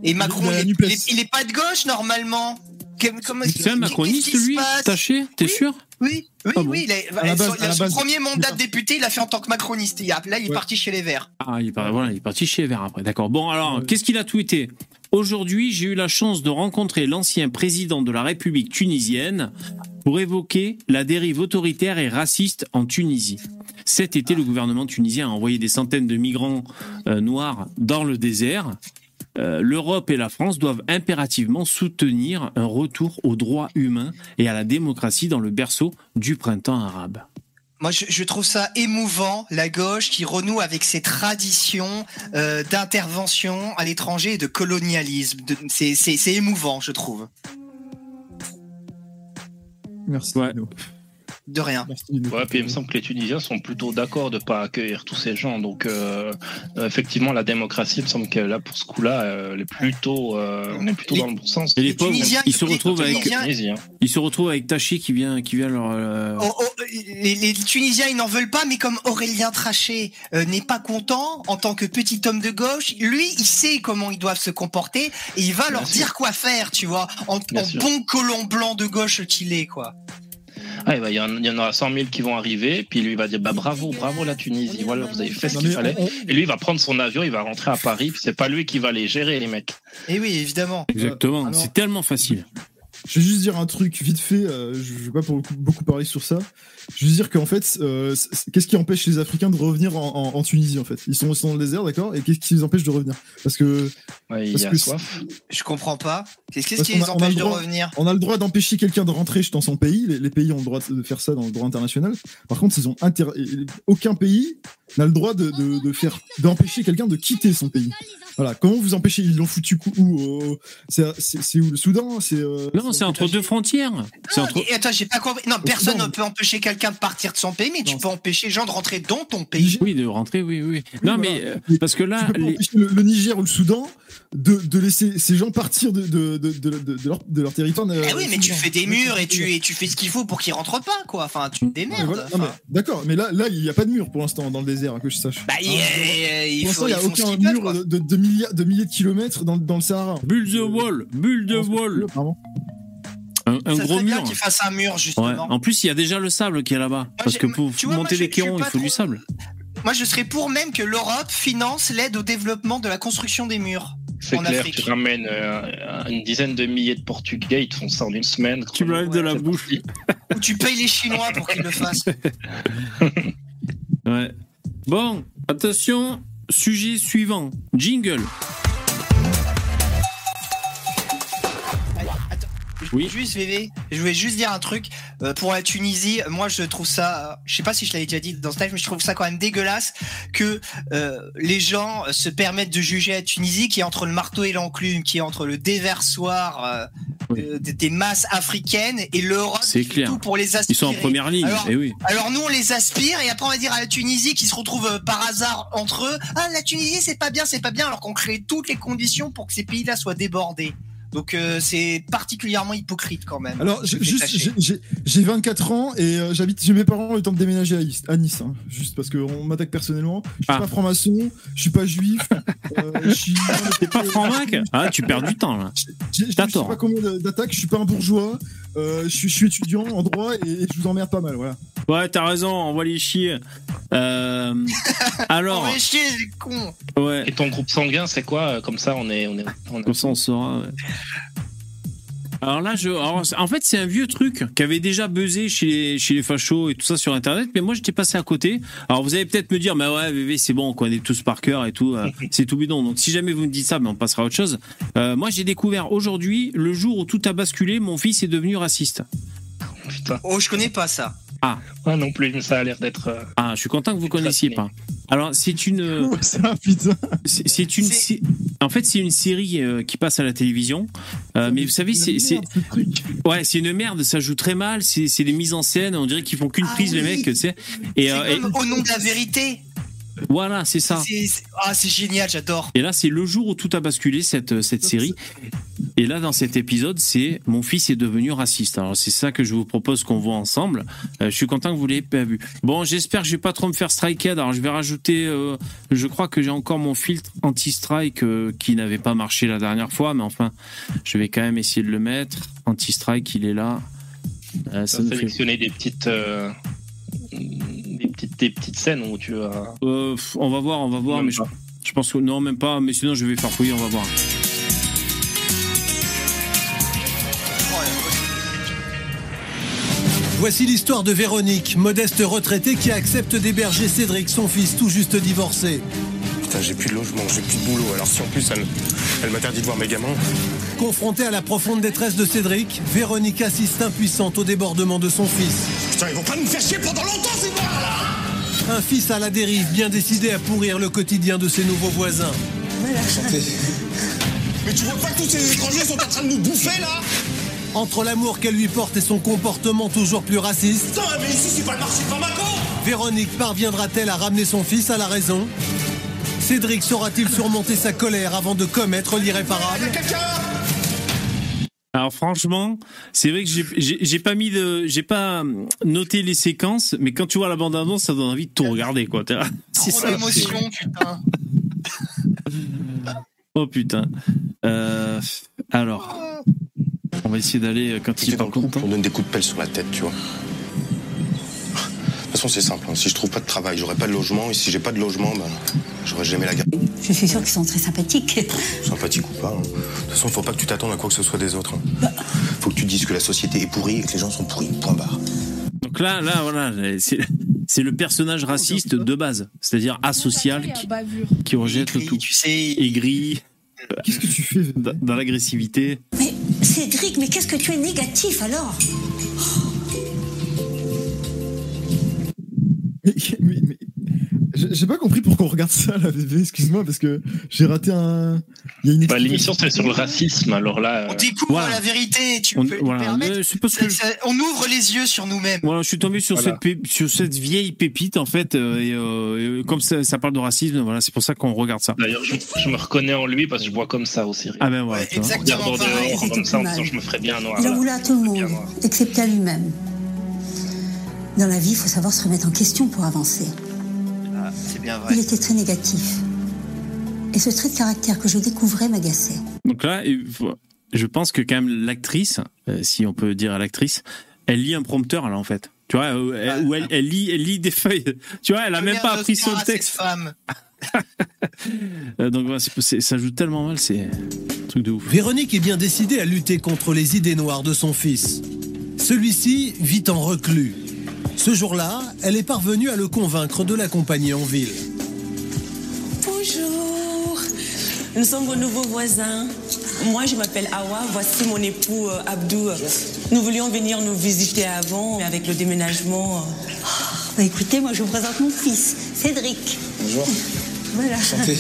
Et Macron, Il est, NUPES. il est- il est pas de gauche normalement. C'est un macroniste, lui Taché, t'es Oui. sûr Oui, oui, Ah bon oui. Il a, base- son, a base- premier mandat de député, il l'a fait en tant que macroniste. Il a- là, il est Ouais. parti chez les Verts. Ah, il est, voilà, il est parti chez Vert après. D'accord. Bon, alors, Ouais. qu'est-ce qu'il a tweeté? Aujourd'hui, j'ai eu la chance de rencontrer l'ancien président de la République tunisienne pour évoquer la dérive autoritaire et raciste en Tunisie. Cet été, le gouvernement tunisien a envoyé des centaines de migrants euh, noirs dans le désert. Euh, L'Europe et la France doivent impérativement soutenir un retour aux droits humains et à la démocratie dans le berceau du printemps arabe. Moi, je, je trouve ça émouvant, la gauche qui renoue avec ses traditions euh, d'intervention à l'étranger et de colonialisme. De- C'est c'est- c'est émouvant, je trouve. Merci, Ouais. De rien. Ouais, puis il me semble que les Tunisiens sont plutôt d'accord de pas accueillir tous ces gens. Donc, euh, euh, effectivement, la démocratie, il me semble que là, pour ce coup-là, euh, elle est plutôt, euh, on est plutôt Les- dans le bon sens. Et les, Les pauvres, Tunisiens, ils se les retrouvent avec, Tunisiens- ils se retrouvent avec Tachi qui vient, qui vient leur. euh, Oh, oh, les, les Tunisiens, ils n'en veulent pas, mais comme Aurélien Traché euh, n'est pas content en tant que petit homme de gauche, lui, il sait comment ils doivent se comporter et il va Bien leur sûr. dire quoi faire, tu vois, en, bon colon blanc de gauche qu'il est, quoi. Ah, bah, il y, en- il y en aura 100 000 qui vont arriver, puis lui il va dire bah bravo, bravo la Tunisie, voilà, vous avez fait ce qu'il fallait. Et lui il va prendre son avion, il va rentrer à Paris, puis c'est pas lui qui va les gérer les mecs. Et oui, évidemment. Exactement, alors- c'est tellement facile. Je vais juste dire un truc vite fait, euh, je vais pas beaucoup, beaucoup parler sur ça. Je juste dire qu'en fait, euh, qu'est-ce qui empêche les Africains de revenir en, en- en Tunisie en fait? Ils sont, ils sont dans le désert, d'accord? Et qu'est-ce qui les empêche de revenir? Parce que Ouais, il Parce y a que soif. Je comprends pas. Qu'est-ce qui les a- empêche de revenir? on a le droit d'empêcher quelqu'un de rentrer dans son pays. Les, les pays ont le droit de faire ça dans le droit international. Par contre, ils ont inter- aucun pays n'a le droit de, de, de faire d'empêcher quelqu'un de quitter son pays. Voilà. Comment vous empêchez Ils l'ont foutu où euh, C'est c'est- c'est où le Soudan C'est euh, Non, c'est entre deux frontières. C'est Non, entre. mais attends, j'ai pas compris. Non, personne non. ne peut empêcher quelqu'un de partir de son pays, mais tu Non. peux empêcher les gens de rentrer dans ton pays. Oui, de rentrer, oui, oui. Non, voilà. mais euh, Mais parce que là, tu peux pas les- empêcher le, le Niger ou le Soudan de, de laisser ces gens partir de, de, de, de, de- de leur, de leur territoire. euh, Eh oui, mais tu fais des murs et tu, et tu fais ce qu'il faut pour qu'ils rentrent pas, quoi. Enfin, tu te démerdes. voilà. D'accord, mais là, là, il n'y a pas de mur pour l'instant dans le désert, hein, que je sache. Bah, il, Hein, il pour faut, l'instant, il n'y a aucun peuvent, mur de, de, de milliers, de milliers de kilomètres dans, dans le Sahara. bulle de wall, bulle de wall, pardon. un, un Ça gros mur. qu'ils fassent un mur, Ouais. justement. En plus, il y a déjà le sable qui est là-bas. Parce que pour moi, monter les quérons, il faut du sable. Moi, je serais pour même que l'Europe finance l'aide au développement de la construction des murs. C'est En clair, Afrique. tu ramènes euh, une dizaine de milliers de Portugais, ils te font ça en une semaine. Tu me lèves de la bouche. Ou tu payes les Chinois pour qu'ils le fassent. Ouais. Bon, attention, sujet suivant. Jingle. Oui. Juste, VV, je voulais juste dire un truc. Euh, pour la Tunisie, moi, je trouve ça. Je sais pas si je l'avais déjà dit dans ce live, mais je trouve ça quand même dégueulasse que euh, les gens se permettent de juger la Tunisie, qui est entre le marteau et l'enclume, qui est entre le déversoir euh, Oui. euh, des- des masses africaines et l'Europe. C'est clair. Tout pour les aspirer. Ils sont en première ligne. Alors- Eh oui. Alors nous on les aspire et après on va dire à la Tunisie qui se retrouve euh, par hasard entre eux ah la Tunisie c'est pas bien c'est pas bien alors qu'on crée toutes les conditions pour que ces pays-là soient débordés. Donc euh, c'est particulièrement hypocrite quand même. Alors, j'ai- j'ai- j'ai j'ai 24 ans et euh, j'habite chez mes parents le temps de déménager à Nice, à nice hein, juste parce qu'on m'attaque personnellement. Je suis Ah. pas franc-maçon, je suis pas juif, euh, je suis. T'es pas franc-mac Ah, tu perds du temps, là. J'ai- j'ai- Je sais pas combien d'attaques, je suis pas un bourgeois, euh, je, suis, je suis étudiant en droit et, je vous emmerde pas mal, voilà. Ouais, t'as raison, on va les chier. Euh, alors, mais chier, les cons. ouais, Et ton groupe sanguin, c'est quoi? Comme ça, on est, on est, on est- comme ça on saura. ouais. Alors là, je, alors, en fait, c'est un vieux truc qui avait déjà buzzé chez les, chez les fachos et tout ça sur Internet, mais moi, j'étais passé à côté. Alors, vous allez peut-être me dire, mais ouais, VV, c'est bon, on connaît tous par cœur et tout, euh, c'est tout bidon. Donc, si jamais vous me dites ça, mais on passera à autre chose. Euh, moi, j'ai découvert aujourd'hui, le jour où tout a basculé, mon fils est devenu raciste. Putain. Oh, je connais pas ça. Moi non plus, mais ça a l'air d'être. euh, Ah, je suis content que vous connaissiez pas. Alors, c'est une, c'est un putain. c'est une, en fait, c'est une série euh, qui passe à la télévision. Euh, mais vous savez, c'est, ce. Ouais, c'est une merde, ça joue très mal, c'est des mises en scène, on dirait qu'ils font qu'une Ah prise les mecs, tu sais. Et, C'est euh, et- comme au nom de la vérité. Voilà, c'est ça. C'est- c'est- Ah, c'est génial, j'adore. Et là, c'est le jour où tout a basculé cette cette série. Et là, dans cet épisode, c'est mon fils est devenu raciste. Alors c'est ça que je vous propose qu'on voit ensemble. Euh, je suis content que vous l'ayez pas vu. Bon, j'espère que je vais pas trop me faire striker. Alors je vais rajouter. euh, je crois que j'ai encore mon filtre anti-strike euh, qui n'avait pas marché la dernière fois, mais enfin, je vais quand même essayer de le mettre. Anti-strike, il est là. Euh, ça fait- sélectionné des petites, euh, des petites, des petites scènes où tu as. Euh, on va voir, on va voir, Même mais je, je pense que non, même pas. Mais sinon, je vais faire fouiller, on va voir. Voici l'histoire de Véronique, modeste retraitée qui accepte d'héberger Cédric, son fils tout juste divorcé. Putain, j'ai plus de logement, j'ai plus de boulot. Alors si en plus elle, elle m'interdit de voir mes gamins. Confrontée à la profonde détresse de Cédric, Véronique assiste impuissante au débordement de son fils. Putain, ils vont pas nous faire chier pendant longtemps ces morts là Un fils à la dérive, bien décidé à pourrir le quotidien de ses nouveaux voisins. Mais tu vois pas que tous ces étrangers sont en train de nous bouffer là Entre l'amour qu'elle lui porte et son comportement toujours plus raciste, Putain, mais ici c'est pas le marché de Bamako Véronique parviendra-t-elle à ramener son fils à la raison? Cédric saura-t-il surmonter sa colère avant de commettre l'irréparable Quelqu'un Alors franchement, c'est vrai que j'ai- pas mis de, j'ai pas noté les séquences, mais quand tu vois la bande annonce, ça donne envie de tout regarder, quoi. Là, C'est Trop ça. putain. Oh putain. Euh, alors, on va essayer d'aller euh, quand il T'es est dans pas le couple, content. on donne des coups de pelle sur la tête, tu vois. De toute façon, c'est simple. hein. Si je trouve pas de travail, j'aurai pas de logement. Et si j'ai pas de logement, ben, j'aurai jamais la garde. Je suis sûre qu'ils sont très sympathiques. Sympathique ou pas. hein. De toute façon, faut pas que tu t'attendes à quoi que ce soit des autres. hein. Faut que tu dises que la société est pourrie et que les gens sont pourris. Point barre. Donc là, là, voilà, c'est c'est le personnage raciste de base, c'est-à-dire asocial qui, qui rejette le tout, Tu sais, aigri, Qu'est-ce que tu fais dans dans l'agressivité. Mais Cédric, mais qu'est-ce que tu es négatif alors? Mais, mais- mais- j'ai pas compris pourquoi on regarde ça, la VV, excuse-moi, parce que j'ai raté un. Il y a une Bah. L'émission c'est sur le racisme, alors là. on euh, découvre voilà. la vérité, tu On- peux voilà, permettre. euh, que Ça- ça- on ouvre les yeux sur nous-mêmes. Voilà, je suis tombé sur, Voilà. cette, pé- sur cette vieille pépite, en fait, euh, et, euh, et comme ça, ça parle de racisme, voilà, c'est pour ça qu'on regarde ça. D'ailleurs, je, je me reconnais en lui parce que je vois comme ça aussi. Ah ben voilà. Ouais. Regardant exactement pareil, dehors, comme ça, en disant je me ferais bien noir. Il là. voulait à tout le monde, excepté à lui-même. Dans la vie, il faut savoir se remettre en question pour avancer. Ah, c'est bien Il était très négatif. Et ce trait de caractère que je découvrais m'agaçait. Donc là, je pense que quand même l'actrice, euh, si on peut dire à l'actrice, elle lit un prompteur là en fait. Tu vois, euh, elle- où elle, elle lit, elle lit des feuilles. Tu vois, elle a Je même pas appris son texte. femme. Euh, donc voilà, c'est- c'est- ça joue tellement mal, c'est un truc de ouf. Véronique est bien décidée à lutter contre les idées noires de son fils. Celui-ci vit en reclus. Ce jour-là, elle est parvenue à le convaincre de l'accompagner en ville. Bonjour, nous sommes vos nouveaux voisins. Moi, je m'appelle Awa, voici mon époux euh, Abdou. Nous voulions venir nous visiter avant, mais avec le déménagement. euh, Bah écoutez, moi je vous présente mon fils, Cédric. Bonjour. Voilà. Santé.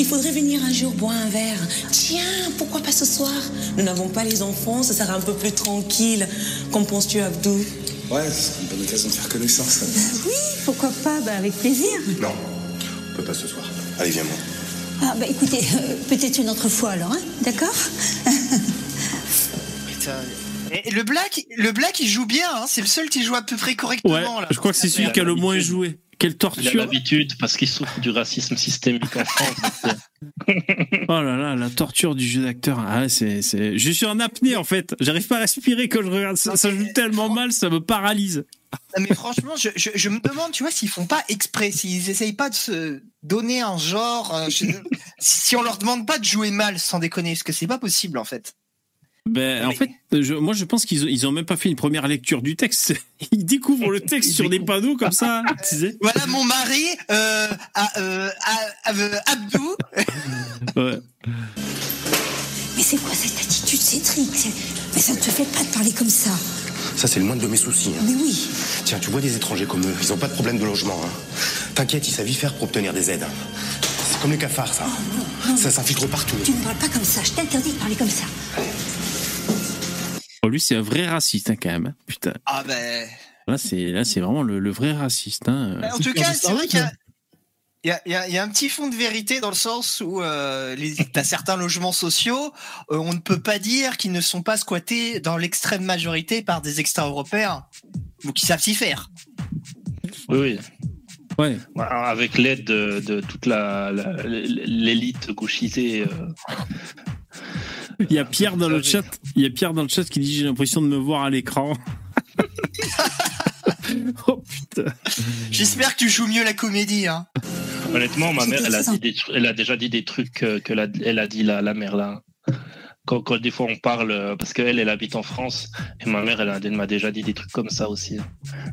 Il faudrait venir un jour boire un verre. Tiens, pourquoi pas ce soir? Nous n'avons pas les enfants, ce sera un peu plus tranquille. Qu'en penses-tu, Abdou? Ouais, c'est une bonne occasion de faire connaissance. Oui, pourquoi pas? Bah avec plaisir. Non, on peut pas ce soir. Allez, viens moi. Ah bah écoutez, euh, peut-être une autre fois alors, hein D'accord? Putain. Et le Black, le Black, il joue bien. Hein. C'est le seul qui joue à peu près correctement. Ouais, là, je crois que c'est celui qui a le moins joué. Quelle Il a torture l'habitude parce qu'il souffre du racisme systémique en France. euh, Oh là là, la torture du jeu d'acteur. Ah, c'est, c'est... Je suis en apnée en fait. J'arrive pas à respirer quand je regarde ça. Ça joue tellement mal, ça me paralyse. Non, mais franchement, je, je, je me demande, tu vois, s'ils font pas exprès, s'ils essayent pas de se donner un genre, euh, je- si on leur demande pas de jouer mal, sans déconner, parce que c'est pas possible en fait. Ben, en fait, je- moi je pense qu'ils ont, ils ont même pas fait une première lecture du texte. Ils découvrent le texte sur des panneaux comme ça. tu sais. Voilà mon mari, euh, à- euh, à- euh, Abdou. Ouais. Mais c'est quoi cette attitude, Cédric? C'est- Mais ça ne te fait pas de parler comme ça. Ça, c'est le moindre de mes soucis. hein. Mais oui. Tiens, tu vois des étrangers comme eux, ils ont pas de problème de logement. Hein. T'inquiète, ils savent y faire pour obtenir des aides. hein. C'est comme les cafards, ça. Ça s'infiltre partout. Tu ne parles pas comme ça. Je t'interdis de parler comme ça. Oh, lui, c'est un vrai raciste, hein, quand même. Putain. Ah ben. Là, c'est, là, c'est vraiment le, le vrai raciste. Hein. En tout cas, c'est vrai qu'il y a, il y, a, il y a- il y a un petit fond de vérité dans le sens où euh, t'as certains logements sociaux, euh, on ne peut pas dire qu'ils ne sont pas squattés dans l'extrême majorité par des extra-européens, ou qui savent s'y faire. Oui, oui. Ouais. Avec l'aide de, de toute la, la- l'élite gauchisée. euh, Il y a Pierre dans le chat. Il y a Pierre dans le chat qui dit j'ai l'impression de me voir à l'écran. oh putain. J'espère que tu joues mieux la comédie. Hein. Honnêtement, ma mère, elle a, dit des tru- elle a déjà dit des trucs que la, elle a dit la, la mère là. Quand, quand des fois on parle, euh, parce qu'elle, elle habite en France, et ma mère, elle, a- elle m'a déjà dit des trucs comme ça aussi.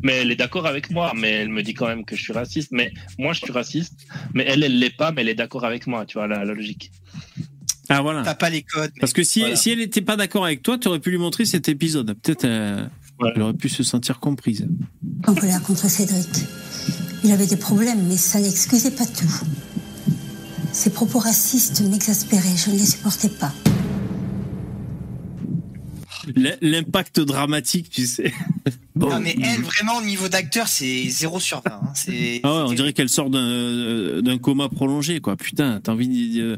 Mais elle est d'accord avec moi, mais elle me dit quand même que je suis raciste. Mais moi, je suis raciste, mais elle, elle l'est pas, mais elle est d'accord avec moi, tu vois, la, la logique. Ah voilà. T'as pas les codes. Parce que si, Voilà. si elle n'était pas d'accord avec toi, tu aurais pu lui montrer cet épisode. Peut-être euh, elle aurait pu se sentir comprise. En colère contre Cédric. Il avait des problèmes, mais ça n'excusait pas tout. Ses propos racistes m'exaspéraient. Je ne les supportais pas. L'impact dramatique, tu sais. Bon. Non, mais elle, vraiment, au niveau d'acteur, c'est 0 sur 20. hein. C'est Ah ouais, on dirait qu'elle sort d'un euh, d'un coma prolongé, quoi. Putain, t'as envie d'y euh,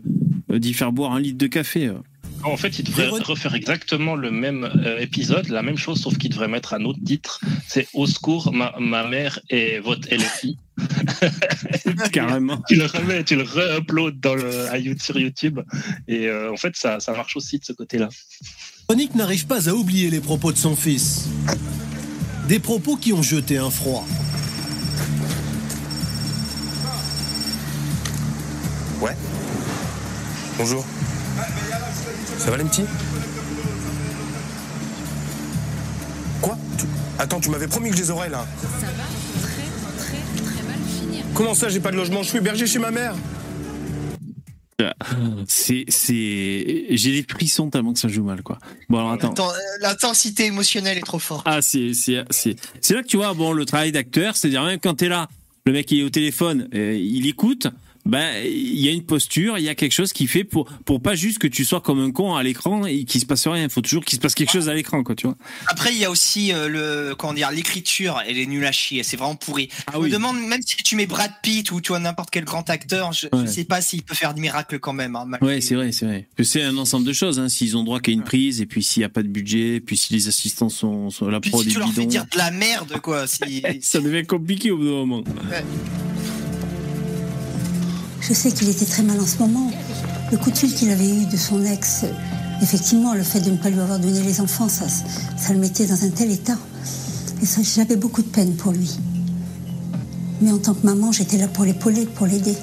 d'y faire boire un litre de café. euh. En fait, il devrait refaire exactement le même euh, épisode, la même chose, sauf qu'il devrait mettre un autre titre. C'est Au secours, ma, ma mère et votre LFI. Carrément. tu le remets, tu le re-upload dans le, à YouTube- sur YouTube. Et euh, en fait, ça, ça marche aussi de ce côté-là. Véronique n'arrive pas à oublier les propos de son fils. Des propos qui ont jeté un froid. Ouais. Bonjour. Ça va les petits? Quoi? Tu- Attends, tu m'avais promis que je les aurais là. Ça va? Très, très, très mal finir. Comment ça, j'ai pas de logement? Je suis hébergé chez ma mère. C'est, c'est, j'ai des frissons tellement que ça joue mal, quoi. Bon, alors attends. Attends, euh, L'intensité émotionnelle est trop forte. Ah, c'est, c'est, c'est, c'est là que tu vois, bon, le travail d'acteur, c'est-à-dire même quand t'es là, le mec il est au téléphone, euh, il écoute, ben, il y a une posture, il y a quelque chose qui fait pour, pour pas juste que tu sois comme un con à l'écran et qu'il se passe rien. Il faut toujours qu'il se passe quelque chose à l'écran, quoi, tu vois. Après, il y a aussi euh, le comment dire l'écriture, elle est nulle à chier, c'est vraiment pourri. Ah je me demande même si tu mets Brad Pitt ou tu vois n'importe quel grand acteur, je, je Ouais. sais pas s'il peut faire des miracles quand même. hein, Ouais, c'est vrai, c'est vrai. C'est un ensemble de choses, hein. S'ils ont droit qu'à une prise, et puis s'il y a pas de budget, puis si les assistants sont, sont la prod si est tu leur fais dire de la merde, quoi. Si... Ça devient compliqué au bout d'un moment. Je sais qu'il était très mal en ce moment. Le coup de fil qu'il avait eu de son ex, effectivement, le fait de ne pas lui avoir donné les enfants, ça, ça le mettait dans un tel état. Et ça, j'avais beaucoup de peine pour lui. Mais en tant que maman, j'étais là pour l'épauler, pour l'aider.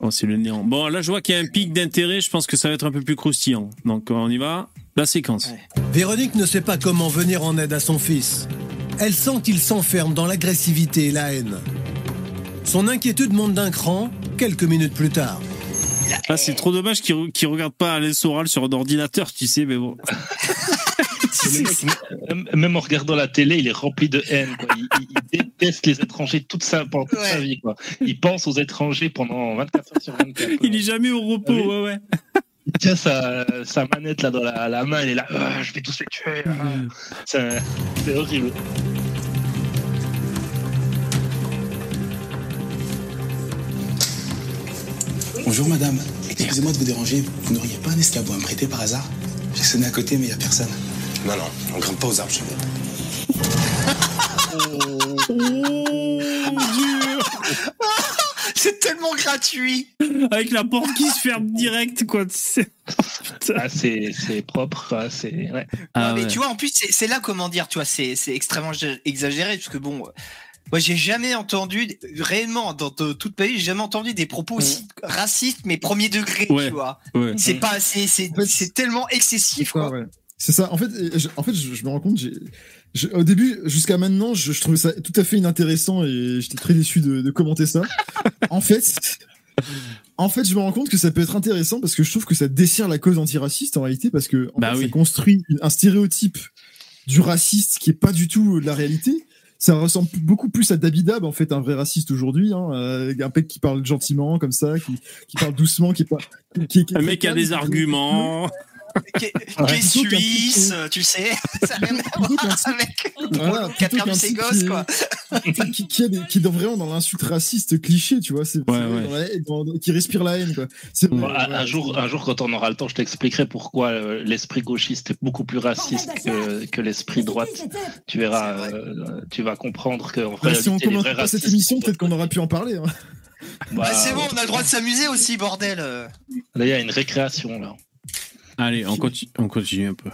Oh, c'est le néant. Bon, là, je vois qu'il y a un pic d'intérêt. Je pense que ça va être un peu plus croustillant. Donc, on y va. La séquence. Véronique ne sait pas comment venir en aide à son fils. Elle sent qu'il s'enferme dans l'agressivité et la haine. Son inquiétude monte d'un cran quelques minutes plus tard. Ah, c'est trop dommage qu'il qu'il regarde pas Alain Soral sur un ordinateur, tu sais, mais bon. Même en regardant la télé, il est rempli de haine. Quoi. Il, il- il déteste les étrangers toute sa, pendant toute sa vie. Quoi. Il pense aux étrangers pendant 24 heures sur 24. Il est jamais au repos, Ah ouais, ouais. Il tient sa, sa manette là dans la, la main, il est là, Ah, je vais tous les tuer. ah. C'est horrible. Bonjour madame, excusez-moi de vous déranger, vous n'auriez pas un escabeau à me prêter par hasard? J'ai sonné à côté mais il n'y a personne. Non, non, on grimpe pas aux arbres chez nous. c'est tellement gratuit. Avec la porte qui se ferme direct, quoi. tu sais. Ah, c'est c'est propre, c'est. ouais. Ah Non, mais ouais. tu vois, en plus, c'est là comment dire, tu vois, c'est c'est extrêmement gé- exagéré, parce que bon, euh, moi, j'ai jamais entendu, réellement, dans toute ma vie, j'ai jamais entendu des propos aussi racistes, mais premier degré, Ouais. tu vois. Ouais. C'est pas, c'est c'est tellement excessif, C'est ça, quoi. ouais. C'est ça. En fait, et je, en fait, je, je me rends compte. je- au début, jusqu'à maintenant, je, je trouvais ça tout à fait inintéressant et j'étais très déçu de, de commenter ça. en fait, en fait, je me rends compte que ça peut être intéressant parce que je trouve que ça dessert la cause antiraciste en réalité parce que en Bah fait, oui. ça construit un stéréotype du raciste qui est pas du tout de la réalité. Ça ressemble beaucoup plus à Dabidab, en fait, un vrai raciste aujourd'hui, hein, euh, un mec qui parle gentiment comme ça, qui, qui parle doucement, qui est Un mec qui a des arguments. Qui est, suisse, tu sais. Ça a rien à voir avec Voilà, qui a plutôt perdu qu'un ses gosses, quoi. qui, qui, a des- qui est vraiment dans l'insulte raciste cliché, tu vois, c'est qui respire la haine, quoi. Un, jour, un jour, quand on aura le temps, je t'expliquerai pourquoi euh, l'esprit gauchiste est beaucoup plus raciste que, que l'esprit droite. Tu verras, euh, tu vas comprendre que en Bah, si on commence pas cette émission, peut-être qu'on aura pu en parler. hein. bah, Bah, c'est bon, on a le droit de s'amuser aussi, bordel. Là, il y a une récréation là. Allez, on continue, on continue un peu.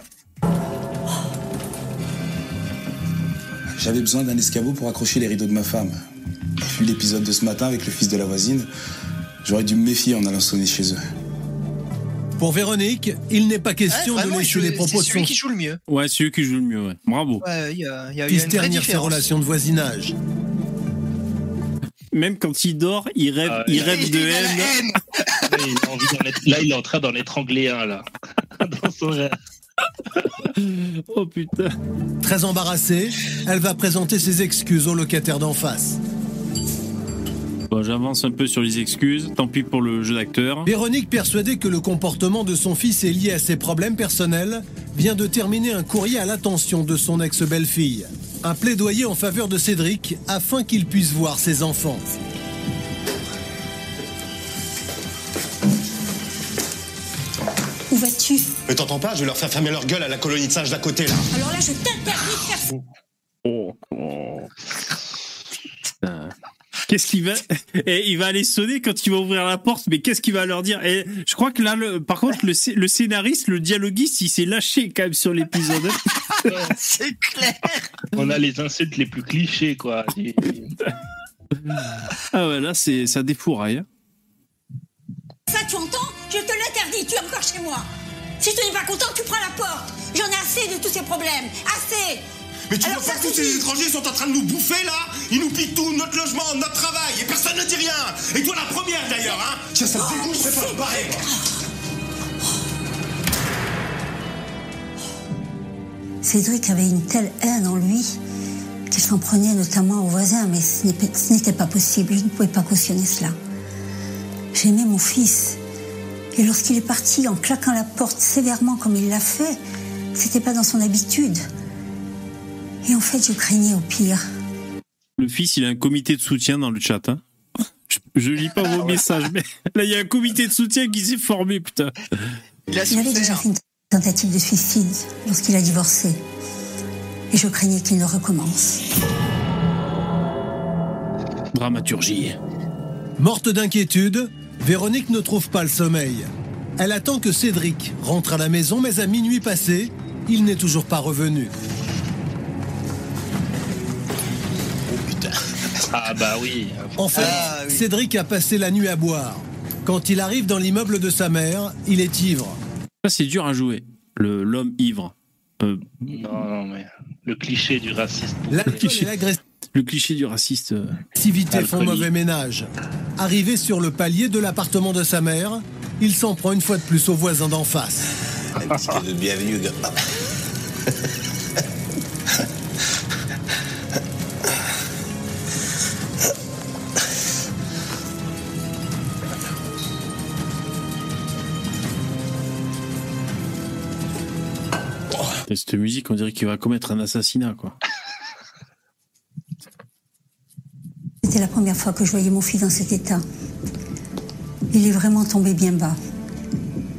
J'avais besoin d'un escabeau pour accrocher les rideaux de ma femme. Vu l'épisode de ce matin avec le fils de la voisine, j'aurais dû me méfier en allant sonner chez eux. Pour Véronique, il n'est pas question Ouais, de il les joue- propos de C'est celui son qui joue le mieux. Ouais, c'est eux qui jouent le mieux, ouais. Bravo. Ouais, il y a, y a, il y fils a une vraie ses relations de voisinage. Même quand il dort, il rêve, Ah, il rêve de haine. il, a envie d'en être- là, il est en train d'en étrangler un là. Dans son rêve. Oh putain. Très embarrassée, elle va présenter ses excuses au locataire d'en face. Bon, j'avance un peu sur les excuses. Tant pis pour le jeu d'acteur. Véronique, persuadée que le comportement de son fils est lié à ses problèmes personnels, vient de terminer un courrier à l'attention de son ex-belle-fille. Un plaidoyer en faveur de Cédric afin qu'il puisse voir ses enfants. Où vas-tu? Mais t'entends pas? Je vais leur faire fermer leur gueule à la colonie de singes d'à côté là. Alors là, je t'interdis de faire ça. Oh. oh. Qu'est-ce qu'il va Et il va aller sonner quand il va ouvrir la porte, mais qu'est-ce qu'il va leur dire? Et je crois que là, le... par contre, le, sc- le scénariste, le dialoguiste, il s'est lâché quand même sur l'épisode. C'est clair. On a les insultes les plus clichés quoi. Et- ah ouais, là, c'est ça défouraille. hein. Ça, tu entends? Je te l'interdis, tu es encore chez moi. Si tu n'es pas content, tu prends la porte. J'en ai assez de tous ces problèmes. Assez Mais tu Alors vois pas que tous ces étrangers sont en train de nous bouffer là Ils nous piquent tout, notre logement, notre travail, et personne ne dit rien Et toi la première d'ailleurs, hein Tiens, ça me dégoûte, je préfère me barrer. Cédric avait une telle haine en lui qu'il s'en prenait notamment aux voisins, mais ce n'était pas possible. Je ne pouvais pas cautionner cela. J'aimais mon fils. Et lorsqu'il est parti en claquant la porte sévèrement comme il l'a fait, c'était pas dans son habitude. Et en fait, je craignais au pire. Le fils, il a un comité de soutien dans le chat. hein. Je, je lis pas vos messages, mais là, il y a un comité de soutien qui s'est formé, putain. Il a Il avait déjà fait une tentative de suicide lorsqu'il a divorcé. Et je craignais qu'il ne recommence. Dramaturgie. Morte d'inquiétude, Véronique ne trouve pas le sommeil. Elle attend que Cédric rentre à la maison, mais à minuit passé, il n'est toujours pas revenu. Ah bah oui. En fait, Ah, oui. Cédric a passé la nuit à boire. Quand il arrive dans l'immeuble de sa mère, il est ivre. Ça, c'est dur à jouer. Le L'homme ivre. Euh, Non, non, mais le cliché du raciste. Et l'agressivité le cliché du raciste. euh. font Alcoolique. mauvais ménage. Arrivé sur le palier de l'appartement de sa mère, il s'en prend une fois de plus au voisin d'en face. Un petit cadeau de bienvenue, Cette musique, on dirait qu'il va commettre un assassinat, quoi. C'était la première fois que je voyais mon fils dans cet état. Il est vraiment tombé bien bas.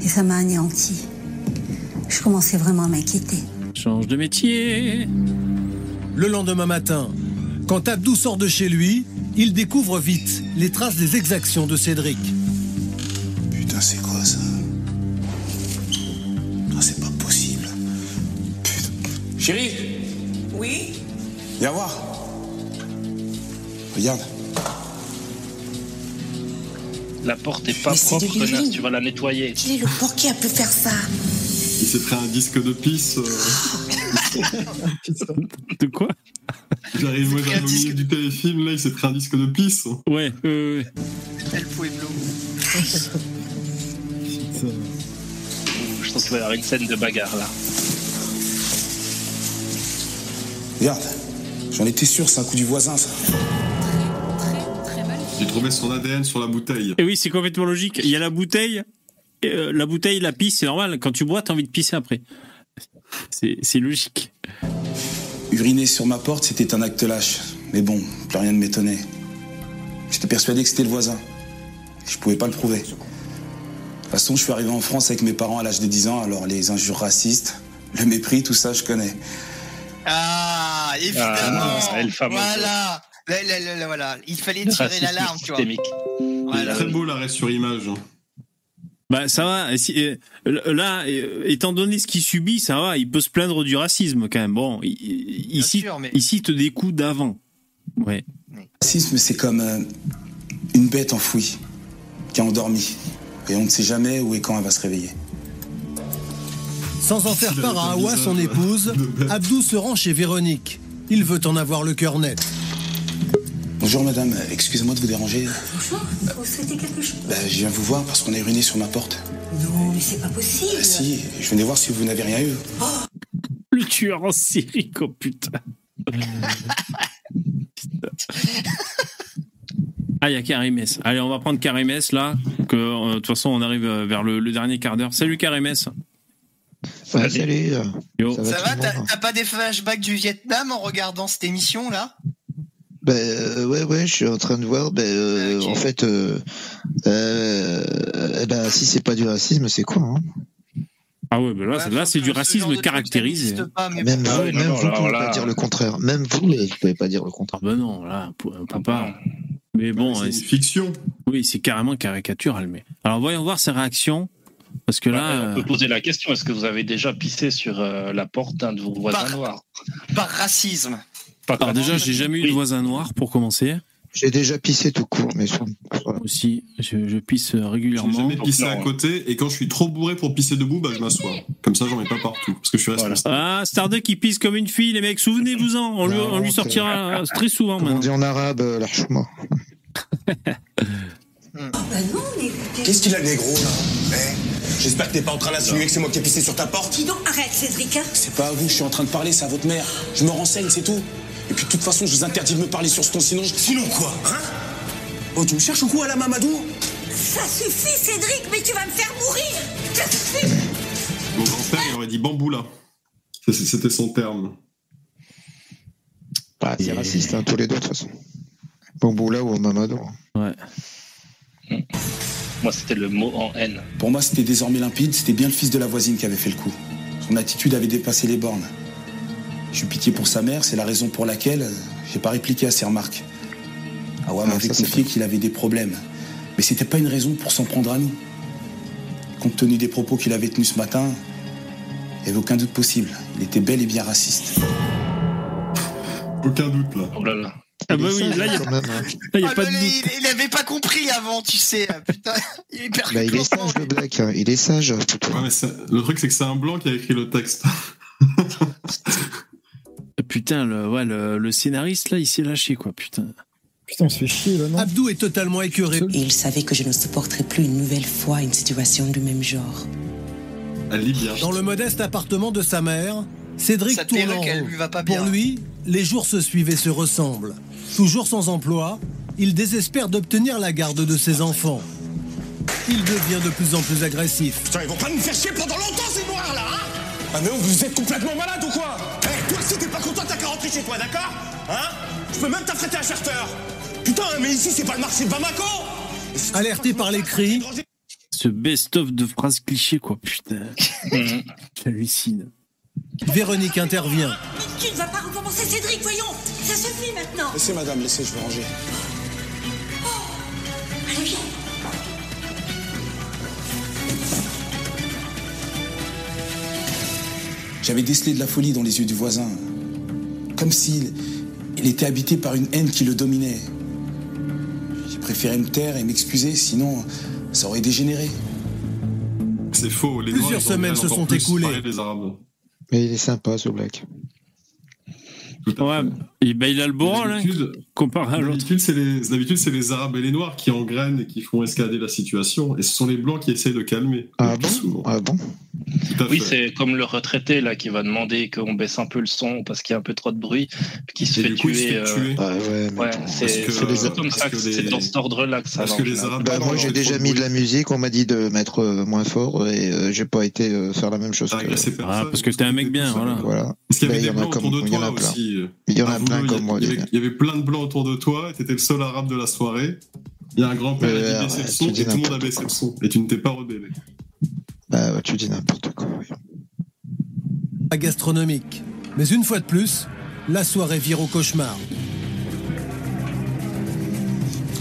Et ça m'a anéanti. Je commençais vraiment à m'inquiéter. Change de métier. Le lendemain matin, quand Abdou sort de chez lui, il découvre vite les traces des exactions de Cédric. Putain, c'est quoi ça? Chérie, Oui viens voir. Regarde. La porte est pas Mais propre, connasse, tu vas la nettoyer. Qui est le porc qui a pu faire ça Il s'est pris un disque de pisse. euh, De quoi J'arrive, moi j'arrive au milieu disque- du téléfilm, là il s'est pris un disque de pisse. Ouais, ouais, ouais. El Pueblo. Putain. Je pense qu'il va y avoir une scène de bagarre là. Regarde. J'en étais sûr, c'est un coup du voisin, ça. Très, très mal. J'ai trouvé son ADN sur la bouteille. Et oui, c'est complètement logique. Il y a la bouteille, et, euh, la bouteille, la pisse, c'est normal. Quand tu bois, t'as envie de pisser après. C'est c'est logique. Uriner sur ma porte, c'était un acte lâche. Mais bon, plus rien ne m'étonnait. J'étais persuadé que c'était le voisin. Je pouvais pas le prouver. De toute façon, je suis arrivé en France avec mes parents à l'âge de 10 ans, alors les injures racistes, le mépris, tout ça, je connais. Ah, évidemment. Ah, Famoso. voilà. Là, là, là, là, voilà. Il fallait tirer l'alarme, tu vois. Voilà. Très beau l'arrêt sur image. Bah ça va. Si- là, étant donné ce qu'il subit, ça va. Il peut se plaindre du racisme quand même. Bon, i- i- ici, sûr, mais- ici, il te des coups d'avant. Ouais. Le racisme, c'est comme euh, une bête enfouie, qui est endormie. Et on ne sait jamais où et quand elle va se réveiller. Sans en faire part à avait pas Awa, le son épouse. Abdou se rend chez Véronique. Il veut en avoir le cœur net. Bonjour madame, excusez-moi de vous déranger. Bonjour, vous souhaitez quelque chose? Bah, je viens vous voir parce qu'on a uriné sur ma porte. Non, mais c'est pas possible. Bah, si, je venais voir si vous n'avez rien eu. Le tueur en série, oh putain. Ah, il y a Karimès. Allez, on va prendre Karimès là. Que euh, de toute façon, on arrive euh, vers le, le dernier quart d'heure. Salut Ouais, salut. Yo. Ça va, Ça t'as pas des flashbacks du Vietnam en regardant cette émission là? Ben euh, ouais, ouais, je suis en train de voir. Ben euh, Ok. en fait, euh, euh, eh ben, si c'est pas du racisme, c'est quoi hein? Ah ouais, mais là, c'est- là c'est du racisme ça caractérisé. n'existe pas, mais Même. Ah vous, ouais, même non, vous là, pouvez pas dire le contraire. Même vous, vous pouvez pas dire le Ah contraire. ben non, là, on peut, on peut Ah pas. bon. Mais bon, c'est une fiction. oui, c'est carrément caricatural. Mais alors, voyons voir ses réactions. Parce que là, on euh, peut poser la question est-ce que vous avez déjà pissé sur euh, la porte d'un de vos voisins Par- noirs? Par racisme. Pas alors déjà, j'ai jamais eu de voisin noir pour commencer. J'ai déjà pissé tout court, mais sur-. Aussi, je, je pisse Je n'ai régulièrement. jamais pissé à côté et quand je suis trop bourré pour pisser debout, bah je m'assois. Comme ça, j'en mets pas partout parce que je suis Voilà. Ah, Starduck qui pisse comme une fille, les mecs, souvenez-vous-en. On lui, on sortira euh, très souvent on dit en arabe, euh, l'archouma. Bah non, mais écoutez. Qu'est-ce qu'il a le négro là Eh, J'espère que t'es pas en train d'insinuer que c'est moi qui ai pissé sur ta porte. Dis donc, arrête, Cédric. hein. C'est pas à vous je suis en train de parler, c'est à votre mère. Je me renseigne, c'est tout. Et puis de toute façon, je vous interdis de me parler sur ce ton, sinon je... Sinon quoi, hein Oh, tu me cherches ou quoi, la Mamadou Ça suffit, Cédric, mais tu vas me faire mourir. Ça suffit. Mon grand-père, il aurait dit bamboula. C'était son terme. Bah, c'est raciste, hein, tous les deux de toute façon. Bamboula ou Mamadou. Ouais. Moi, c'était le mot en haine. Pour moi, c'était désormais limpide, c'était bien le fils de la voisine qui avait fait le coup. Son attitude avait dépassé les bornes. J'ai pitié pour sa mère, c'est la raison pour laquelle euh, j'ai pas répliqué à ses remarques. Awa Ah, m'avait ça, c'est confié qu'il avait des problèmes. Mais c'était pas une raison pour s'en prendre à nous. Compte tenu des propos qu'il avait tenus ce matin, il n'y avait aucun doute possible. Il était bel et bien raciste. Aucun doute là. Oh là là. Ah bah oui, là, il a, hein. Ah, pas de mais doute. il, il avait pas compris avant, tu sais. Putain, il est hyper Bah, il est sage, le black. hein. Il est sage. Ouais, mais le truc, c'est que c'est un blanc qui a écrit le texte. Putain, le, ouais, le, le scénariste, là, il s'est lâché, quoi, putain. Putain, on se fait chier là, non Abdou est totalement écœuré. Et il savait que je ne supporterais plus une nouvelle fois une situation du même genre. Bien. Dans le modeste appartement de sa mère, Cédric tourne en rond. lui va pas bien. Pour lui, les jours se suivent et se ressemblent. Toujours sans emploi, il désespère d'obtenir la garde de ses enfants. Il devient de plus en plus agressif. Putain, ils vont pas nous faire chier pendant longtemps, ces noirs là, hein Ah, mais vous êtes complètement malade ou quoi Eh, toi aussi, t'es pas content, t'as qu'à rentrer chez toi, d'accord Hein Je peux même t'affréter un charter Putain, mais ici, c'est pas le marché de Bamako Alerté par les cris, Ce best-of de phrases clichés, quoi, putain. J'hallucine. Véronique intervient. Tu ne vas pas recommencer, Cédric, voyons. Ça suffit maintenant. Laissez madame, laissez, je vais ranger. Allez, viens. J'avais décelé de la folie dans les yeux du voisin. Comme s'il il était habité par une haine qui le dominait. J'ai préféré me taire et m'excuser, sinon ça aurait dégénéré. C'est faux. Les Plusieurs semaines se sont écoulées. Mais il est sympa, ce Black. Ouais, et ben, il a le beau rôle, hein, D'habitude- comparé à l'autre. D'habitude, c'est les, Arabes et les Noirs qui engrainent et qui font escalader la situation. Et ce sont les Blancs qui essayent de calmer. Ah le plus souvent. Ah bon? Oui, fait. c'est comme le retraité là qui va demander qu'on baisse un peu le son parce qu'il y a un peu trop de bruit, puis qui se fait coup, il se tuer. fait euh, tuer. Ah ouais, Ouais, c'est comme ça, que que les- dans cet ordre-là que ça parce va. que les. Arabes- Bah, moi j'ai déjà mis de la musique, on m'a dit de mettre euh, moins fort et euh, j'ai pas été euh, faire la même chose. Que-. Ah, parce que t'es un mec bien, voilà. Voilà. Parce qu'il y Bah, avait il y des en a blancs autour de il y en toi a plein. aussi. Il y en a plein comme moi. Il y, avait, gars. il y avait plein de blancs autour de toi, et t'étais le seul arabe de la soirée. Il y a un grand-père Euh, qui a baissé le son, et tout le monde a baissé le son. Et tu ne t'es pas rebellé. Bah ouais, tu dis n'importe quoi. oui. Pas gastronomique. Mais une fois de plus, la soirée vire au cauchemar.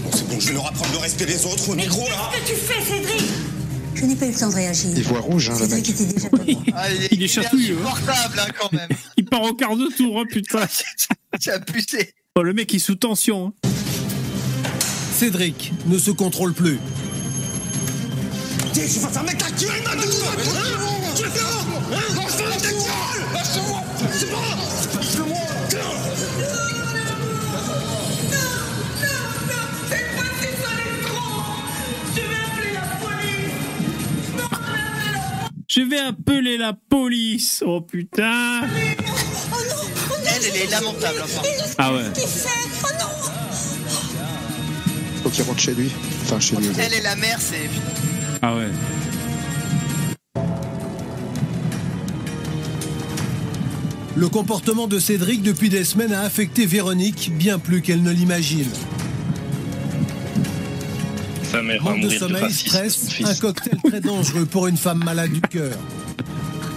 Bon, c'est bon, je vais leur apprendre le respect des autres au micro là. que tu fais, Cédric? Je n'ai pas eu le temps de réagir. Il voit rouge, hein, le Cédric mec. était déjà devant. Ah, il, est, Il est chatouilleux, hein. insupportable hein, quand même. Il part au quart de tour, hein, putain. Tu as pucé. Oh, le mec, il est sous tension. hein. Cédric ne se contrôle plus. Je vais faire mettre ta gueule maintenant hein Tu veux faire hein Lâche-moi ta gueule Lâche-moi C'est pas Lâche-moi Je vais appeler la police. Oh putain. Elle, elle est lamentable. Enfin. Ah ouais. Faut qu'il rentre chez lui. Enfin, chez lui. Elle et la mère, c'est. Ah ouais. Le comportement de Cédric depuis des semaines a affecté Véronique bien plus qu'elle ne l'imagine. Manque de sommeil, stress, un cocktail très dangereux pour une femme malade du cœur.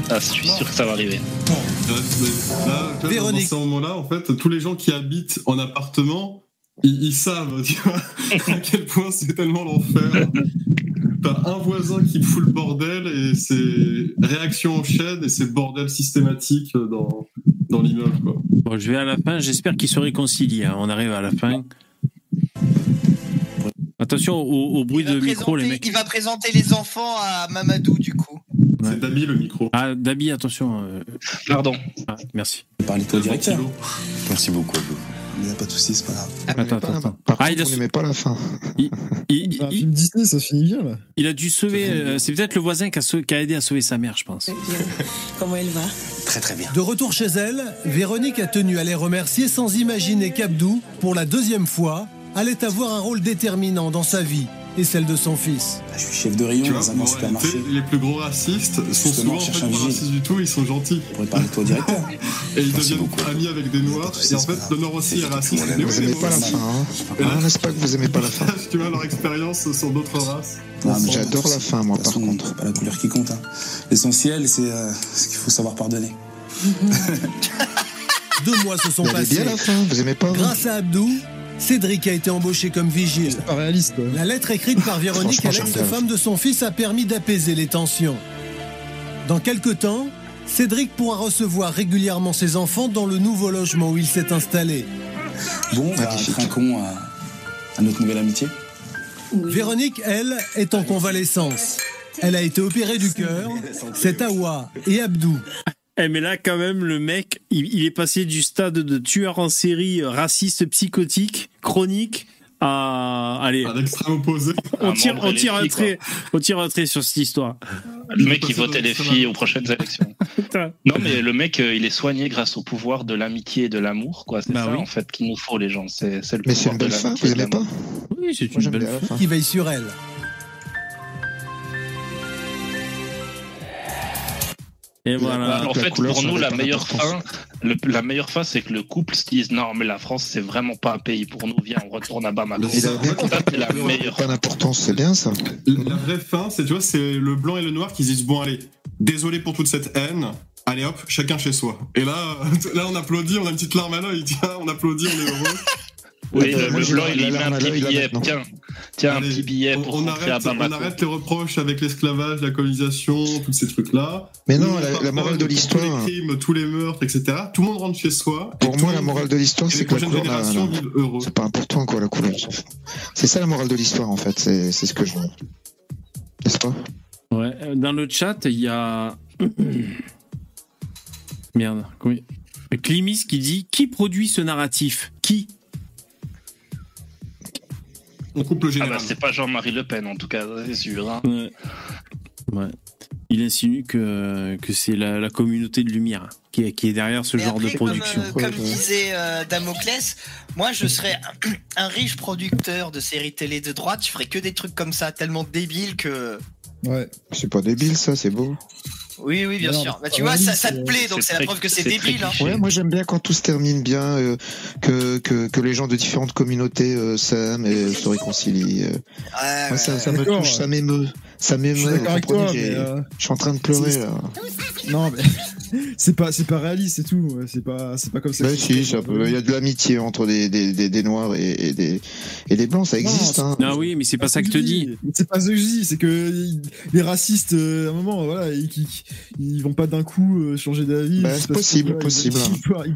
Ah, je suis sûr que ça va arriver. Là, là, là, dans Véronique. ce moment-là, en fait, tous les gens qui habitent en appartement, ils, ils savent, tu vois, à quel point c'est tellement l'enfer. T'as un voisin qui fout le bordel et c'est réaction en chaîne et c'est bordel systématique dans, dans l'immeuble, quoi. Bon, je vais à la fin. J'espère qu'ils se réconcilient. hein. On arrive à la fin. Attention au, au bruit de micro, les mecs. il va présenter les enfants à Mamadou, du coup. C'est Dabi le micro. Ah, Dabi, attention. euh, Pardon. ah, merci. Parlez-toi directeur. Merci beaucoup. Il n'y a pas de soucis, c'est pas grave. Attends, attends, attends. Par Ah, il contre, a, on n'aimait pas la fin. il, il- Bah, il- film Disney, ça finit bien là. il a dû sauver. euh, c'est peut-être le voisin qui a, qui a aidé à sauver sa mère, je pense. Comment elle va? Très très bien. De retour chez elle, Véronique a tenu à les remercier sans imaginer qu'Abdou, pour la deuxième fois, allait avoir un rôle déterminant dans sa vie et celle de son fils. Je suis chef de rayon Tu vois, dans un supermarché. les plus gros racistes sont Justement, souvent en fait un pas racistes du tout, ils sont gentils. Je pourrais parler toi au directeur. Et ils Merci deviennent beaucoup. amis avec des noirs. Pas de Et en fait, le nord aussi est raciste. Vous oui, aimez pas la fin, hein là, Ah, N'est-ce pas que vous aimez pas la fin Tu vois leur expérience sur d'autres races. J'adore la fin, moi, de par contre. Pas la couleur qui compte. hein. L'essentiel, c'est euh, ce qu'il faut savoir pardonner. Deux mois se sont passés. bien la fin, vous aimez pas vous? Grâce à Abdou, Cédric a été embauché comme vigile. C'est pas réaliste quoi. La lettre écrite par Véronique à l'ex-femme de son fils a permis d'apaiser les tensions. Dans quelques temps, Cédric pourra recevoir régulièrement ses enfants dans le nouveau logement où il s'est installé. Bon, bah, Magnifique. trinquons à, à notre nouvelle amitié. Véronique, elle, est en convalescence. Elle a été opérée du cœur. C'est Awa et Abdou. Eh, mais là, quand même, le mec, il, il est passé du stade de tueur en série euh, raciste, psychotique, chronique, à. Allez, À l'extrême opposé. on tire, on un trait, on tire un trait sur cette histoire. Le mec, il votait les filles aux prochaines élections. Non, mais le mec, euh, il est soigné grâce au pouvoir de l'amitié et de l'amour, quoi. C'est Bah ça, oui. en fait, qu'il nous faut, les gens. C'est c'est le Mais c'est une de belle fin, l'amitié vous et de aimez pas? Oui, c'est une belle fin. fin. qui veille sur elle. Et voilà. en fait, couleur, pour nous, la meilleure fin, le- la meilleure fin, c'est que le couple se dise non, mais la France, c'est vraiment pas un pays pour nous. Viens, on retourne à Bamako. Ça, c'est la meilleure pas d'importance, c'est bien ça. La vraie fin, c'est, tu vois, c'est le blanc et le noir qui se disent bon, allez, désolé pour toute cette haine. Allez hop, chacun chez soi. Et là, là, on applaudit, on a une petite larme à l'œil, tiens, on applaudit, on est heureux. Oui, le, blanc, la- il met un petit billet. Tiens, tiens un Allez, petit billet on, pour on rentrer à arrête, on arrête les reproches avec l'esclavage, la colonisation, tous ces trucs-là. Mais non, on la- morale de tous l'histoire- les crimes, tous les meurtres, etc. Tout le monde rentre chez soi. Pour moi, la morale de l'histoire, c'est que la couleur. C'est pas important, quoi, la couleur. C'est ça la morale de l'histoire, en fait. C'est c'est ce que je. N'est-ce pas? Ouais, euh, dans le chat, il y a. Merde. Climis qui dit Qui produit ce narratif? Qui? On coupe le Ah général. bah, c'est pas Jean-Marie Le Pen, en tout cas, c'est sûr. hein. Ouais. Ouais. Il insinue que, que c'est la, la communauté de lumière qui est, qui est derrière ce Mais genre après, de production. Comme, euh, comme disait euh, Damoclès, moi je serais un, un riche producteur de séries télé de droite, je ferais que des trucs comme ça, tellement débiles que. Ouais. C'est pas débile, ça, c'est beau. Oui, oui, bien Non, sûr. Bah, tu ouais, vois, ça, ça te plaît, donc c'est la preuve que c'est débile. Hein. Ouais, moi j'aime bien quand tout se termine bien, euh, que, que, que les gens de différentes communautés euh, s'aiment et euh, se réconcilient. euh. Ouais, Moi, ça, ouais, ça me D'accord, touche, ça m'émeut. Ça Je m'émeut. mais. euh, Je suis en train de pleurer, là. Non, mais c'est pas, c'est pas réaliste, c'est tout. C'est pas, c'est pas comme ça. Bah si, ça peut. Il y a de l'amitié entre des, des, des, des noirs et, et des, et des blancs, ça Non, existe. hein. Ah oui, mais c'est pas ça que je te dis. C'est pas ce que je dis, c'est que les racistes, euh, à un moment, voilà, ils, ils, ils vont pas d'un coup euh, changer d'avis. Bah, c'est que, possible, possible.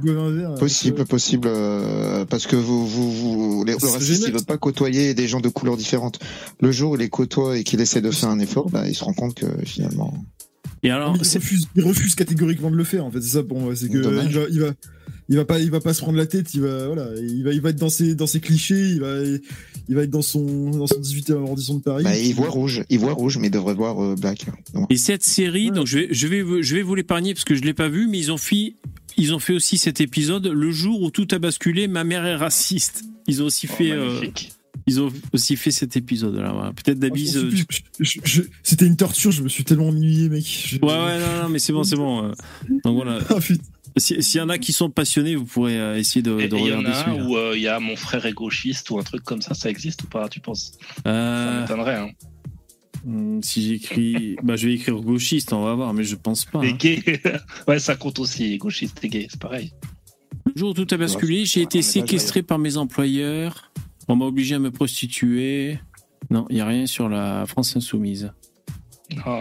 Ils, un verre. Possible, possible, euh, parce que vous, vous, vous, les, le raciste, il veut pas côtoyer des gens de couleurs différentes. Le jour où il les côtoie et qu'il essaie de faire un effort, bah, il se rend compte que finalement. Et alors, il, refuse, il refuse catégoriquement de le faire en fait c'est ça pour moi c'est que il va, il va il va pas il va pas se prendre la tête il va voilà il va il va être dans ses dans ses clichés il va il va être dans son dans son 18e arrondissement de Paris Bah, il voit rouge, il voit rouge, mais il devrait voir euh, black. Donc, et cette série, donc je vais, je vais, vous- je vais vous l'épargner parce que je l'ai pas vu, mais ils ont fait, ils ont fait aussi cet épisode le jour où tout a basculé. Ma mère est raciste. Ils ont aussi Oh, fait, euh. Ils ont aussi fait cet épisode là. Voilà. Peut-être Dabiz. m'en euh, c'était une torture je me suis tellement ennuyé mec Je- Ouais, ouais, non, non, mais c'est bon, c'est bon. euh. Donc voilà. Ah. Si- S'il y en a qui sont passionnés, vous pourrez euh, essayer de, de et il y en regarder a un où euh, il y a mon frère est gauchiste ou un truc comme ça, ça existe ou pas, tu penses? Ça Euh, m'étonnerait, hein. hmm, si j'écris, bah je vais écrire gauchiste, on va voir, mais je pense pas. Et hein. gay, ouais, ça compte aussi, gauchiste et gay, c'est pareil. Le jour où tout a basculé, j'ai été séquestré par mes employeurs. On m'a obligé à me prostituer. Non, il n'y a rien sur la France insoumise. Oh.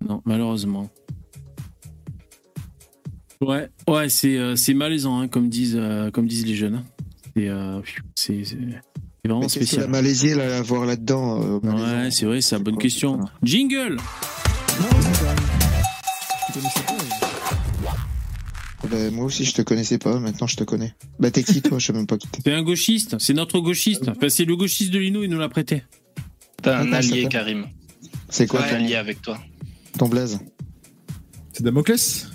Non, malheureusement. Ouais, ouais, c'est euh, c'est malaisant, hein, comme disent euh, comme disent les jeunes. C'est euh, c'est c'est- c'est vraiment mais qu'est-ce que la spécial. Malaisie, là, à voir là-dedans euh, Ouais, c'est vrai, c'est une bonne quoi, question. voilà. Jingle. Non, Bah, moi aussi, je te connaissais pas, maintenant je te connais. Bah, t'es qui, toi? Je sais même pas qui t'es. C'est un gauchiste, c'est notre gauchiste. Enfin, c'est le gauchiste de Lino, il nous l'a prêté. T'as un ça allié, Karim. C'est quoi T'as un allié avec toi. ton, ton blaze? C'est Damoclès?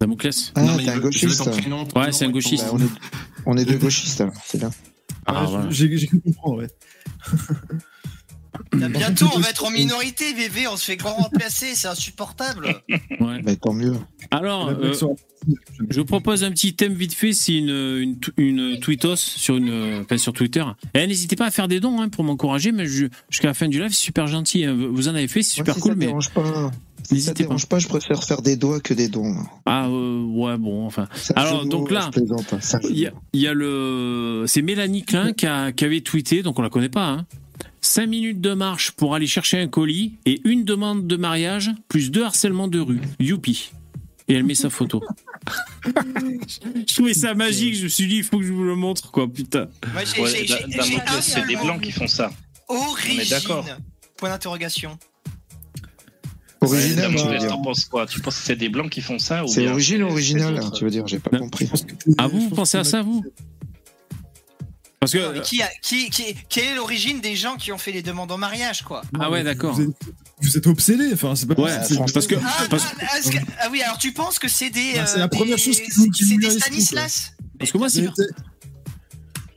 Damoclès. Ah, Non, mais t'es un gauchiste. ton prénom, ton Ouais, c'est un ton- gauchiste. Bah, on, est, on est deux gauchistes, c'est bien. Ah, Ouais, voilà. j'ai comprendre ouais bientôt, on va être en minorité, VV, on se fait grand remplacer, c'est insupportable. Ouais. Bah, tant mieux. Alors, euh, je vous propose un petit thème vite fait, c'est une, une, une tweetos sur, une, enfin, sur Twitter. Et n'hésitez pas à faire des dons hein, pour m'encourager, mais jusqu'à la fin du live, c'est super gentil. hein. Vous en avez fait, c'est super si cool, mais dérange pas. Si ça n'hésitez pas. dérange pas, je préfère faire des doigts que des dons. Ah, euh, ouais, bon, enfin. Alors, donc là, hein, Il y a, y le. C'est Mélanie Klein qui, a- qui avait tweeté, donc on la connaît pas. Hein. 5 minutes de marche pour aller chercher un colis et une demande de mariage plus deux harcèlements de rue. Youpi. Et elle met sa photo. je trouvais ça magique, je me suis dit, il faut que je vous le montre, quoi, putain. Moi, j'ai Ouais, c'est des blancs qui font ça. Origine. d'accord. Point d'interrogation. Original, Ouais, tu t'en penses quoi? Tu penses que c'est des blancs qui font ça ou C'est origine c'est- original, c'est d'autres tu veux dire, j'ai pas compris. Ah, vous, vous pense pensez à ça, vous? Parce que. Qui a, qui, qui, quelle est l'origine des gens qui ont fait les demandes en mariage, quoi Ah ouais, d'accord. Vous êtes, vous êtes obsédé, enfin, c'est pas Ouais, possible, c'est- parce que. ah, Parce, ah, ah, que- ah oui, alors tu penses que c'est des. Ah, c'est euh, la première des- chose qui C'est des Stanislas parce que moi, c'est.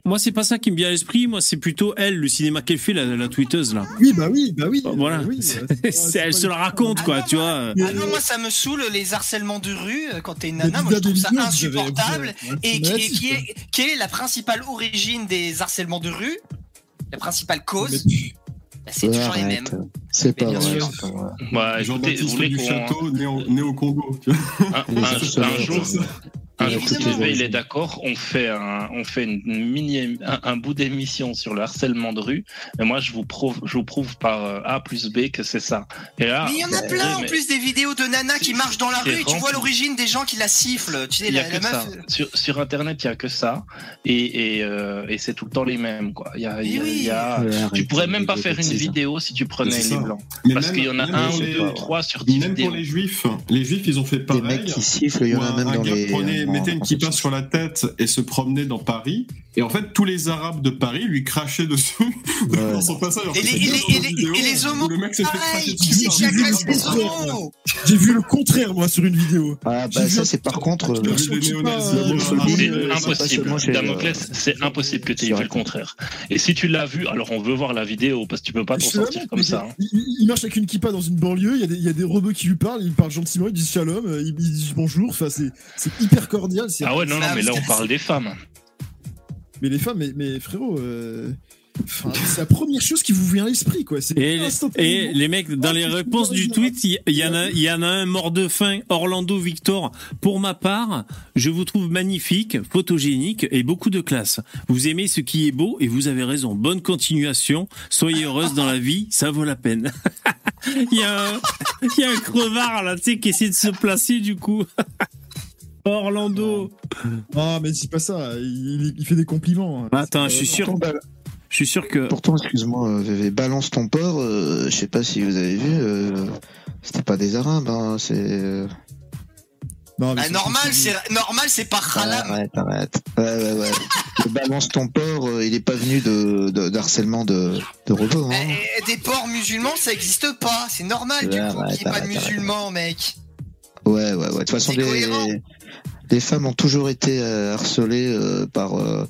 Moi, c'est pas ça qui me vient à l'esprit. Moi, c'est plutôt elle, le cinéma qu'elle fait, la, la tweeteuse, là. Oui, bah oui, bah oui. Voilà. bah oui, c'est elle se la raconte, quoi, Ah, tu vois. Ah non, moi ça me saoule les harcèlements de rue euh, quand t'es une nana, moi je trouve ça insupportable. Et, qui, et est, quelle est la principale origine des harcèlements de rue La principale cause bah, C'est toujours les mêmes. C'est pas vrai. pas vrai. Bah, vous Jean-Baptiste du. Château, né au, né au Congo. tu vois. Un, Les un- harceleurs, un jour, ça. Un jour, si Évidemment. il est d'accord, on fait un, on fait une mini, un, un bout d'émission sur le harcèlement de rue. Et moi, je vous prouve, je vous prouve par euh, A plus B que c'est ça. Et là, Mais il y en a plein en mais plus des vidéos de Nana qui marchent dans la rue et tu vois l'origine des gens qui la sifflent. Tu sais, Il y a la, que la ça. Sur, sur Internet, il y a que ça. Et, et, euh, et c'est tout le temps les mêmes, quoi. Il y a, il y a- il y a- Ouais, tu pourrais même pas des faire une bêtises. vidéo si tu prenais les blancs. Mais Parce même- qu'il y en a même un, pour deux, les- trois sur 10 Même vidéos. pour les juifs, les juifs, ils ont fait Des pareil. mecs qui sifflent, il y en a même dans les. Mettait une kippa sur la tête et se promenait dans Paris. Et en fait, tous les Arabes de Paris lui crachaient dessus dans son passage. Alors Et les- et les- et vidéo et les homos, Le mec s'est fait dessus. J'ai vu le contraire, moi, sur une vidéo. Ah, bah, vu ça, c'est par contre. euh, euh, euh, euh, impossible. Damoclès, c'est impossible que tu aies fait le contraire. Et si tu l'as vu, alors on veut voir la vidéo parce que tu peux pas t'en sortir comme ça. Il, il- il marche avec une kippa dans une banlieue, il y a des, il robots qui lui parlent, ils parlent gentiment, ils disent shalom, euh, ils, ils disent bonjour, enfin, c'est c'est hyper cordial. c'est- Ah ouais, non, non, mais là on parle des femmes. Mais les femmes, mais, mais frérot, euh, enfin, c'est la première chose qui vous vient à l'esprit, quoi. Et, les mecs, dans les réponses du tweet, il y, en a, il y en a un mort de faim, Orlando Victor. Pour ma part, je vous trouve magnifique, photogénique et beaucoup de classe. Vous aimez ce qui est beau et vous avez raison. Bonne continuation. Soyez heureuse dans la vie, ça vaut la peine. il, y a un, il y a un crevard là, tu sais, qui essaie de se placer du coup. Orlando. Ah, mais c'est pas ça, il, il fait des compliments. hein. Attends, je suis sûr. Pourtant, bah, Je suis sûr que. Pourtant, excuse-moi, euh, VV, balance ton porc, euh, je sais pas si vous avez vu, euh, c'était pas des Arabes, hein, c'est. Non, mais Bah, c'est- normal, c'est- normal, c'est pas Khalam. Arrête, arrête. Ouais, ouais, ouais. Le balance ton porc, euh, il est pas venu de, de, d'harcèlement de, de robots, hein. Eh, Des porcs musulmans, ça existe pas. C'est normal du coup qu'il n'y ait pas de musulmans, mec. Ouais, ouais, ouais. De toute façon, les, les femmes ont toujours été euh, harcelées euh, par, euh,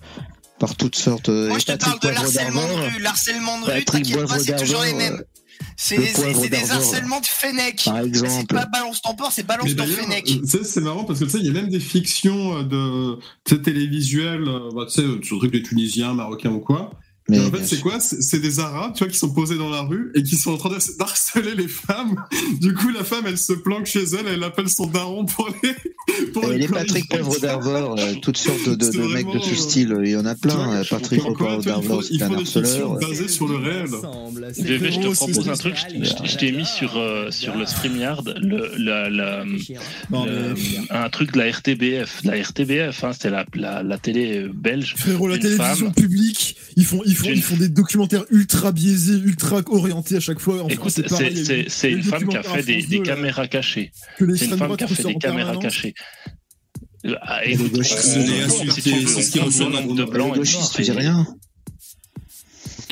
par toutes sortes. Moi, je te parle de l'harcèlement de rue. L'harcèlement de rue, t'inquiète pas, c'est toujours les mêmes. C'est des harcèlements de Fennec. par exemple. C'est pas balance ton porc, c'est balance ton Fennec. tu sais, c'est marrant parce que tu sais, il y a même des fictions de télévisuelles, bah, tu sais, sur le truc des Tunisiens, Marocains ou quoi. Mais en fait, c'est quoi? C'est des Arabes, tu vois, qui sont posés dans la rue et qui sont en train de- d'harceler les femmes. Du coup, la femme, elle se planque chez elle, elle appelle son daron pour les. Pour les les Patrick. Poivre d'Arvor, euh, toutes sortes de, mecs de ce euh, style, il y en a vois, plein. euh, Patrick Poivre d'Arvor, c'est un harceleur. basées sur le réel. VV, je te propose un truc. Je, t'ai mis sur, euh, sur le StreamYard le, la, la, Non, le- mais- un truc de la RTBF. La RTBF, hein, c'était la, la, la télé belge. Frérot, la télévision publique, ils font, ils font, Ils font des documentaires ultra biaisés, ultra orientés à chaque fois. En Écoute, France, c'est une femme qui a fait des, France des 2, là, caméras cachées. que C'est une femme qui a fait des caméras cachées. Ah, Et le gauchiste, on- c'est- ce qui ressort de Le et de gauchiste, noirs, tu dis et- rien.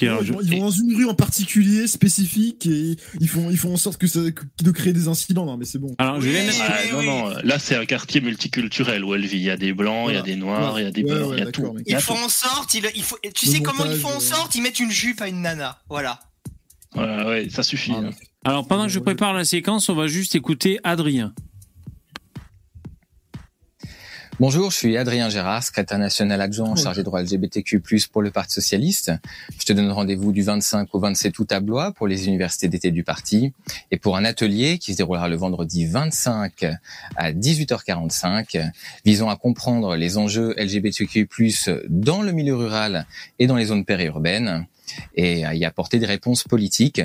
Ils vont- Ils vont dans une rue en particulier, spécifique, et ils font, ils font en sorte que ça, que- de créer des incidents. Non, mais c'est bon. alors, je vais Oui. mettre. Ah, Oui, non, oui. non, là c'est un quartier multiculturel où elle vit. Il y a des blancs, il y a Voilà. des noirs, il y a des Ouais, blancs, ouais, il y a tout. mec. Ils font en sorte, il, il faut, tu Le sais comment ils font en sorte? Ils mettent une jupe à une nana. Voilà. Ouais, ouais, ça suffit. Ah, hein. Alors, pendant que je prépare la séquence, on va juste écouter Adrien. Bonjour, je suis Adrien Gérard, secrétaire national adjoint chargé de droit LGBTQ+, pour le Parti Socialiste. Je te donne rendez-vous du 25 au 27 août à Blois pour les universités d'été du parti et pour un atelier qui se déroulera le vendredi 25 à 18h45 visant à comprendre les enjeux LGBTQ+, dans le milieu rural et dans les zones périurbaines et à y apporter des réponses politiques.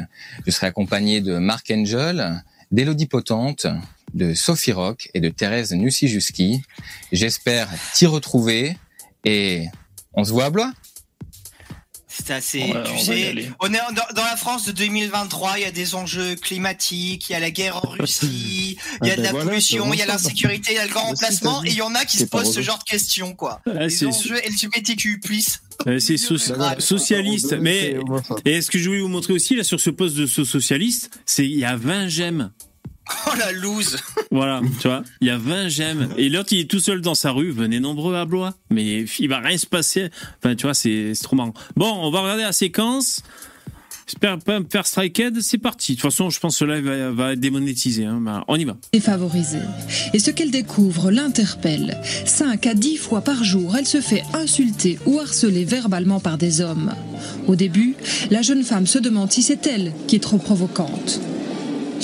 Je serai accompagné de Marc Angel, d'Élodie Potente, de Sophie Rock et de Thérèse Nussy-Jusky. J'espère t'y retrouver et on se voit à Blois. C'est assez. Ouais, tu on sais, est dans, dans la France de 2023. Il y a des enjeux climatiques, il y a la guerre en Russie, il y a Ah de ben la voilà, pollution, il y a l'insécurité, il y a le grand remplacement, et il y en a qui se posent ce genre de questions, quoi. Ah, les c'est- enjeux LGBTQ+. C'est so- socialiste. Mais et ce que je voulais vous montrer aussi là sur ce poste de so- socialiste, c'est il y a 20 j'aime. Oh la loose Voilà, tu vois, il y a 20 j'aime. Et l'autre, il est tout seul dans sa rue. Venez nombreux à Blois. Mais il va rien se passer. Enfin, tu vois, c'est c'est trop marrant. Bon, on va regarder la séquence. J'espère pas me faire striked. C'est parti. De toute façon, je pense que ce live va, va être démonétisé. Hein. Bah, on y va. défavorisée. Et ce qu'elle découvre l'interpelle. 5 à 10 fois par jour, elle se fait insulter ou harceler verbalement par des hommes. Au début, la jeune femme se demande si c'est elle qui est trop provocante.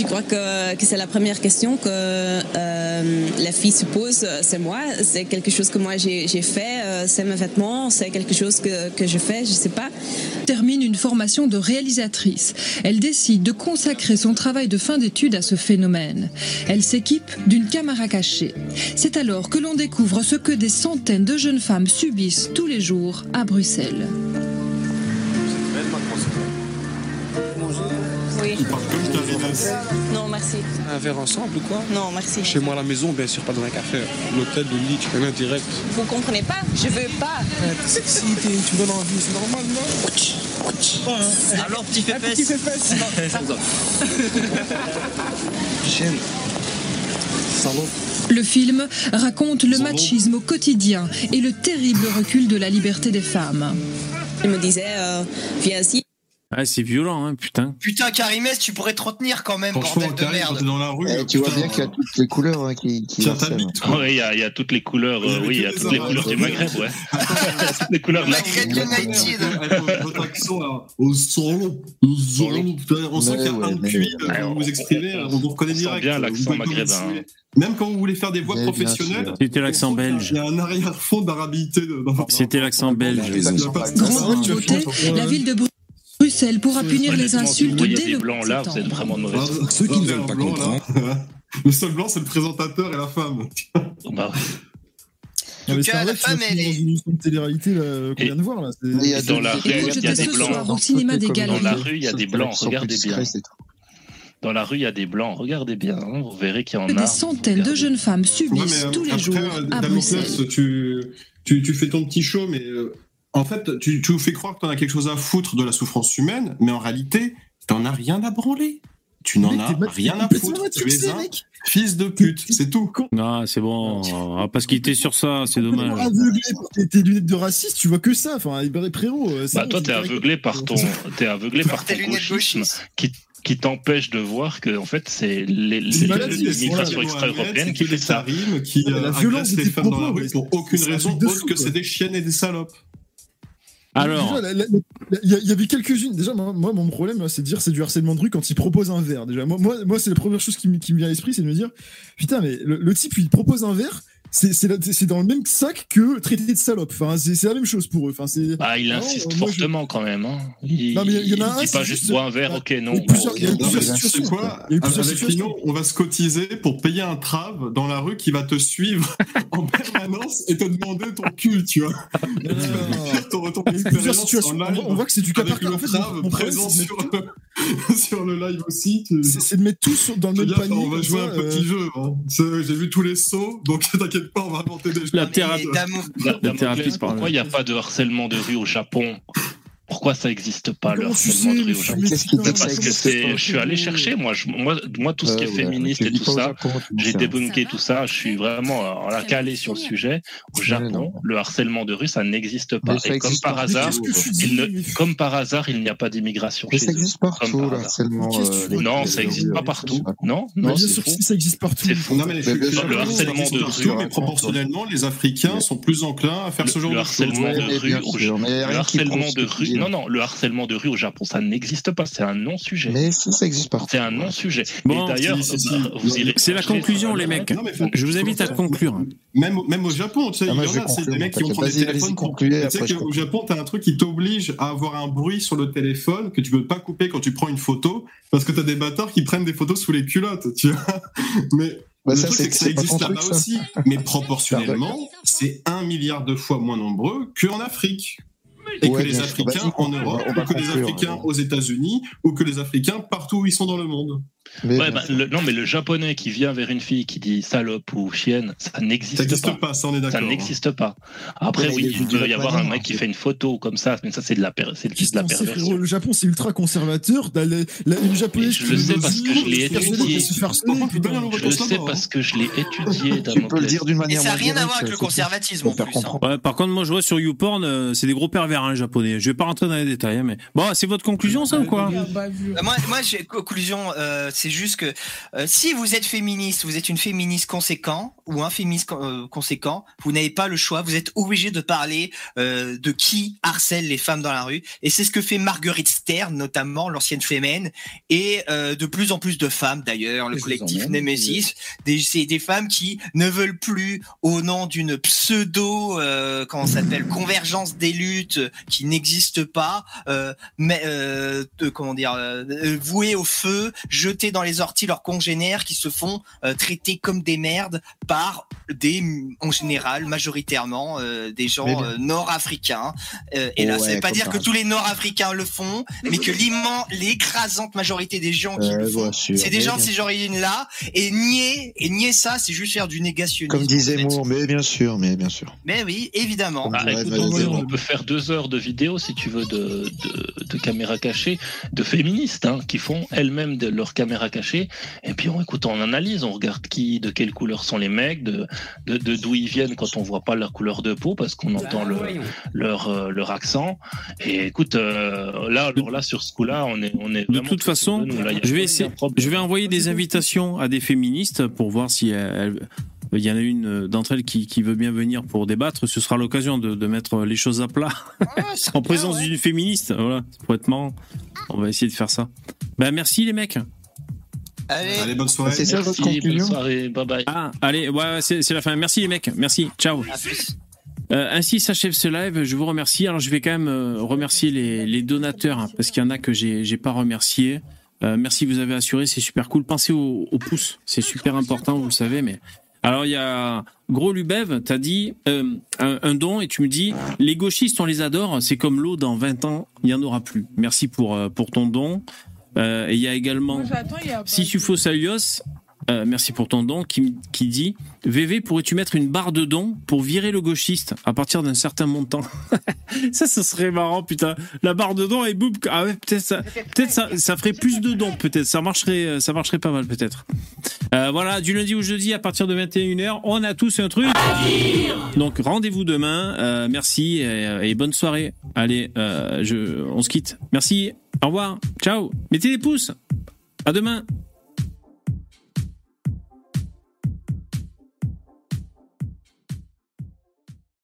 Je crois que, que c'est la première question que euh, la fille se pose. C'est moi? C'est quelque chose que moi j'ai fait. euh, c'est mes vêtements. C'est quelque chose que, que je fais. Je sais pas. termine une formation de réalisatrice. Elle décide de consacrer son travail de fin d'études à ce phénomène. Elle s'équipe d'une caméra cachée. C'est alors que l'on découvre ce que des centaines de jeunes femmes subissent tous les jours à Bruxelles. Oui. Non, merci. Un verre ensemble ou quoi? Non, merci. Chez moi à la maison, bien sûr, pas dans un café. L'hôtel, le lit, tu peux même direct. Vous comprenez pas? Je veux pas. T'es- tu me donnes envie, c'est normal, non? Alors, petit Un petit fesse. Chienne. Salaud. Le film raconte le machisme au quotidien et le terrible recul de la liberté des femmes. Il me disait, euh, viens ici. Ah, c'est violent, hein, putain. Putain, Karimès, tu pourrais te retenir quand même, bordel de quand merde. dans la rue, Eh, tu vois bien qu'il y a toutes les couleurs hein, qui, qui Tiens ta harcèlent. bite, quoi. Ouais, il y, a- il y a toutes les couleurs, euh, Il oui, il y a toutes les couleurs du. Maghreb, ouais. toutes les couleurs Maghreb United. Votre accent là, au solo, au solo, putain, on sent qu'il y a un QI quand on- vous vous exprimez, on vous reconnaît direct. bien Vous l'accent maghrébin. dissimuler. Même quand vous voulez faire des voix professionnelles. C'était l'accent belge. qu'il y a un arrière-fond d'arabité C'était l'accent belge. Il la ville de Bruxelles pourra punir les Honnêtement, si vous insultes voyez dès des le blancs là, vous êtes vraiment de mauvaise foi. Ceux qui ne veulent pas comprendre. Le seul blanc, c'est le présentateur et la femme. Bah, tout cas, vrai la femme, elle dans est- une télé-réalité qu'on vient de voir. Là. dans la rue, il y a des blancs. soir au cinéma des Dans la rue, il y a des blancs, regardez bien. Dans la rue, il y a des blancs, regardez bien. hein, Vous verrez qu'il y en Que a. des centaines de jeunes femmes subissent euh, tous les jours euh, à Bruxelles. tu, fais ton petit show, mais euh, en fait, tu, tu nous fais croire que t'en as quelque chose à foutre de la souffrance humaine, mais en réalité, t'en as rien à branler. Tu n'en as rien à foutre. Tu es un mec. fils de pute, c'est tout. Non, c'est bon. On va pas se quitter sur ça, c'est dommage. aveuglé par tes, tes lunettes de raciste, tu vois que ça. Enfin, frérot. euh, Bah, bon, toi, t'es aveuglé par ton, t'es aveuglé par ton Tes lunettes gauchisme qui, qui t'empêche de voir que, en fait, c'est l'immigration extra-européenne qui fait ça. Qui Mais la euh, violence agresse de les tes femmes dans la rue pour aucune raison autre que c'est des chiennes et des salopes. Alors, il y, avait quelques-unes. Déjà, moi, mon problème, c'est de dire c'est du harcèlement de rue quand il propose un verre. Déjà, moi, moi, moi c'est la première chose qui, me- qui me vient à l'esprit, c'est de me dire putain, mais le, le type, il propose un verre. C'est c'est la- c'est dans le même sac que traité de salope. Enfin, c'est la même chose pour eux. Enfin, c'est. Bah, il insiste euh, je- fortement quand même. Hein. Il, Non, mais il y en a il un, dit c'est pas juste- bois un verre, ok, non. il y a plusieurs- il y a Non, plusieurs mais tu sais situations. quoi Il y a eu plusieurs Avec situations. Lino, on va se cotiser pour payer un trave dans la rue qui va te suivre en permanence et te demander ton cul, tu vois. Et tu vas nous dire ton retour d'expérience On voit- live on voit que c'est du cas par cas. le En fait, présent sur le, sur le live aussi. C'est de mettre tout dans le même panier. on va jouer un petit euh, jeu. hein. J'ai vu tous les sauts, donc t'inquiète pas, on va inventer des jeux. la thérapie. La thérapie, pourquoi il n'y a pas de harcèlement de rue au Japon? Pourquoi ça n'existe pas le harcèlement de rue au je Japon suis Qu'est-ce qui méfiant. te Parce que c'est, je suis allé chercher, moi, je- moi, moi, tout ce qui est ouais, féministe et tout ça, j'ai débunké tout ça, je suis vraiment euh, la calé sur le sujet. Au Japon, le harcèlement de rue, ça n'existe pas. Et comme par hasard, il ne- comme par hasard, il n'y a pas d'immigration Mais ça existe partout, par le harcèlement. Euh, Non, ça n'existe pas partout. Non, non, c'est faux. ça existe partout. C'est faux. Le le harcèlement de rue, mais proportionnellement, les Africains sont plus enclins à faire ce genre de choses. harcèlement de rue, le harcèlement de rue. Non, non, le harcèlement de rue au Japon, ça n'existe pas, c'est un non-sujet. Mais si, ça existe. C'est un non-sujet. Bon, Et d'ailleurs, si, si, si. bah, vous irez. c'est la conclusion, les mecs. Non, mais faut- Je vous invite à conclure. Même, même au Japon, tu sais, Ah, il y en a, c'est des mecs qui ont des téléphones. pour- Tu sais qu'au. Japon, t'as un truc qui t'oblige à avoir un bruit sur le téléphone que tu peux pas couper quand tu prends une photo parce que t'as des bâtards qui prennent des photos sous les culottes, tu vois. Mais Bah, le ça, truc, c'est- c'est que ça existe là-bas aussi. Mais proportionnellement, c'est un milliard de fois moins nombreux qu'en Afrique. Et Ouais, que les. Africains en Europe, ou que les Africains aux États-Unis, ou que les Africains partout où ils sont dans le monde. Mais Ouais, bah, le- non, mais le japonais qui vient vers une fille qui dit salope ou chienne, ça Ça n'existe pas. pas, ça on est Ça d'accord. hein. n'existe pas. Après, Ouais, oui, il dirais y avoir un mec qui fait une photo comme ça, mais ça, c'est de la, per- c'est de la perversion. Le Japon, c'est ultra conservateur. T'as la- la- une japonaise je qui le sais dit, parce que je l'ai étudié. Je le sais parce que je l'ai étudié, Tu peux le dire d'une Et manière ça n'a rien à voir avec le conservatisme hein. par contre, moi, je vois sur YouPorn, euh, c'est des gros pervers, hein, japonais. Je vais pas rentrer dans les détails, mais bon, c'est votre conclusion, ça ou quoi? Bah, moi, moi j'ai conclusion. C'est juste que euh, si vous êtes féministe, vous êtes une féministe conséquent ou un féministe con- euh, conséquent, vous n'avez pas le choix. Vous êtes obligé de parler euh, de qui harcèle les femmes dans la rue. Et c'est ce que fait Marguerite Stern, notamment l'ancienne Femen, et de plus en plus de femmes d'ailleurs, le collectif Nemesis. Des, c'est des femmes qui ne veulent plus, au nom d'une pseudo, comment ça s'appelle, convergence des luttes qui n'existe pas, mais comment dire, vouées au feu, jeter dans les orties leurs congénères qui se font euh, traiter comme des merdes par des, en général, majoritairement, euh, des gens euh, nord-africains. Euh, et là, Ouais, ça veut pas dire que tous les nord-africains le font, mais que l'immense, l'écrasante majorité des gens qui Euh, le font, c'est des gens de ces origines-là. Et nier, et nier ça, c'est juste faire du négationnisme. Comme disait en fait. Moore, mais bien sûr, mais bien sûr. Mais oui, évidemment. Ah, écoute, Valérie on, peut, Zéro. on peut faire deux heures de vidéo si tu veux de, de, de caméras cachées, de féministes hein, qui font elles-mêmes de leurs caméras cachées. Et puis on écoute, on analyse, on regarde qui, de quelle couleur sont les mecs, de de de- d'où ils viennent quand on voit pas leur couleur de peau parce qu'on entend le, leur euh, leur accent. Et écoute, euh, là alors là sur ce coup-là, on est on est De toute façon, nous, là, je vais essayer, je vais envoyer des invitations à des féministes pour voir si elles- il y en a une d'entre elles qui, qui veut bien venir pour débattre. Ce sera l'occasion de, de mettre les choses à plat en présence d'une féministe. Voilà, être marrant. On va essayer de faire ça. Ben merci les mecs. Allez, Allez, bonne soirée. C'est ça votre Merci, bonne conclusion soirée, bye bye. Ah, allez, ouais, c'est la fin. Merci les mecs. Merci. Ciao. Euh, ainsi s'achève ce live. Je vous remercie. Alors, je vais quand même euh, remercier les, les donateurs hein, parce qu'il y en a que j'ai pas remercié. Euh, merci, vous avez assuré, c'est super cool. Pensez au, au pouce, c'est super important, vous le savez. Mais alors, il y a Gros Lubev, t'as dit euh, un, un don et tu me dis les gauchistes, on les adore. C'est comme l'eau dans 20 ans, il y en aura plus. Merci pour euh, pour ton don. Euh, et il y a également Sisufo Salios, euh, merci pour ton don, qui, qui dit VV, pourrais-tu mettre une barre de don pour virer le gauchiste à partir d'un certain montant? Ça, ce serait marrant, putain. La barre de don et boum. Ah ouais, peut-être ça, peut-être ça, ça ferait plus de dons, peut-être. Ça marcherait, euh, ça marcherait pas mal, peut-être. Euh, voilà, du lundi au jeudi à partir de 21h, on a tous un truc. Donc rendez-vous demain. Merci et, bonne soirée. Allez, je, on se quitte. Merci. Au revoir. Ciao. Mettez les pouces. À demain.